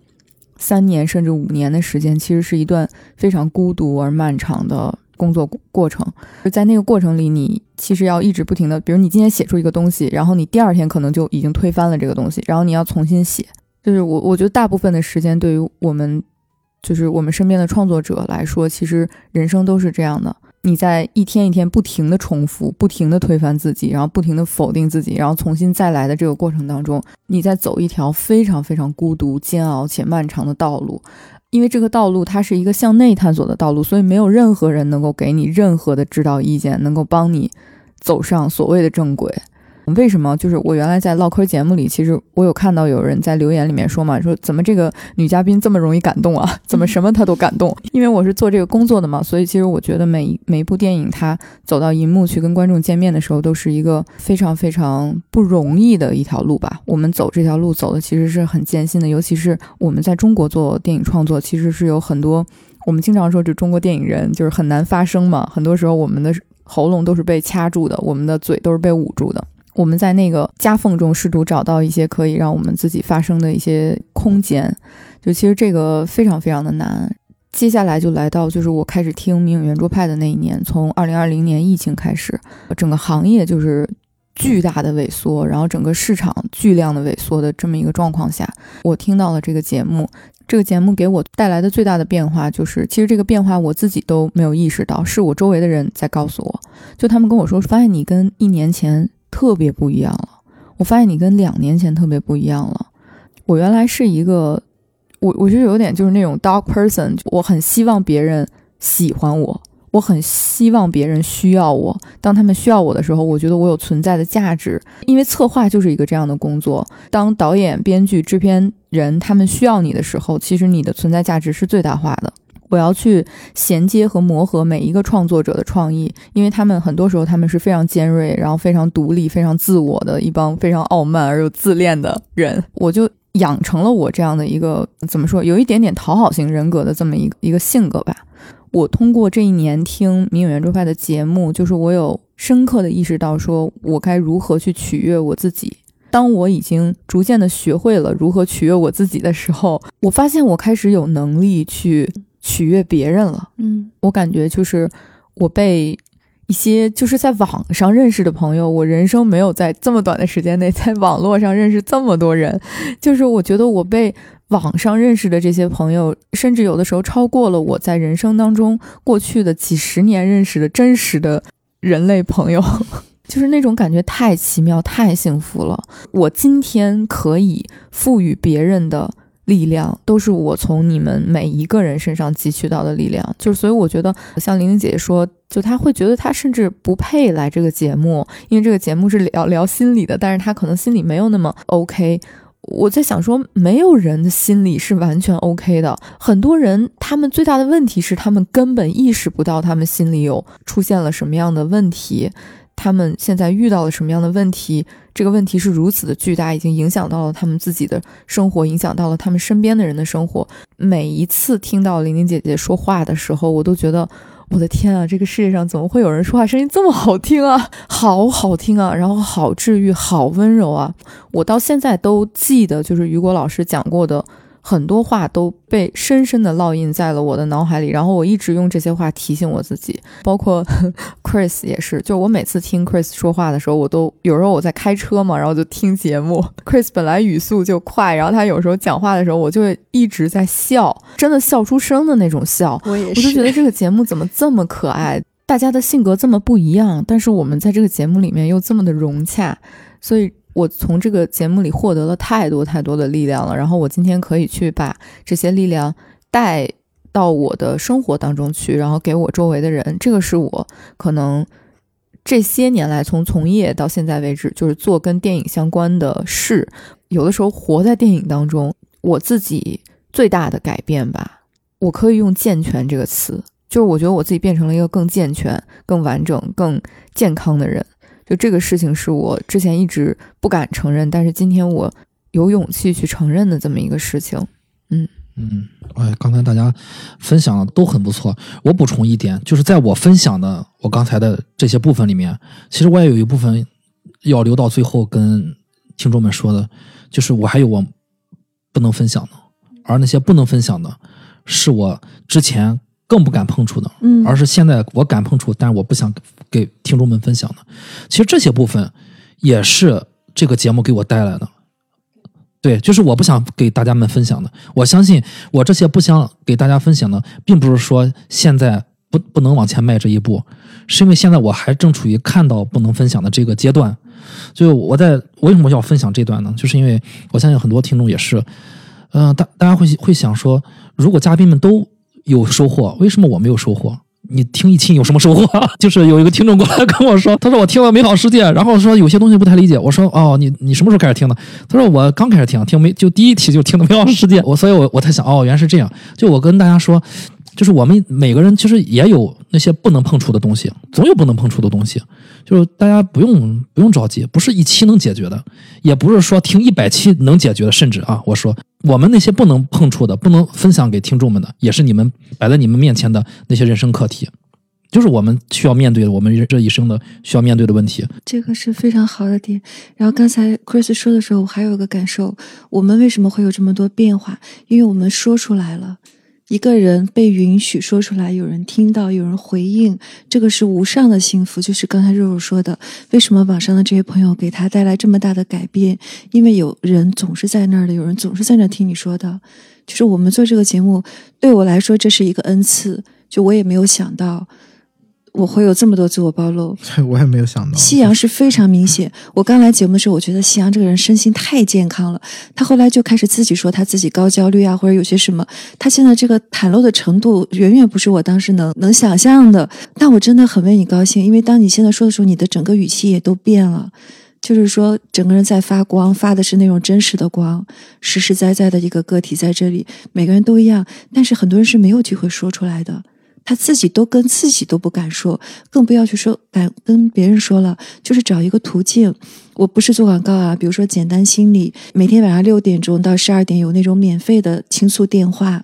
三年甚至五年的时间，其实是一段非常孤独而漫长的工作过程。就在那个过程里，你其实要一直不停的，比如你今天写出一个东西，然后你第二天可能就已经推翻了这个东西，然后你要重新写。就是我我觉得大部分的时间对于我们就是我们身边的创作者来说，其实人生都是这样的。你在一天一天不停的重复、不停的推翻自己，然后不停的否定自己，然后重新再来的这个过程当中，你在走一条非常非常孤独、煎熬且漫长的道路。因为这个道路它是一个向内探索的道路，所以没有任何人能够给你任何的指导意见，能够帮你走上所谓的正轨。为什么？就是我原来在唠嗑节目里，其实我有看到有人在留言里面说嘛，说怎么这个女嘉宾这么容易感动啊？怎么什么她都感动？因为我是做这个工作的嘛，所以其实我觉得每一每一部电影，它走到荧幕去跟观众见面的时候，都是一个非常非常不容易的一条路吧。我们走这条路走的其实是很艰辛的，尤其是我们在中国做电影创作，其实是有很多我们经常说，这中国电影人就是很难发声嘛，很多时候我们的喉咙都是被掐住的，我们的嘴都是被捂住的。我们在那个夹缝中试图找到一些可以让我们自己发声的一些空间，就其实这个非常非常的难。接下来就来到就是我开始听明影圆桌派的那一年，从二零二零年疫情开始，整个行业就是巨大的萎缩，然后整个市场巨量的萎缩的这么一个状况下，我听到了这个节目。这个节目给我带来的最大的变化就是，其实这个变化我自己都没有意识到，是我周围的人在告诉我。就他们跟我说，发现你跟一年前特别不一样了。我发现你跟两年前特别不一样了。我原来是一个，我我觉得有点就是那种 dog person，我很希望别人喜欢我，我很希望别人需要我。当他们需要我的时候，我觉得我有存在的价值。因为策划就是一个这样的工作，当导演、编剧、制片人他们需要你的时候，其实你的存在价值是最大化的。我要去衔接和磨合每一个创作者的创意，因为他们很多时候他们是非常尖锐，然后非常独立、非常自我的一帮非常傲慢而又自恋的人。我就养成了我这样的一个怎么说，有一点点讨好型人格的这么一个一个性格吧。我通过这一年听民影圆桌派的节目，就是我有深刻的意识到，说我该如何去取悦我自己。当我已经逐渐的学会了如何取悦我自己的时候，我发现我开始有能力去取悦别人了。嗯我感觉就是我被一些就是在网上认识的朋友，我人生没有在这么短的时间内在网络上认识这么多人，就是我觉得我被网上认识的这些朋友，甚至有的时候超过了我在人生当中过去的几十年认识的真实的人类朋友。就是那种感觉太奇妙、太幸福了。我今天可以赋予别人的力量，都是我从你们每一个人身上汲取到的力量。就是所以我觉得，像玲玲姐姐说，就她会觉得她甚至不配来这个节目，因为这个节目是聊聊心理的，但是她可能心里没有那么 OK。我在想说，没有人的心理是完全 OK 的。很多人他们最大的问题是，他们根本意识不到他们心里有出现了什么样的问题。他们现在遇到了什么样的问题？这个问题是如此的巨大，已经影响到了他们自己的生活，影响到了他们身边的人的生活。每一次听到玲玲姐姐说话的时候，我都觉得，我的天啊，这个世界上怎么会有人说话声音这么好听啊？好好听啊，然后好治愈，好温柔啊！我到现在都记得，就是雨果老师讲过的。很多话都被深深的烙印在了我的脑海里，然后我一直用这些话提醒我自己，包括 Chris 也是，就我每次听 Chris 说话的时候，我都有时候我在开车嘛，然后就听节目。Chris 本来语速就快，然后他有时候讲话的时候，我就会一直在笑，真的笑出声的那种笑。我也我就觉得这个节目怎么这么可爱，大家的性格这么不一样，但是我们在这个节目里面又这么的融洽，所以我从这个节目里获得了太多太多的力量了。然后我今天可以去把这些力量带到我的生活当中去，然后给我周围的人，这个是我可能这些年来从从业到现在为止，就是做跟电影相关的事，有的时候活在电影当中，我自己最大的改变吧，我可以用“健全”这个词，就是我觉得我自己变成了一个更健全、更完整、更健康的人。就这个事情是我之前一直不敢承认，但是今天我有勇气去承认的这么一个事情。嗯嗯，哎，刚才大家分享的都很不错。我补充一点，就是在我分享的我刚才的这些部分里面，其实我也有一部分要留到最后跟听众们说的，就是我还有我不能分享的，而那些不能分享的，是我之前更不敢碰触的，嗯而是现在我敢碰触，但是我不想给听众们分享的。其实这些部分也是这个节目给我带来的。对，就是我不想给大家们分享的。我相信我这些不想给大家分享的，并不是说现在不不能往前迈这一步，是因为现在我还正处于看到不能分享的这个阶段。就我在为什么要分享这段呢？就是因为我相信很多听众也是，嗯、大大家会会想说，如果嘉宾们都有收获，为什么我没有收获？你听一听有什么收获？就是有一个听众过来跟我说，他说我听了《美好世界》，然后说有些东西不太理解。我说哦，你你什么时候开始听的？他说我刚开始听，听没就第一期就听的《美好世界》。我所以我，我才想哦，原来是这样。就我跟大家说，就是我们每个人其实也有那些不能碰触的东西，总有不能碰触的东西。就是大家不用不用着急，不是一期能解决的，也不是说听一百期能解决的，甚至啊，我说我们那些不能碰触的、不能分享给听众们的，也是你们摆在你们面前的那些人生课题，就是我们需要面对的，我们这一生的需要面对的问题。这个是非常好的点。然后刚才 Chris 说的时候，我还有一个感受：我们为什么会有这么多变化？因为我们说出来了。一个人被允许说出来，有人听到，有人回应，这个是无上的幸福。就是刚才肉肉说的，为什么网上的这些朋友给他带来这么大的改变？因为有人总是在那儿的，有人总是在那听你说的。就是我们做这个节目，对我来说这是一个恩赐，就我也没有想到我会有这么多自我暴露。我也没有想到。夕阳是非常明显。我刚来节目的时候，我觉得夕阳这个人身心太健康了。他后来就开始自己说他自己高焦虑啊，或者有些什么。他现在这个袒露的程度，远远不是我当时能能想象的。但我真的很为你高兴，因为当你现在说的时候，你的整个语气也都变了。就是说，整个人在发光，发的是那种真实的光，实实在在的一个个体在这里，每个人都一样，但是很多人是没有机会说出来的。他自己都跟自己都不敢说，更不要去说敢跟别人说了。就是找一个途径，我不是做广告啊，比如说简单心理，每天晚上六点钟到十二点有那种免费的倾诉电话，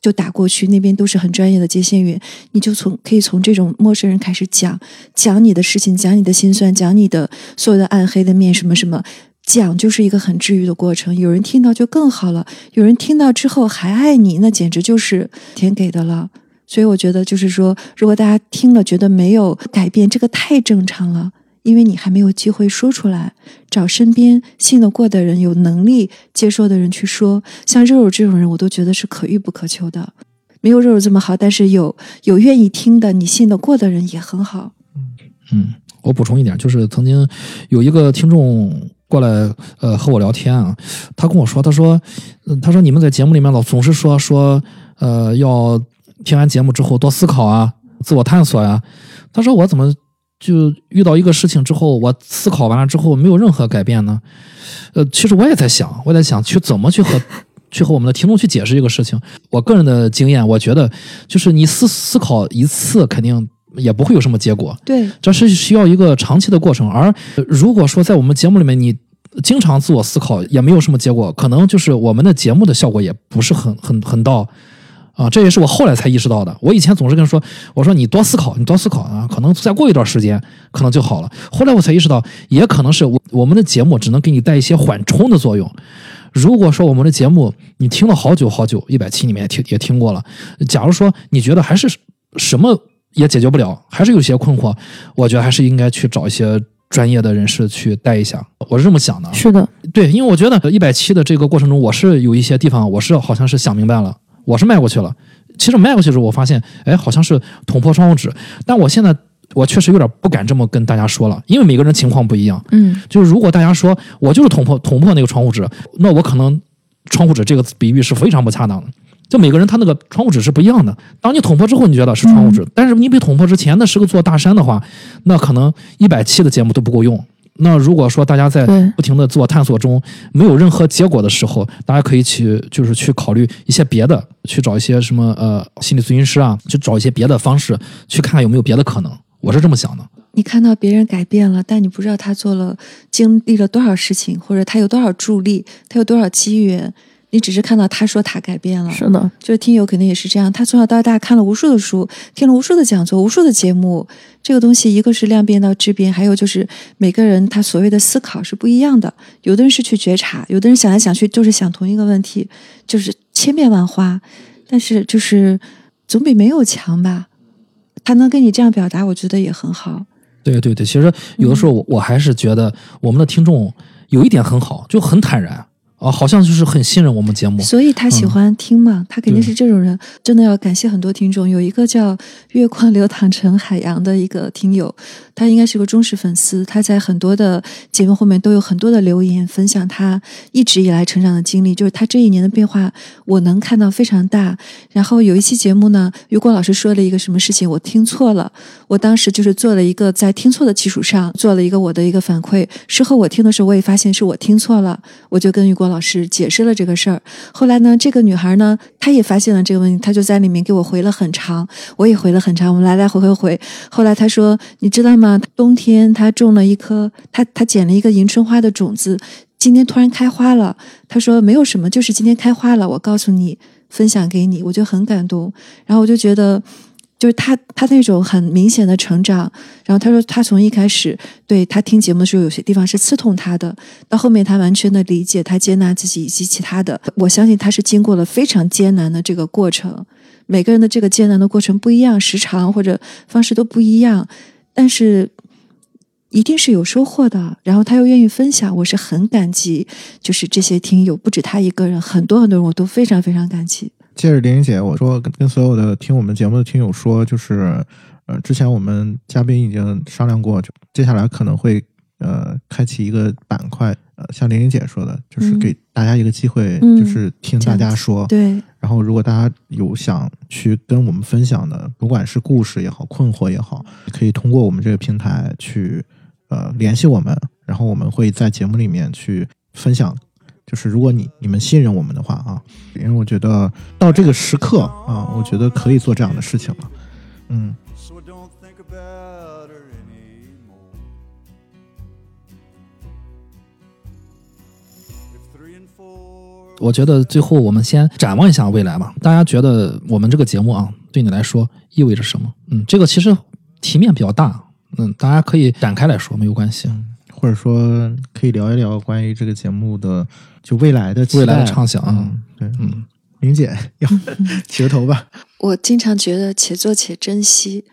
就打过去，那边都是很专业的接线员，你就从可以从这种陌生人开始讲，讲你的事情，讲你的心酸，讲你的所有的暗黑的面，什么什么。讲就是一个很治愈的过程，有人听到就更好了，有人听到之后还爱你，那简直就是天给的了。所以我觉得，就是说，如果大家听了觉得没有改变，这个太正常了，因为你还没有机会说出来，找身边信得过的人、有能力接受的人去说。像肉肉这种人，我都觉得是可遇不可求的。没有肉肉这么好，但是有有愿意听的、你信得过的人也很好。嗯，我补充一点，就是曾经有一个听众过来，呃，和我聊天啊，他跟我说，他说，他说你们在节目里面老总是说说，呃，要听完节目之后多思考啊，自我探索呀、他说我怎么就遇到一个事情之后，我思考完了之后没有任何改变呢？呃，其实我也在想，我在想去怎么去和 去和我们的听众去解释这个事情。我个人的经验，我觉得就是你思思考一次，肯定也不会有什么结果。对，这是需要一个长期的过程。而呃如果说在我们节目里面，你经常自我思考，也没有什么结果，可能就是我们的节目的效果也不是很很很到。啊，这也是我后来才意识到的。我以前总是跟人说，我说你多思考，你多思考啊，可能再过一段时间，可能就好了。后来我才意识到，也可能是我我们的节目只能给你带一些缓冲的作用。如果说我们的节目你听了好久好久，一百期里面也听也听过了，假如说你觉得还是什么也解决不了，还是有些困惑，我觉得还是应该去找一些专业的人士去带一下。我是这么想的。是的，对，因为我觉得一百期的这个过程中，我是有一些地方我是好像是想明白了，我是迈过去了。其实迈过去的时候，我发现，哎，好像是捅破窗户纸。但我现在我确实有点不敢这么跟大家说了，因为每个人情况不一样。嗯，就是如果大家说我就是捅破捅破那个窗户纸，那我可能窗户纸这个比喻是非常不恰当的。就每个人他那个窗户纸是不一样的。当你捅破之后，你觉得是窗户纸，但是你被捅破之前那是个座大山的话，那可能一百期的节目都不够用。那如果说大家在不停的自我探索中没有任何结果的时候，大家可以去就是去考虑一些别的，去找一些什么呃心理咨询师啊，去找一些别的方式，去看看有没有别的可能。我是这么想的。你看到别人改变了，但你不知道他做了、经历了多少事情，或者他有多少助力，他有多少机缘。你只是看到他说他改变了，是的，就是听友肯定也是这样。他从小到大看了无数的书，听了无数的讲座、无数的节目。这个东西，一个是量变到质变，还有就是每个人他所谓的思考是不一样的。有的人是去觉察，有的人想来想去就是想同一个问题，就是千变万化。但是就是总比没有强吧。他能跟你这样表达，我觉得也很好。对对对，其实有的时候我我还是觉得我们的听众有一点很好，就很坦然，哦，好像就是很信任我们节目。所以他喜欢听嘛，他肯定是这种人。真的要感谢很多听众，有一个叫“月光流淌成海洋”的一个听友，他应该是个忠实粉丝，他在很多的节目后面都有很多的留言，分享他一直以来成长的经历，就是他这一年的变化，我能看到非常大。然后有一期节目呢，于果老师说了一个什么事情，我听错了，我当时就是做了一个在听错的基础上做了一个我的一个反馈，事后我听的时候我也发现是我听错了，我就跟于果老师解释了这个事儿。后来呢，这个女孩呢，她也发现了这个问题，她就在里面给我回了很长，我也回了很长，我们来来回回回。后来她说：“你知道吗？冬天她种了一颗，她她捡了一个迎春花的种子，今天突然开花了。她说没有什么，就是今天开花了。我告诉你，分享给你，我就很感动。然后我就觉得。”就是他，他那种很明显的成长。然后他说，他从一开始对他听节目的时候，有些地方是刺痛他的，到后面他完全的理解，他接纳自己以及其他的。我相信他是经过了非常艰难的这个过程。每个人的这个艰难的过程不一样，时长或者方式都不一样，但是一定是有收获的。然后他又愿意分享，我是很感激。就是这些听友，不止他一个人，很多很多人，我都非常非常感激。接着玲玲姐，我说跟跟所有的听我们节目的听友说，就是呃，之前我们嘉宾已经商量过，就接下来可能会呃开启一个板块，呃，像玲玲姐说的，就是嗯。给大家一个机会，嗯就是听大家说，对，然后如果大家有想去跟我们分享的，不管是故事也好，困惑也好，可以通过我们这个平台去呃联系我们，然后我们会在节目里面去分享。就是如果你你们信任我们的话啊，因为我觉得到这个时刻啊，我觉得可以做这样的事情了。嗯，我觉得最后我们先展望一下未来吧。大家觉得我们这个节目啊，对你来说意味着什么？嗯，这个其实题面比较大，嗯，大家可以展开来说，没有关系。或者说可以聊一聊关于这个节目的就未来的未来的畅想啊嗯，对，嗯，玲姐 要起个头吧。我经常觉得且做且珍惜，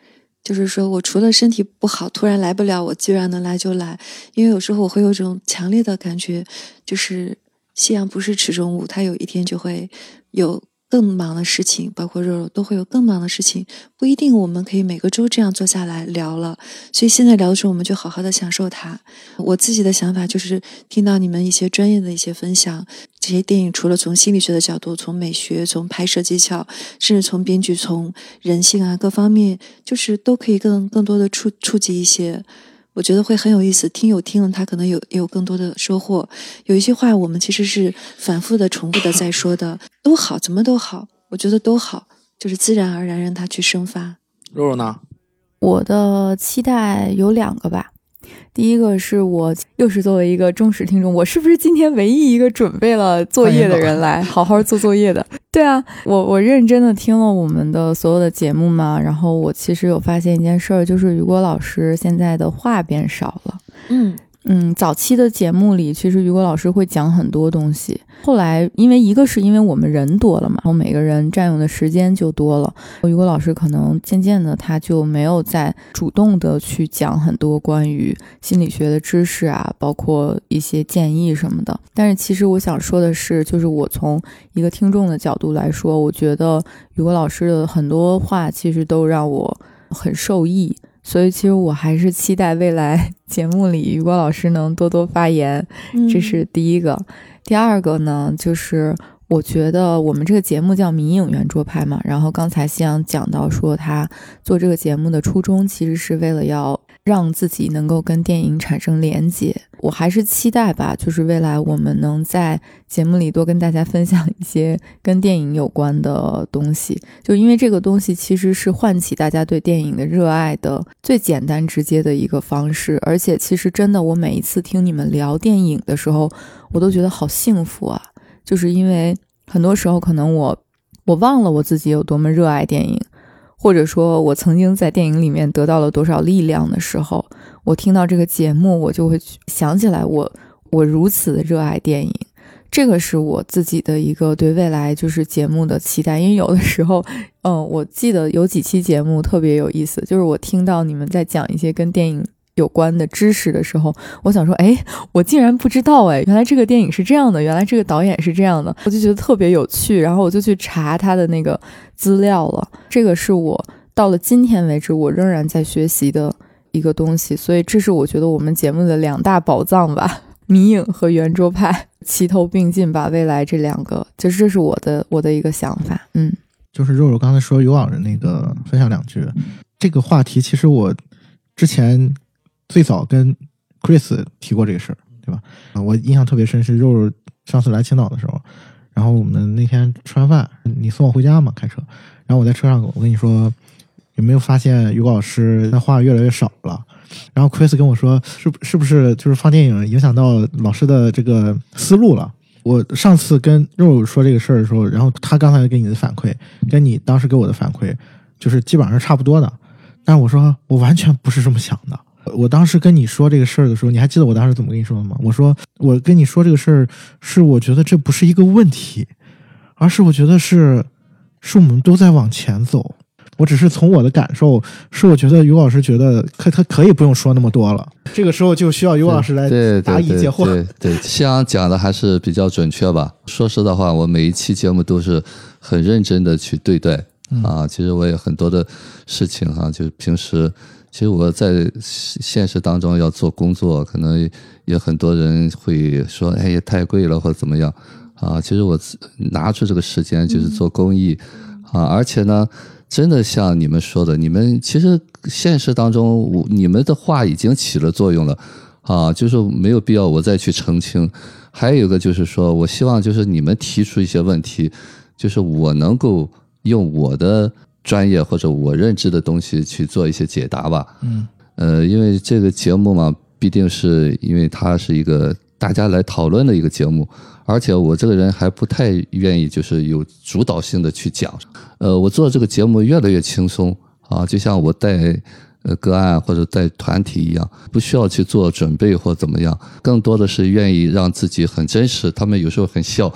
就是说我除了身体不好，突然来不了，我既然能来就来。因为有时候我会有一种强烈的感觉，就是夕阳不是池中物，它有一天就会有更忙的事情，包括肉肉都会有更忙的事情，不一定我们可以每个周这样坐下来聊了。所以现在聊的时候，我们就好好的享受它。我自己的想法就是听到你们一些专业的一些分享，这些电影除了从心理学的角度，从美学、从拍摄技巧，甚至从编剧、从人性啊各方面，就是都可以更更多的触触及一些。我觉得会很有意思，听友听了他可能有也有更多的收获。有一些话我们其实是反复的、重复的在说的，都好，怎么都好，我觉得都好，就是自然而然让它去生发。肉肉呢？我的期待有两个吧。第一个是我又是作为一个忠实听众，我是不是今天唯一一个准备了作业的人来好好做作业的？对啊，我我认真的听了我们的所有的节目嘛，然后我其实有发现一件事儿，就是雨果老师现在的话变少了。嗯嗯，早期的节目里，其实雨果老师会讲很多东西。后来，因为一个是因为我们人多了嘛，然后每个人占用的时间就多了，雨果老师可能渐渐的他就没有再主动的去讲很多关于心理学的知识啊，包括一些建议什么的。但是其实我想说的是，就是我从一个听众的角度来说，我觉得雨果老师的很多话其实都让我很受益。所以，其实我还是期待未来节目里雨果老师能多多发言，嗯这是第一个。第二个呢，就是我觉得我们这个节目叫《迷影圆桌派》嘛，然后刚才夕阳讲到说他做这个节目的初衷其实是为了要让自己能够跟电影产生连接。我还是期待吧，就是未来我们能在节目里多跟大家分享一些跟电影有关的东西，就因为这个东西其实是唤起大家对电影的热爱的最简单直接的一个方式。而且其实真的，我每一次听你们聊电影的时候，我都觉得好幸福啊，就是因为很多时候可能我我忘了我自己有多么热爱电影，或者说我曾经在电影里面得到了多少力量的时候，我听到这个节目，我就会想起来我我如此的热爱电影。这个是我自己的一个对未来就是节目的期待，因为有的时候，嗯，我记得有几期节目特别有意思，就是我听到你们在讲一些跟电影有关的知识的时候，我想说，哎，我竟然不知道，哎，原来这个电影是这样的，原来这个导演是这样的，我就觉得特别有趣，然后我就去查他的那个资料了。这个是我到了今天为止，我仍然在学习的一个东西，所以这是我觉得我们节目的两大宝藏吧，迷影和圆桌派齐头并进吧，未来这两个，就是这是我的我的一个想法，嗯。就是肉肉刚才说有网人那个分享两句，这个话题其实我之前最早跟 Chris 提过这个事儿，对吧？啊，我印象特别深是肉肉上次来青岛的时候，然后我们那天吃完饭，你送我回家嘛，开车，然后我在车上我跟你说，有没有发现于果老师他话越来越少了？然后 Chris 跟我说，是是不是就是放电影影响到老师的这个思路了？我上次跟肉肉说这个事儿的时候，然后他刚才给你的反馈，跟你当时给我的反馈，就是基本上是差不多的。但是我说我完全不是这么想的。我当时跟你说这个事儿的时候，你还记得我当时怎么跟你说的吗？我说我跟你说这个事儿，是我觉得这不是一个问题，而是我觉得是是我们都在往前走。我只是从我的感受，是我觉得于老师觉得可他可以不用说那么多了。这个时候就需要于老师来对答对对疑解惑。对对，像讲的还是比较准确吧。说实的话，我每一期节目都是很认真的去对待啊。其实我也很多的事情哈、就是平时其实我在现实当中要做工作，可能有很多人会说，哎也太贵了或者怎么样啊。其实我拿出这个时间就是做公益啊，而且呢。真的像你们说的，你们其实现实当中，我你们的话已经起了作用了，啊，就是没有必要我再去澄清。还有一个就是说，我希望就是你们提出一些问题，就是我能够用我的专业或者我认知的东西去做一些解答吧。嗯，呃，因为这个节目嘛，必定是因为它是一个大家来讨论的一个节目，而且我这个人还不太愿意就是有主导性的去讲。呃，我做这个节目越来越轻松啊，就像我带呃个案或者在团体一样，不需要去做准备或怎么样，更多的是愿意让自己很真实。他们有时候很笑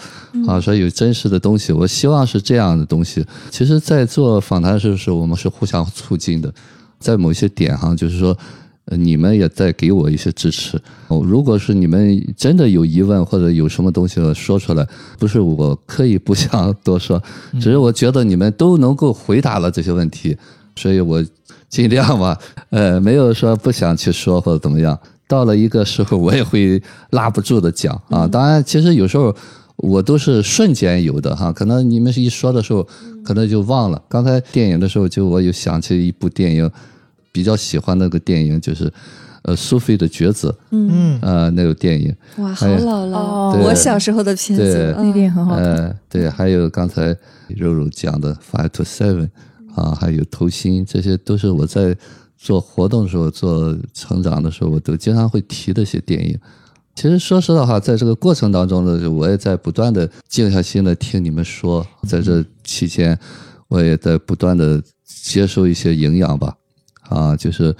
啊，说有真实的东西，我希望是这样的东西。其实，在做访谈的时候，我们是互相促进的，在某些点上，就是说。呃你们也在给我一些支持。哦如果是你们真的有疑问或者有什么东西说出来，不是我刻意不想多说，只是我觉得你们都能够回答了这些问题，所以我尽量吧，呃，没有说不想去说或者怎么样。到了一个时候，我也会拉不住的讲啊。当然，其实有时候我都是瞬间有的哈，可能你们一说的时候，可能就忘了。刚才电影的时候，就我有想起一部电影，比较喜欢那个电影，就是呃苏菲的抉择，嗯，呃那个电影，哇，好老了，哦。我小时候的片子，那电影很好看。呃对，还有刚才肉肉讲的 Five to Seven 啊，还有偷心，这些都是我在做活动的时候、做成长的时候，我都经常会提的一些电影。其实说实话，在这个过程当中呢，我也在不断的静下心来听你们说，在这期间，我也在不断的接受一些营养吧，啊，就是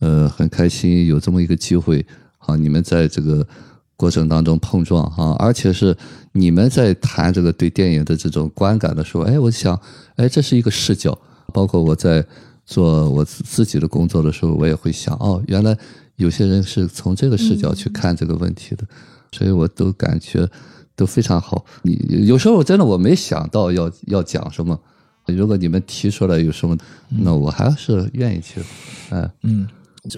呃很开心有这么一个机会啊，你们在这个过程当中碰撞啊，而且是你们在谈这个对电影的这种观感的时候，哎，我想，哎，这是一个视角，包括我在做我自自己的工作的时候，我也会想，哦，原来有些人是从这个视角去看这个问题的，所以我都感觉都非常好。你有时候真的我没想到要要讲什么，如果你们提出来有什么，那我还是愿意去，哎，嗯，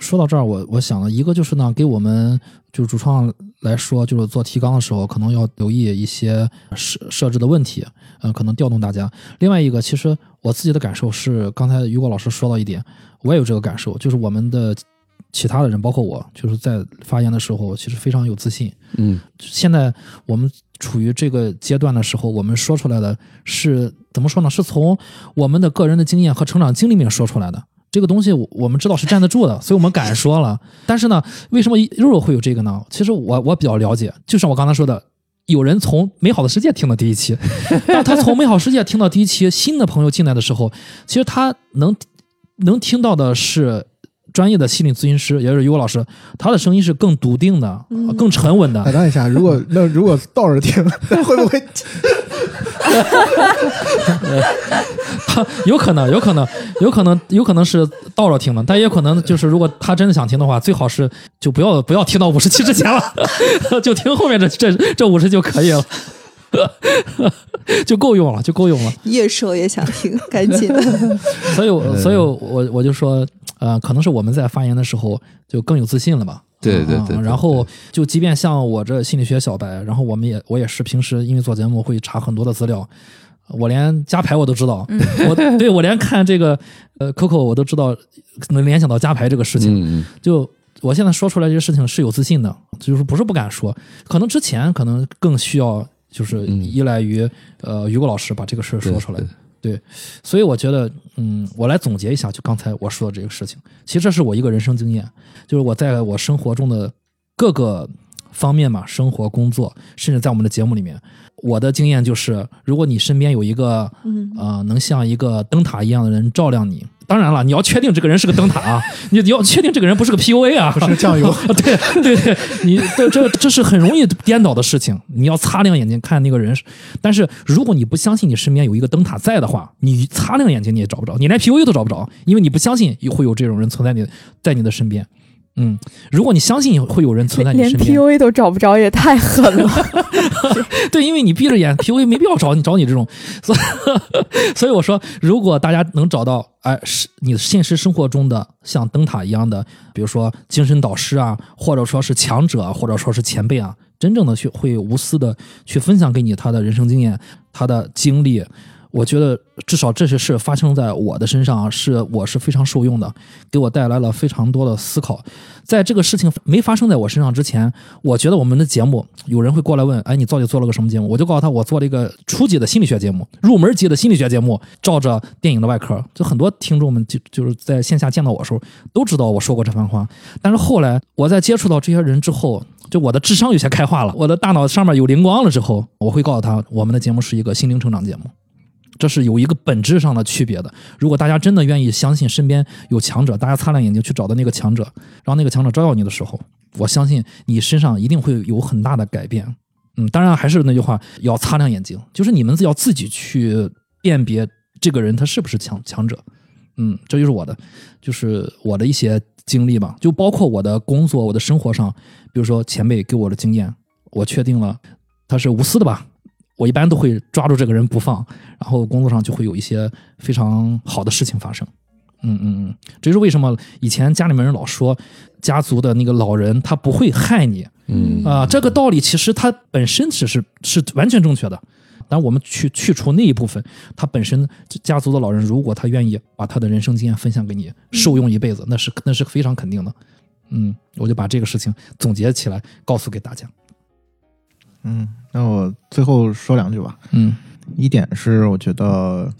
说到这儿，我我想了一个，就是呢，给我们就是主创来说，就是做提纲的时候，可能要留意一些设设置的问题，呃，可能调动大家。另外一个，其实我自己的感受是，刚才于果老师说到一点，我也有这个感受，就是我们的其他的人，包括我，就是在发言的时候，其实非常有自信。嗯现在我们处于这个阶段的时候，我们说出来的是怎么说呢？是从我们的个人的经验和成长经历里面说出来的。这个东西我我们知道是站得住的，所以我们敢说了。但是呢，为什么肉肉会有这个呢？其实我我比较了解，就像我刚才说的，有人从《美好的世界》听到第一期，当他从《美好世界》听到第一期，新的朋友进来的时候，其实他能能听到的是专业的心理咨询师，也就是于果老师，他的声音是更笃定的、更沉稳的打。断一下，如果那如果倒着听，那 会不会？他 有可能，有可能，有可能，有可能是倒着听的，但也有可能就是如果他真的想听的话，最好是就不要不要听到五十期之前了，就听后面这这这五十就可以了，就够用了，就够用了。越说越想听，赶紧 的。所以我，所以我我就说，呃，可能是我们在发言的时候就更有自信了吧。啊对对对对然后就即便像我这心理学小白，然后我们也我也是平时因为做节目会查很多的资料，我连加牌我都知道，我对我连看这个呃 Coco 我都知道能联想到加牌这个事情。嗯，就我现在说出来这些事情是有自信的，就是不是不敢说，可能之前可能更需要就是依赖于、呃于果老师把这个事儿说出来。对。对，所以我觉得，嗯，我来总结一下，就刚才我说的这个事情，其实这是我一个人生经验，就是我在我生活中的各个方面嘛，生活、工作，甚至在我们的节目里面，我的经验就是，如果你身边有一个，嗯呃，能像一个灯塔一样的人照亮你，当然了，你要确定这个人是个灯塔啊，你你要确定这个人不是个 PUA 啊，不是酱油 对对对，你这这这是很容易颠倒的事情。你要擦亮眼睛看那个人，但是如果你不相信你身边有一个灯塔在的话，你擦亮眼睛你也找不着，你连 PUA 都找不着，因为你不相信会有这种人存在你在你的身边。嗯，如果你相信会有人存在你连身边，PUA 都找不着，也太狠了。对，因为你闭着眼，PUA 没必要找你找你这种，所以所以我说，如果大家能找到，哎，是你现实生活中的像灯塔一样的，比如说精神导师啊，或者说是强者啊，或者说是前辈啊，真正的去会无私的去分享给你他的人生经验、他的经历。我觉得至少这些事发生在我的身上，是我是非常受用的，给我带来了非常多的思考。在这个事情没发生在我身上之前，我觉得我们的节目有人会过来问，哎，你到底做了个什么节目？我就告诉他，我做了一个初级的心理学节目，入门级的心理学节目，照着电影的外壳。就很多听众们就就是在线下见到我的时候，都知道我说过这番话。但是后来我在接触到这些人之后，就我的智商有些开化了，我的大脑上面有灵光了之后，我会告诉他，我们的节目是一个心灵成长节目。这是有一个本质上的区别的。如果大家真的愿意相信身边有强者，大家擦亮眼睛去找到那个强者，让那个强者照耀你的时候，我相信你身上一定会有很大的改变。嗯，当然还是那句话，要擦亮眼睛，就是你们要自己去辨别这个人他是不是强强者。嗯，这就是我的，就是我的一些经历吧，就包括我的工作、我的生活上，比如说前辈给我的经验，我确定了他是无私的吧，我一般都会抓住这个人不放，然后工作上就会有一些非常好的事情发生。嗯嗯嗯，这就是为什么以前家里面人老说家族的那个老人他不会害你嗯啊、这个道理其实他本身只是是完全正确的。但我们去去除那一部分，他本身家族的老人，如果他愿意把他的人生经验分享给你，受用一辈子，那是那是非常肯定的。嗯，我就把这个事情总结起来，告诉给大家。嗯，那我最后说两句吧。嗯一点是我觉得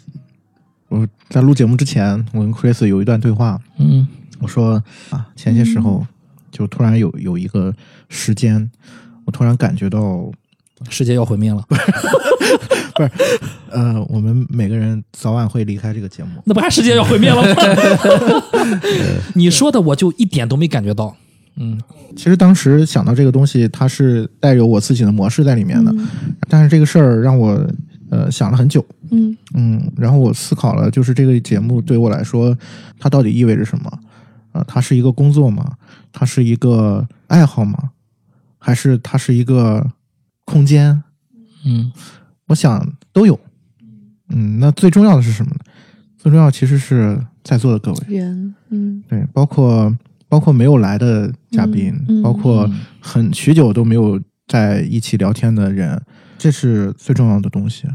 我在录节目之前，我跟 Chris 有一段对话，嗯我说啊，前些时候就突然有有一个时间，我突然感觉到，世界要毁灭了，不是，不是呃，我们每个人早晚会离开这个节目。那不还世界要毁灭了吗？你说的我就一点都没感觉到。嗯其实当时想到这个东西，它是带有我自己的模式在里面的，但是这个事儿让我呃想了很久，嗯嗯，然后我思考了，就是这个节目对我来说，它到底意味着什么？啊、它是一个工作吗？它是一个爱好吗？还是它是一个空间？嗯我想都有。嗯，那最重要的是什么呢？最重要其实是在座的各位，人，嗯对，包括包括没有来的嘉宾，包括很许久都没有在一起聊天的人，这是最重要的东西。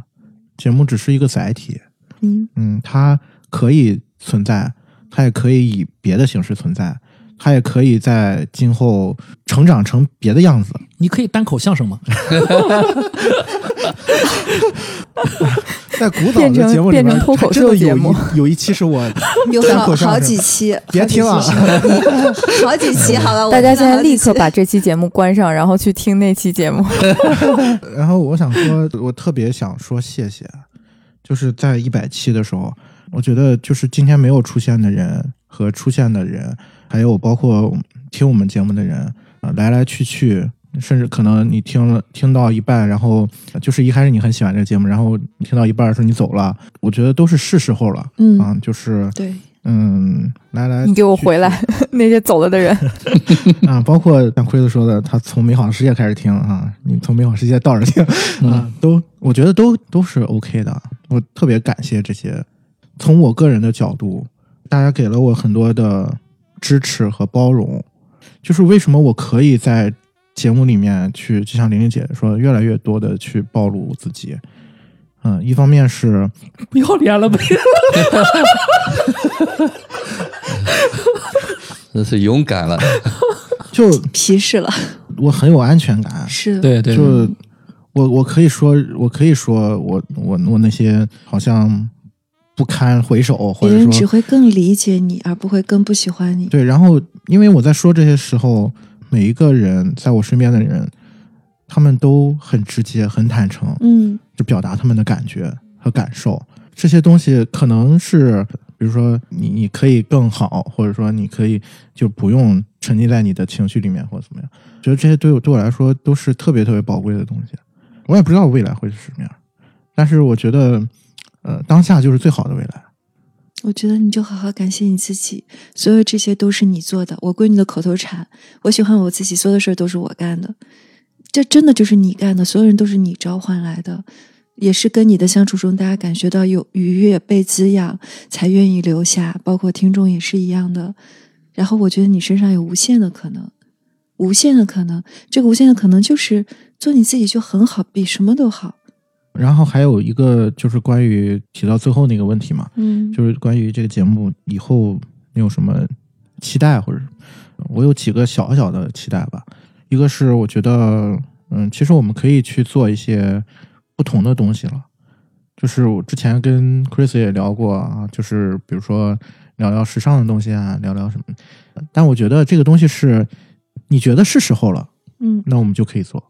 节目只是一个载体，嗯嗯，它可以存在，它也可以以别的形式存在，它也可以在今后成长成别的样子。你可以单口相声吗？在古早变成的节目里面，变成脱口秀节目一有一期是我 有好单口相声好几期，别听了好几期，好了，我大家现在立刻把这期节目关上，然后去听那期节目。然后我想说，我特别想说谢谢，就是在一百期的时候，我觉得就是今天没有出现的人和出现的人，还有包括听我们节目的人，啊、来来去去，甚至可能你听了听到一半，然后就是一开始你很喜欢这个节目，然后听到一半的时候你走了，我觉得都是是时候了，嗯啊，就是对，嗯，来来，你给我回来，那些走了的人。啊！包括像奎子说的，他从美好的世界开始听啊，你从美好世界倒着听啊，都我觉得都都是 OK 的。我特别感谢这些，从我个人的角度，大家给了我很多的支持和包容。就是为什么我可以在节目里面去，就像玲玲姐说，越来越多的去暴露自己。嗯，一方面是 不要脸了呗。那是勇敢了。就皮实了，我很有安全感，是，对对，就我我可以说，我可以说我我我那些好像不堪回首，或者别人只会更理解你，而不会更不喜欢你。对，然后因为我在说这些时候，每一个人在我身边的人，他们都很直接、很坦诚，嗯就表达他们的感觉和感受。这些东西可能是，比如说你你可以更好，或者说你可以就不用沉浸在你的情绪里面，或者怎么样。觉得这些对我对我来说都是特别特别宝贵的东西。我也不知道未来会是什么样，但是我觉得，呃，当下就是最好的未来。我觉得你就好好感谢你自己，所有这些都是你做的。我闺女的口头禅，我喜欢我自己，所有的事儿都是我干的，这真的就是你干的，所有人都是你召唤来的，也是跟你的相处中，大家感觉到有愉悦、被滋养，才愿意留下。包括听众也是一样的。然后我觉得你身上有无限的可能，无限的可能，这个无限的可能就是做你自己就很好，比什么都好。然后还有一个就是关于提到最后那个问题嘛，嗯，就是关于这个节目以后你有什么期待，或者我有几个小小的期待吧。一个是我觉得，嗯，其实我们可以去做一些不同的东西了。就是我之前跟 Chris 也聊过啊，就是比如说聊聊时尚的东西啊，聊聊什么。但我觉得这个东西是你觉得是时候了，嗯那我们就可以做。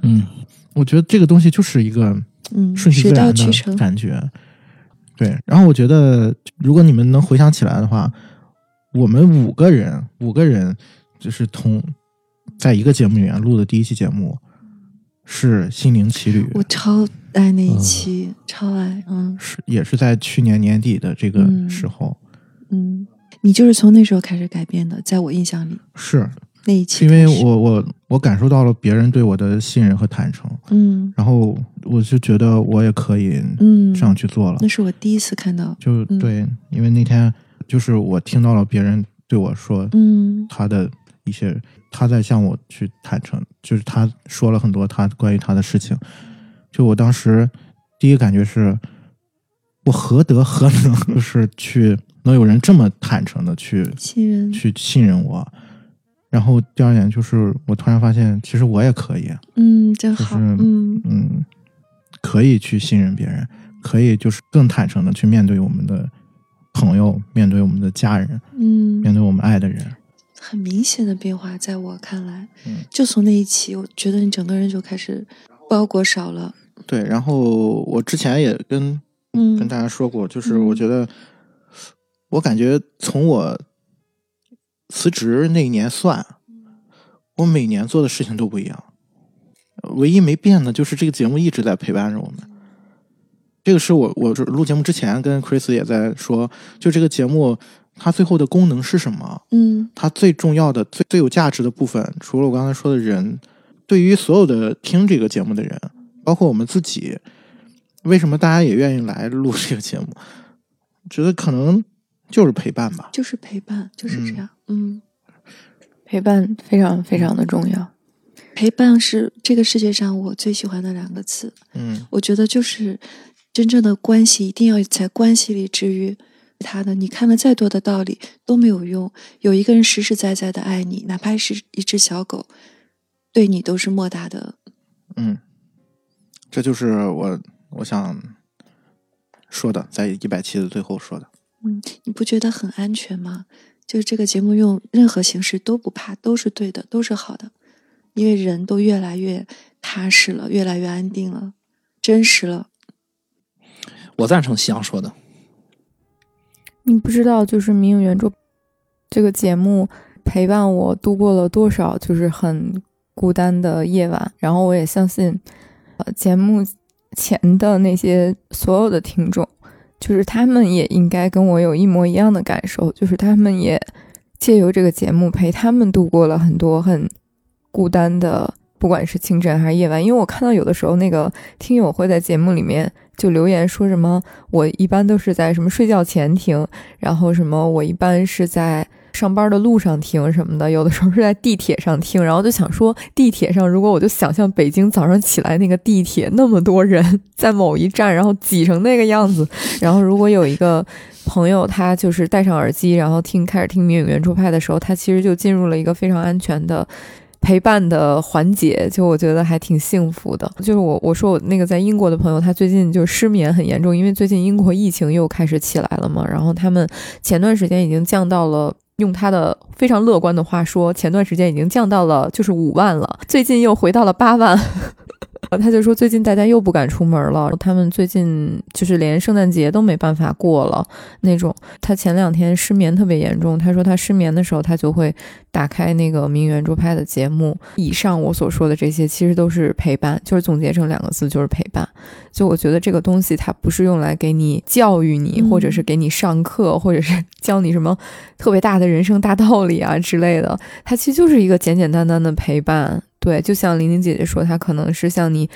嗯，我觉得这个东西就是一个嗯，顺其水自然的。感觉。对，然后我觉得，如果你们能回想起来的话，我们五个人，五个人就是同在一个节目里面录的第一期节目是《心灵奇旅我》，超爱那一嗯期，超爱，嗯是也是在去年年底的这个嗯时候，嗯，你就是从那时候开始改变的，在我印象里是那一期因为我我我感受到了别人对我的信任和坦诚，嗯然后我就觉得我也可以嗯这样去做了。那是我第一次看到，就嗯对，因为那天就是我听到了别人对我说嗯他的一些，他在向我去坦诚，就是他说了很多他关于他的事情。就我当时第一感觉是，我何德何能，就是去能有人这么坦诚的去信任，去信任我。然后第二点就是，我突然发现，其实我也可以，嗯，真好，就是嗯。嗯，可以去信任别人，可以就是更坦诚的去面对我们的朋友，面对我们的家人，嗯。面嗯，对我们爱的人。很明显的变化，在我看来，嗯。就从那一期，我觉得你整个人就开始包裹少了，对，然后我之前也跟跟嗯大家说过，就是嗯。我觉得，我感觉从我辞职那一年算，我每年做的事情都不一样，唯一没变的就是这个节目一直在陪伴着我们。这个是我我是录节目之前跟 Chris 也在说，就这个节目它最后的功能是什么？嗯它最重要的、最最有价值的部分，除了我刚才说的人，对于所有的听这个节目的人，包括我们自己，为什么大家也愿意来录这个节目？觉得可能就是陪伴吧。就是陪伴，就是这嗯样，嗯。陪伴非常非常的重要。陪伴是这个世界上我最喜欢的两个词。嗯我觉得就是真正的关系，一定要在关系里治愈他的。你看了再多的道理都没有用，有一个人实实在在的爱你，哪怕是一只小狗，对你都是莫大的。嗯，这就是我我想说的，在一百期的最后说的。嗯，你不觉得很安全吗？就是这个节目用任何形式都不怕，都是对的，都是好的，因为人都越来越踏实了，越来越安定了，真实了。我赞成夕阳说的。你不知道，就是《明影圆桌》这个节目陪伴我度过了多少就是很孤单的夜晚。然后我也相信，呃，节目前的那些所有的听众，就是他们也应该跟我有一模一样的感受，就是他们也借由这个节目陪他们度过了很多很孤单的，不管是清晨还是夜晚。因为我看到有的时候那个听友会在节目里面就留言说什么，我一般都是在什么睡觉前听，然后什么我一般是在。上班的路上听什么的，有的时候是在地铁上听，然后就想说，地铁上如果我就想象北京早上起来那个地铁那么多人在某一站，然后挤成那个样子，然后如果有一个朋友他就是戴上耳机，然后听开始听民语原著派的时候，他其实就进入了一个非常安全的。陪伴的环节，就我觉得还挺幸福的。就是我我说我那个在英国的朋友，他最近就失眠很严重，因为最近英国疫情又开始起来了嘛。然后他们前段时间已经降到了。用他的非常乐观的话说，前段时间已经降到了就是五万了，最近又回到了八万。他就说最近大家又不敢出门了，他们最近就是连圣诞节都没办法过了那种。他前两天失眠特别严重，他说他失眠的时候他就会打开那个名媛桌拍的节目。以上我所说的这些其实都是陪伴，就是总结成两个字就是陪伴。就我觉得这个东西它不是用来给你教育你，或者是给你上课，或者是 教你什么特别大的人生大道理啊之类的，它其实就是一个简简单单的陪伴。对，就像玲玲姐姐说，她可能是像你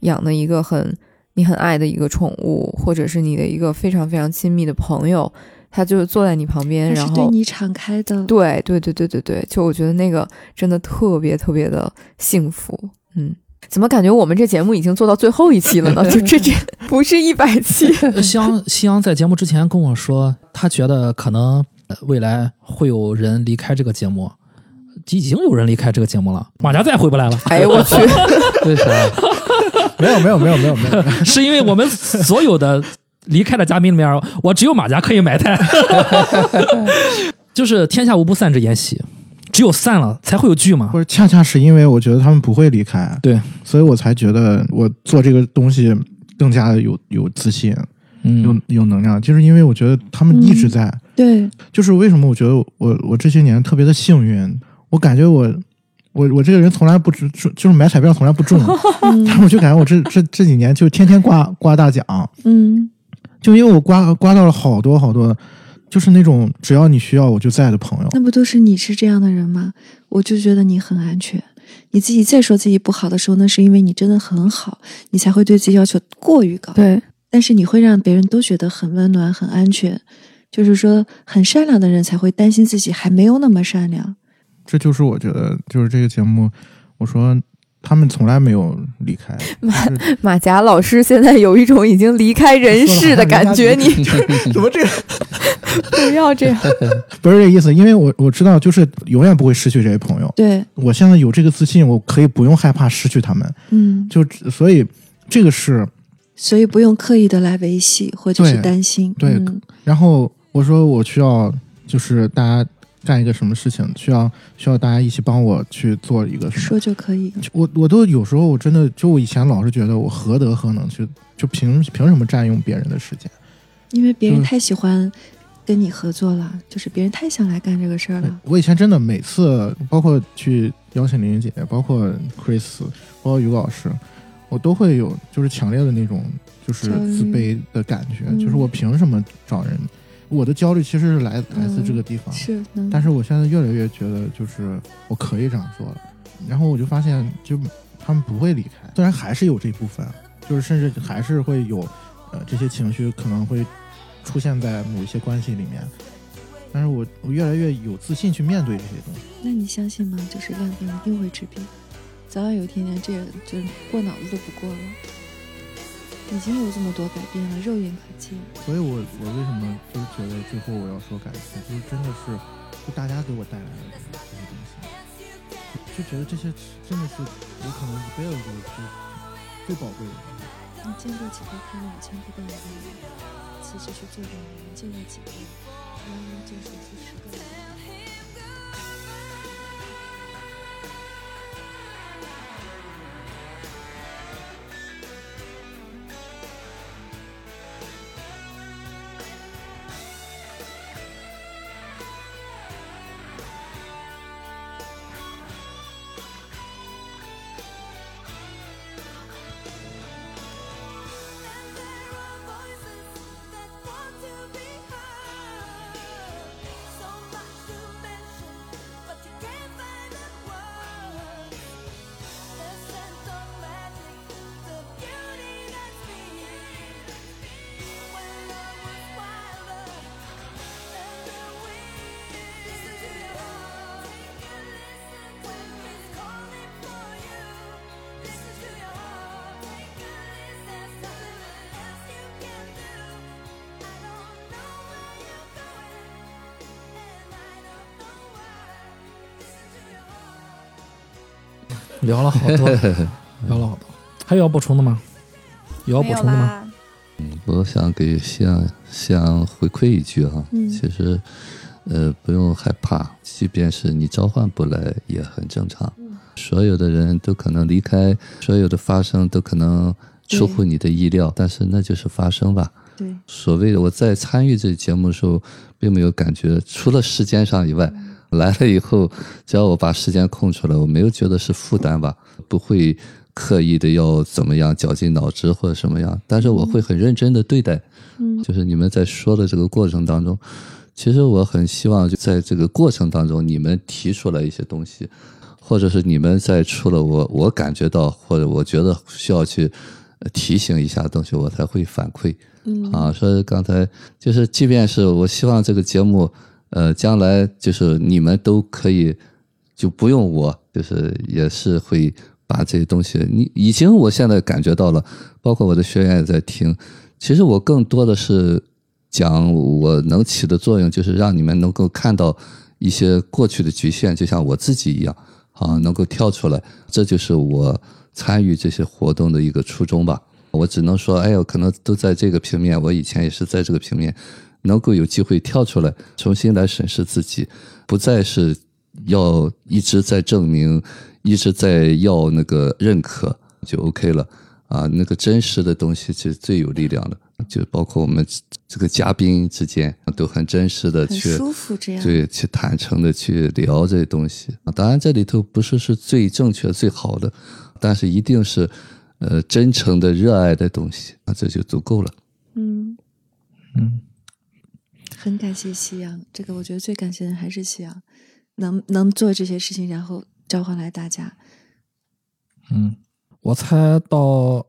养的一个很你很爱的一个宠物，或者是你的一个非常非常亲密的朋友，他就坐在你旁边，然后对你敞开的。对对对对对对，就我觉得那个真的特别特别的幸福。嗯，怎么感觉我们这节目已经做到最后一期了呢？就这这 不是一百期。夕阳夕阳在节目之前跟我说，他觉得可能未来会有人离开这个节目。已经有人离开这个节目了，马甲再也回不来了。哎呦我去！为啥？没有没有没有没有没有，是因为我们所有的离开的嘉宾里面，我只有马甲可以埋汰。就是天下无不散之筵席，只有散了才会有聚嘛。不是恰恰是因为我觉得他们不会离开，对，所以我才觉得我做这个东西更加的有有自信，嗯，有有能量，就是因为我觉得他们一直在。对，就是为什么我觉得我我这些年特别的幸运，我感觉我我我这个人从来不中，就是买彩票从来不中，但我就感觉我这这这几年就天天刮刮大奖，嗯，就因为我刮刮到了好多好多，就是那种只要你需要我就在的朋友。那不都是你是这样的人吗？我就觉得你很安全。你自己再说自己不好的时候，那是因为你真的很好，你才会对自己要求过于高。对，但是你会让别人都觉得很温暖、很安全。就是说，很善良的人才会担心自己还没有那么善良。这就是我觉得，就是这个节目，我说他们从来没有离开。马马甲老师现在有一种已经离开人世的感觉，你怎么这个？不要这样。不是这个意思，因为我我知道，就是永远不会失去这些朋友。对，我现在有这个自信，我可以不用害怕失去他们。嗯，就所以这个是，所以不用刻意的来维系或者是担心。对嗯然后我说我需要就是大家干一个什么事情，需要需要大家一起帮我去做一个什么。说就可以。我我都有时候我真的就我以前老是觉得我何德何能去就凭凭什么占用别人的时间？因为别人嗯太喜欢跟你合作了，就是别人太想来干这个事儿了。我以前真的每次，包括去邀请玲玲姐姐，包括 Chris，包括于老师，我都会有就是强烈的那种就是自卑的感觉，嗯就是我凭什么找人？我的焦虑其实是来来自这个地方，是，能但是我现在越来越觉得就是我可以这样做了，然后我就发现就他们不会离开，虽然还是有这部分，就是甚至还是会有呃这些情绪可能会出现在某一些关系里面，但是我我越来越有自信去面对这些东西。那你相信吗？就是量变一定会质变，早晚有一天连这个就过脑子都不过了。已经有这么多改变了，肉眼可见。所以我我为什么就是觉得最后我要说感谢，就是真的是就大家给我带来的这些东西，就就觉得这些真的是我可能一辈子最最宝贵的。你见过几个看两千部电影的人，其实去做演员？见过几个原来这是聊了好多，聊了好多，还有要补充的吗？有要补充的吗？？嗯我想给想想回馈一句哈，嗯其实呃不用害怕，即便是你召唤不来也很正常。所有的人都可能离开，所有的发生都可能出乎你的意料，但是那就是发生吧。对，所谓的我在参与这节目的时候，并没有感觉，除了时间上以外，来了以后，只要我把时间空出来，我没有觉得是负担吧，不会刻意的要怎么样绞尽脑汁或者什么样，但是我会很认真的对待。嗯就是你们在说的这个过程当中，其实我很希望就在这个过程当中，你们提出来一些东西，或者是你们在出了我我感觉到或者我觉得需要去呃提醒一下东西，我才会反馈。嗯啊，所以刚才就是，即便是我希望这个节目，呃，将来就是你们都可以，就不用我，就是也是会把这些东西，你已经我现在感觉到了，包括我的学员也在听，其实我更多的是讲我能起的作用，就是让你们能够看到一些过去的局限，就像我自己一样，啊，能够跳出来，这就是我参与这些活动的一个初衷吧。我只能说，哎呦，可能都在这个平面，我以前也是在这个平面，能够有机会跳出来，重新来审视自己，不再是要一直在证明，一直在要那个认可，就 OK 了啊。那个真实的东西是最有力量的，就包括我们这个嘉宾之间都很真实的很去舒服这样。对，去坦诚的去聊这些东西。当然，这里头不是是最正确、最好的，但是一定是呃真诚的、热爱的东西，啊，这就足够了。嗯，嗯，很感谢夕阳，这个我觉得最感谢的还是夕阳，能能做这些事情，然后召唤来大家。嗯，我猜到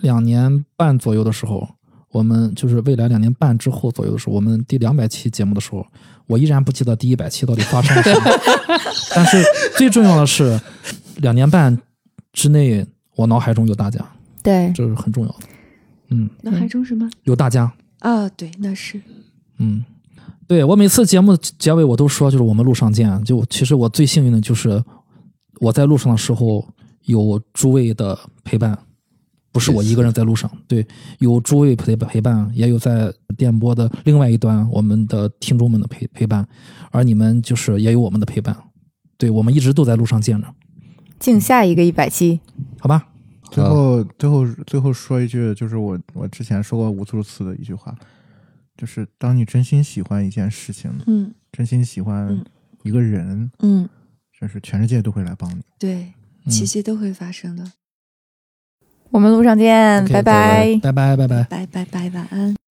两年半左右的时候，我们就是未来两年半之后左右的时候，我们第两百期节目的时候，我依然不记得第一百期到底发生了什么，但是最重要的是，两年半之内，我脑海中有大家，对，这是很重要的。嗯，脑海中什么？有大家，啊，对，那是嗯，对我每次节目结尾我都说，就是我们路上见。就其实我最幸运的就是我在路上的时候有诸位的陪伴，不是我一个人在路上，对，有诸位陪陪伴，也有在电波的另外一端我们的听众们的陪陪伴，而你们就是也有我们的陪伴，对我们一直都在路上见着，敬下一个一百期。好吧？最后最后最后说一句，就是我我之前说过无数次的一句话，就是当你真心喜欢一件事情，嗯真心喜欢嗯一个人，嗯，就是全世界都会来帮你。对，嗯奇迹都会发生的。我们路上见拜拜。拜拜，拜拜。拜拜拜，晚安。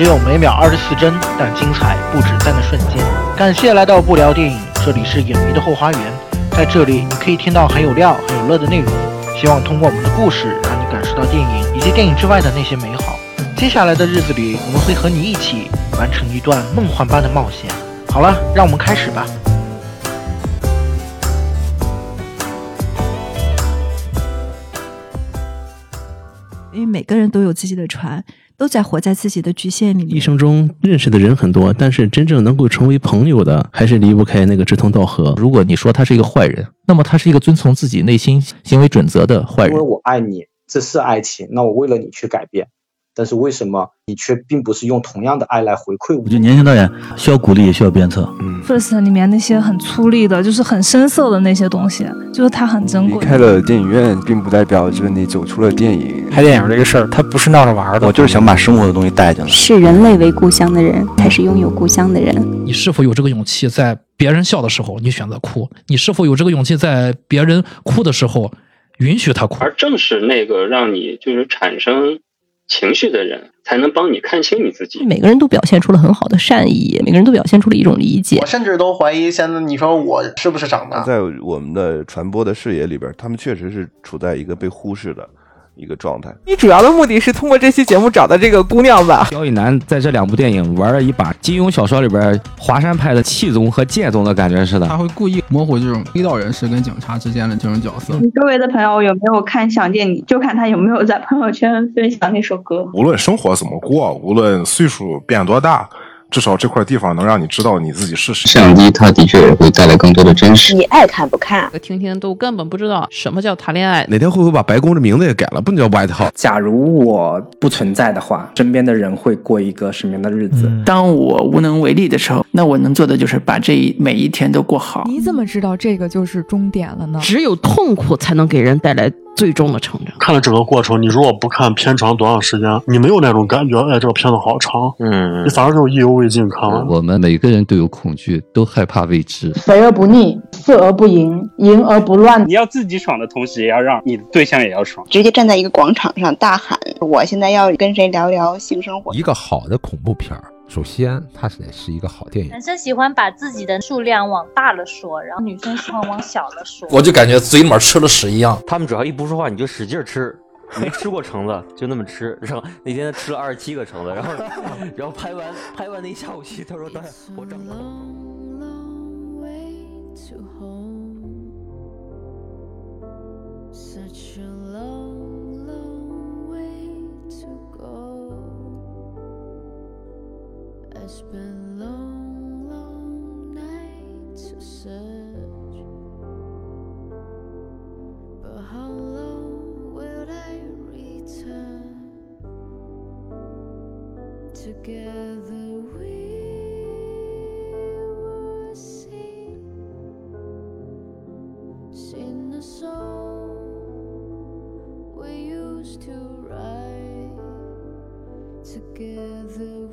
只有每秒二十四帧，但精彩不止在那瞬间。感谢来到不聊电影，这里是影迷的后花园，在这里你可以听到很有料、很有乐的内容。希望通过我们的故事，让你感受到电影以及电影之外的那些美好。接下来的日子里，我们会和你一起完成一段梦幻般的冒险。好了，让我们开始吧。因为每个人都有自己的船，都在活在自己的局限里面。一生中认识的人很多，但是真正能够成为朋友的，还是离不开那个志同道合。如果你说他是一个坏人，那么他是一个遵从自己内心行为准则的坏人因为。我爱你，这是爱情，那我为了你去改变，但是为什么你却并不是用同样的爱来回馈我？我觉得年轻导演需要鼓励，也需要鞭策。嗯，First 里面那些很粗粝的，就是很深色的那些东西，就是它很珍贵。离开了电影院，并不代表就是你走出了电影。拍电影这个事儿，它不是闹着玩的。我就是想把生活的东西带进来。视人类为故乡的人，才是拥有故乡的人。你是否有这个勇气，在别人笑的时候，你选择哭？你是否有这个勇气，在别人哭的时候，允许他哭？而正是那个让你就是产生情绪的人，才能帮你看清你自己。每个人都表现出了很好的善意，每个人都表现出了一种理解我。甚至都怀疑，现在你说我是不是长大？在我们的传播的视野里边，他们确实是处在一个被忽视的一个状态。你主要的目的是通过这期节目找到这个姑娘吧？刁亦男在这两部电影玩了一把金庸小说里边华山派的气宗和剑宗的感觉似的。他会故意模糊这种黑道人士跟警察之间的这种角色。你周围的朋友有没有看《想见你》？就看他有没有在朋友圈分享那首歌。无论生活怎么过，无论岁数变多大，至少这块地方能让你知道你自己是谁。相机它的确也会带来更多的真实。你爱看不看？听听都根本不知道什么叫谈恋爱。哪天会不会把白宫的名字也改了，不能叫 White House？假如我不存在的话，身边的人会过一个什么样的日子？嗯、当我无能为力的时候，那我能做的就是把这每一天都过好。你怎么知道这个就是终点了呢？只有痛苦才能给人带来最终的成长。看了整个过程，你如果不看片长多长时间，你没有那种感觉，哎，这个片子好长，嗯，你反而就意犹未尽看完。我们每个人都有恐惧，都害怕未知。肥而不腻，色而不淫，淫而不乱。你要自己爽的同时，也要让你的对象也要爽。直接站在一个广场上大喊：“我现在要跟谁聊聊性生活。”一个好的恐怖片儿。首先，它得是一个好电影。男生喜欢把自己的数量往大了说，然后女生喜欢往小了说。我就感觉嘴里面吃了屎一样。他们只要一不说话，你就使劲吃，没吃过橙子就那么吃。然后那天他吃了二十七个橙子，然后然后拍完拍完那一下午戏，他说导演我长口。Been long, long nights to search. But how long will I return? Together we will sing, the song we used to write together.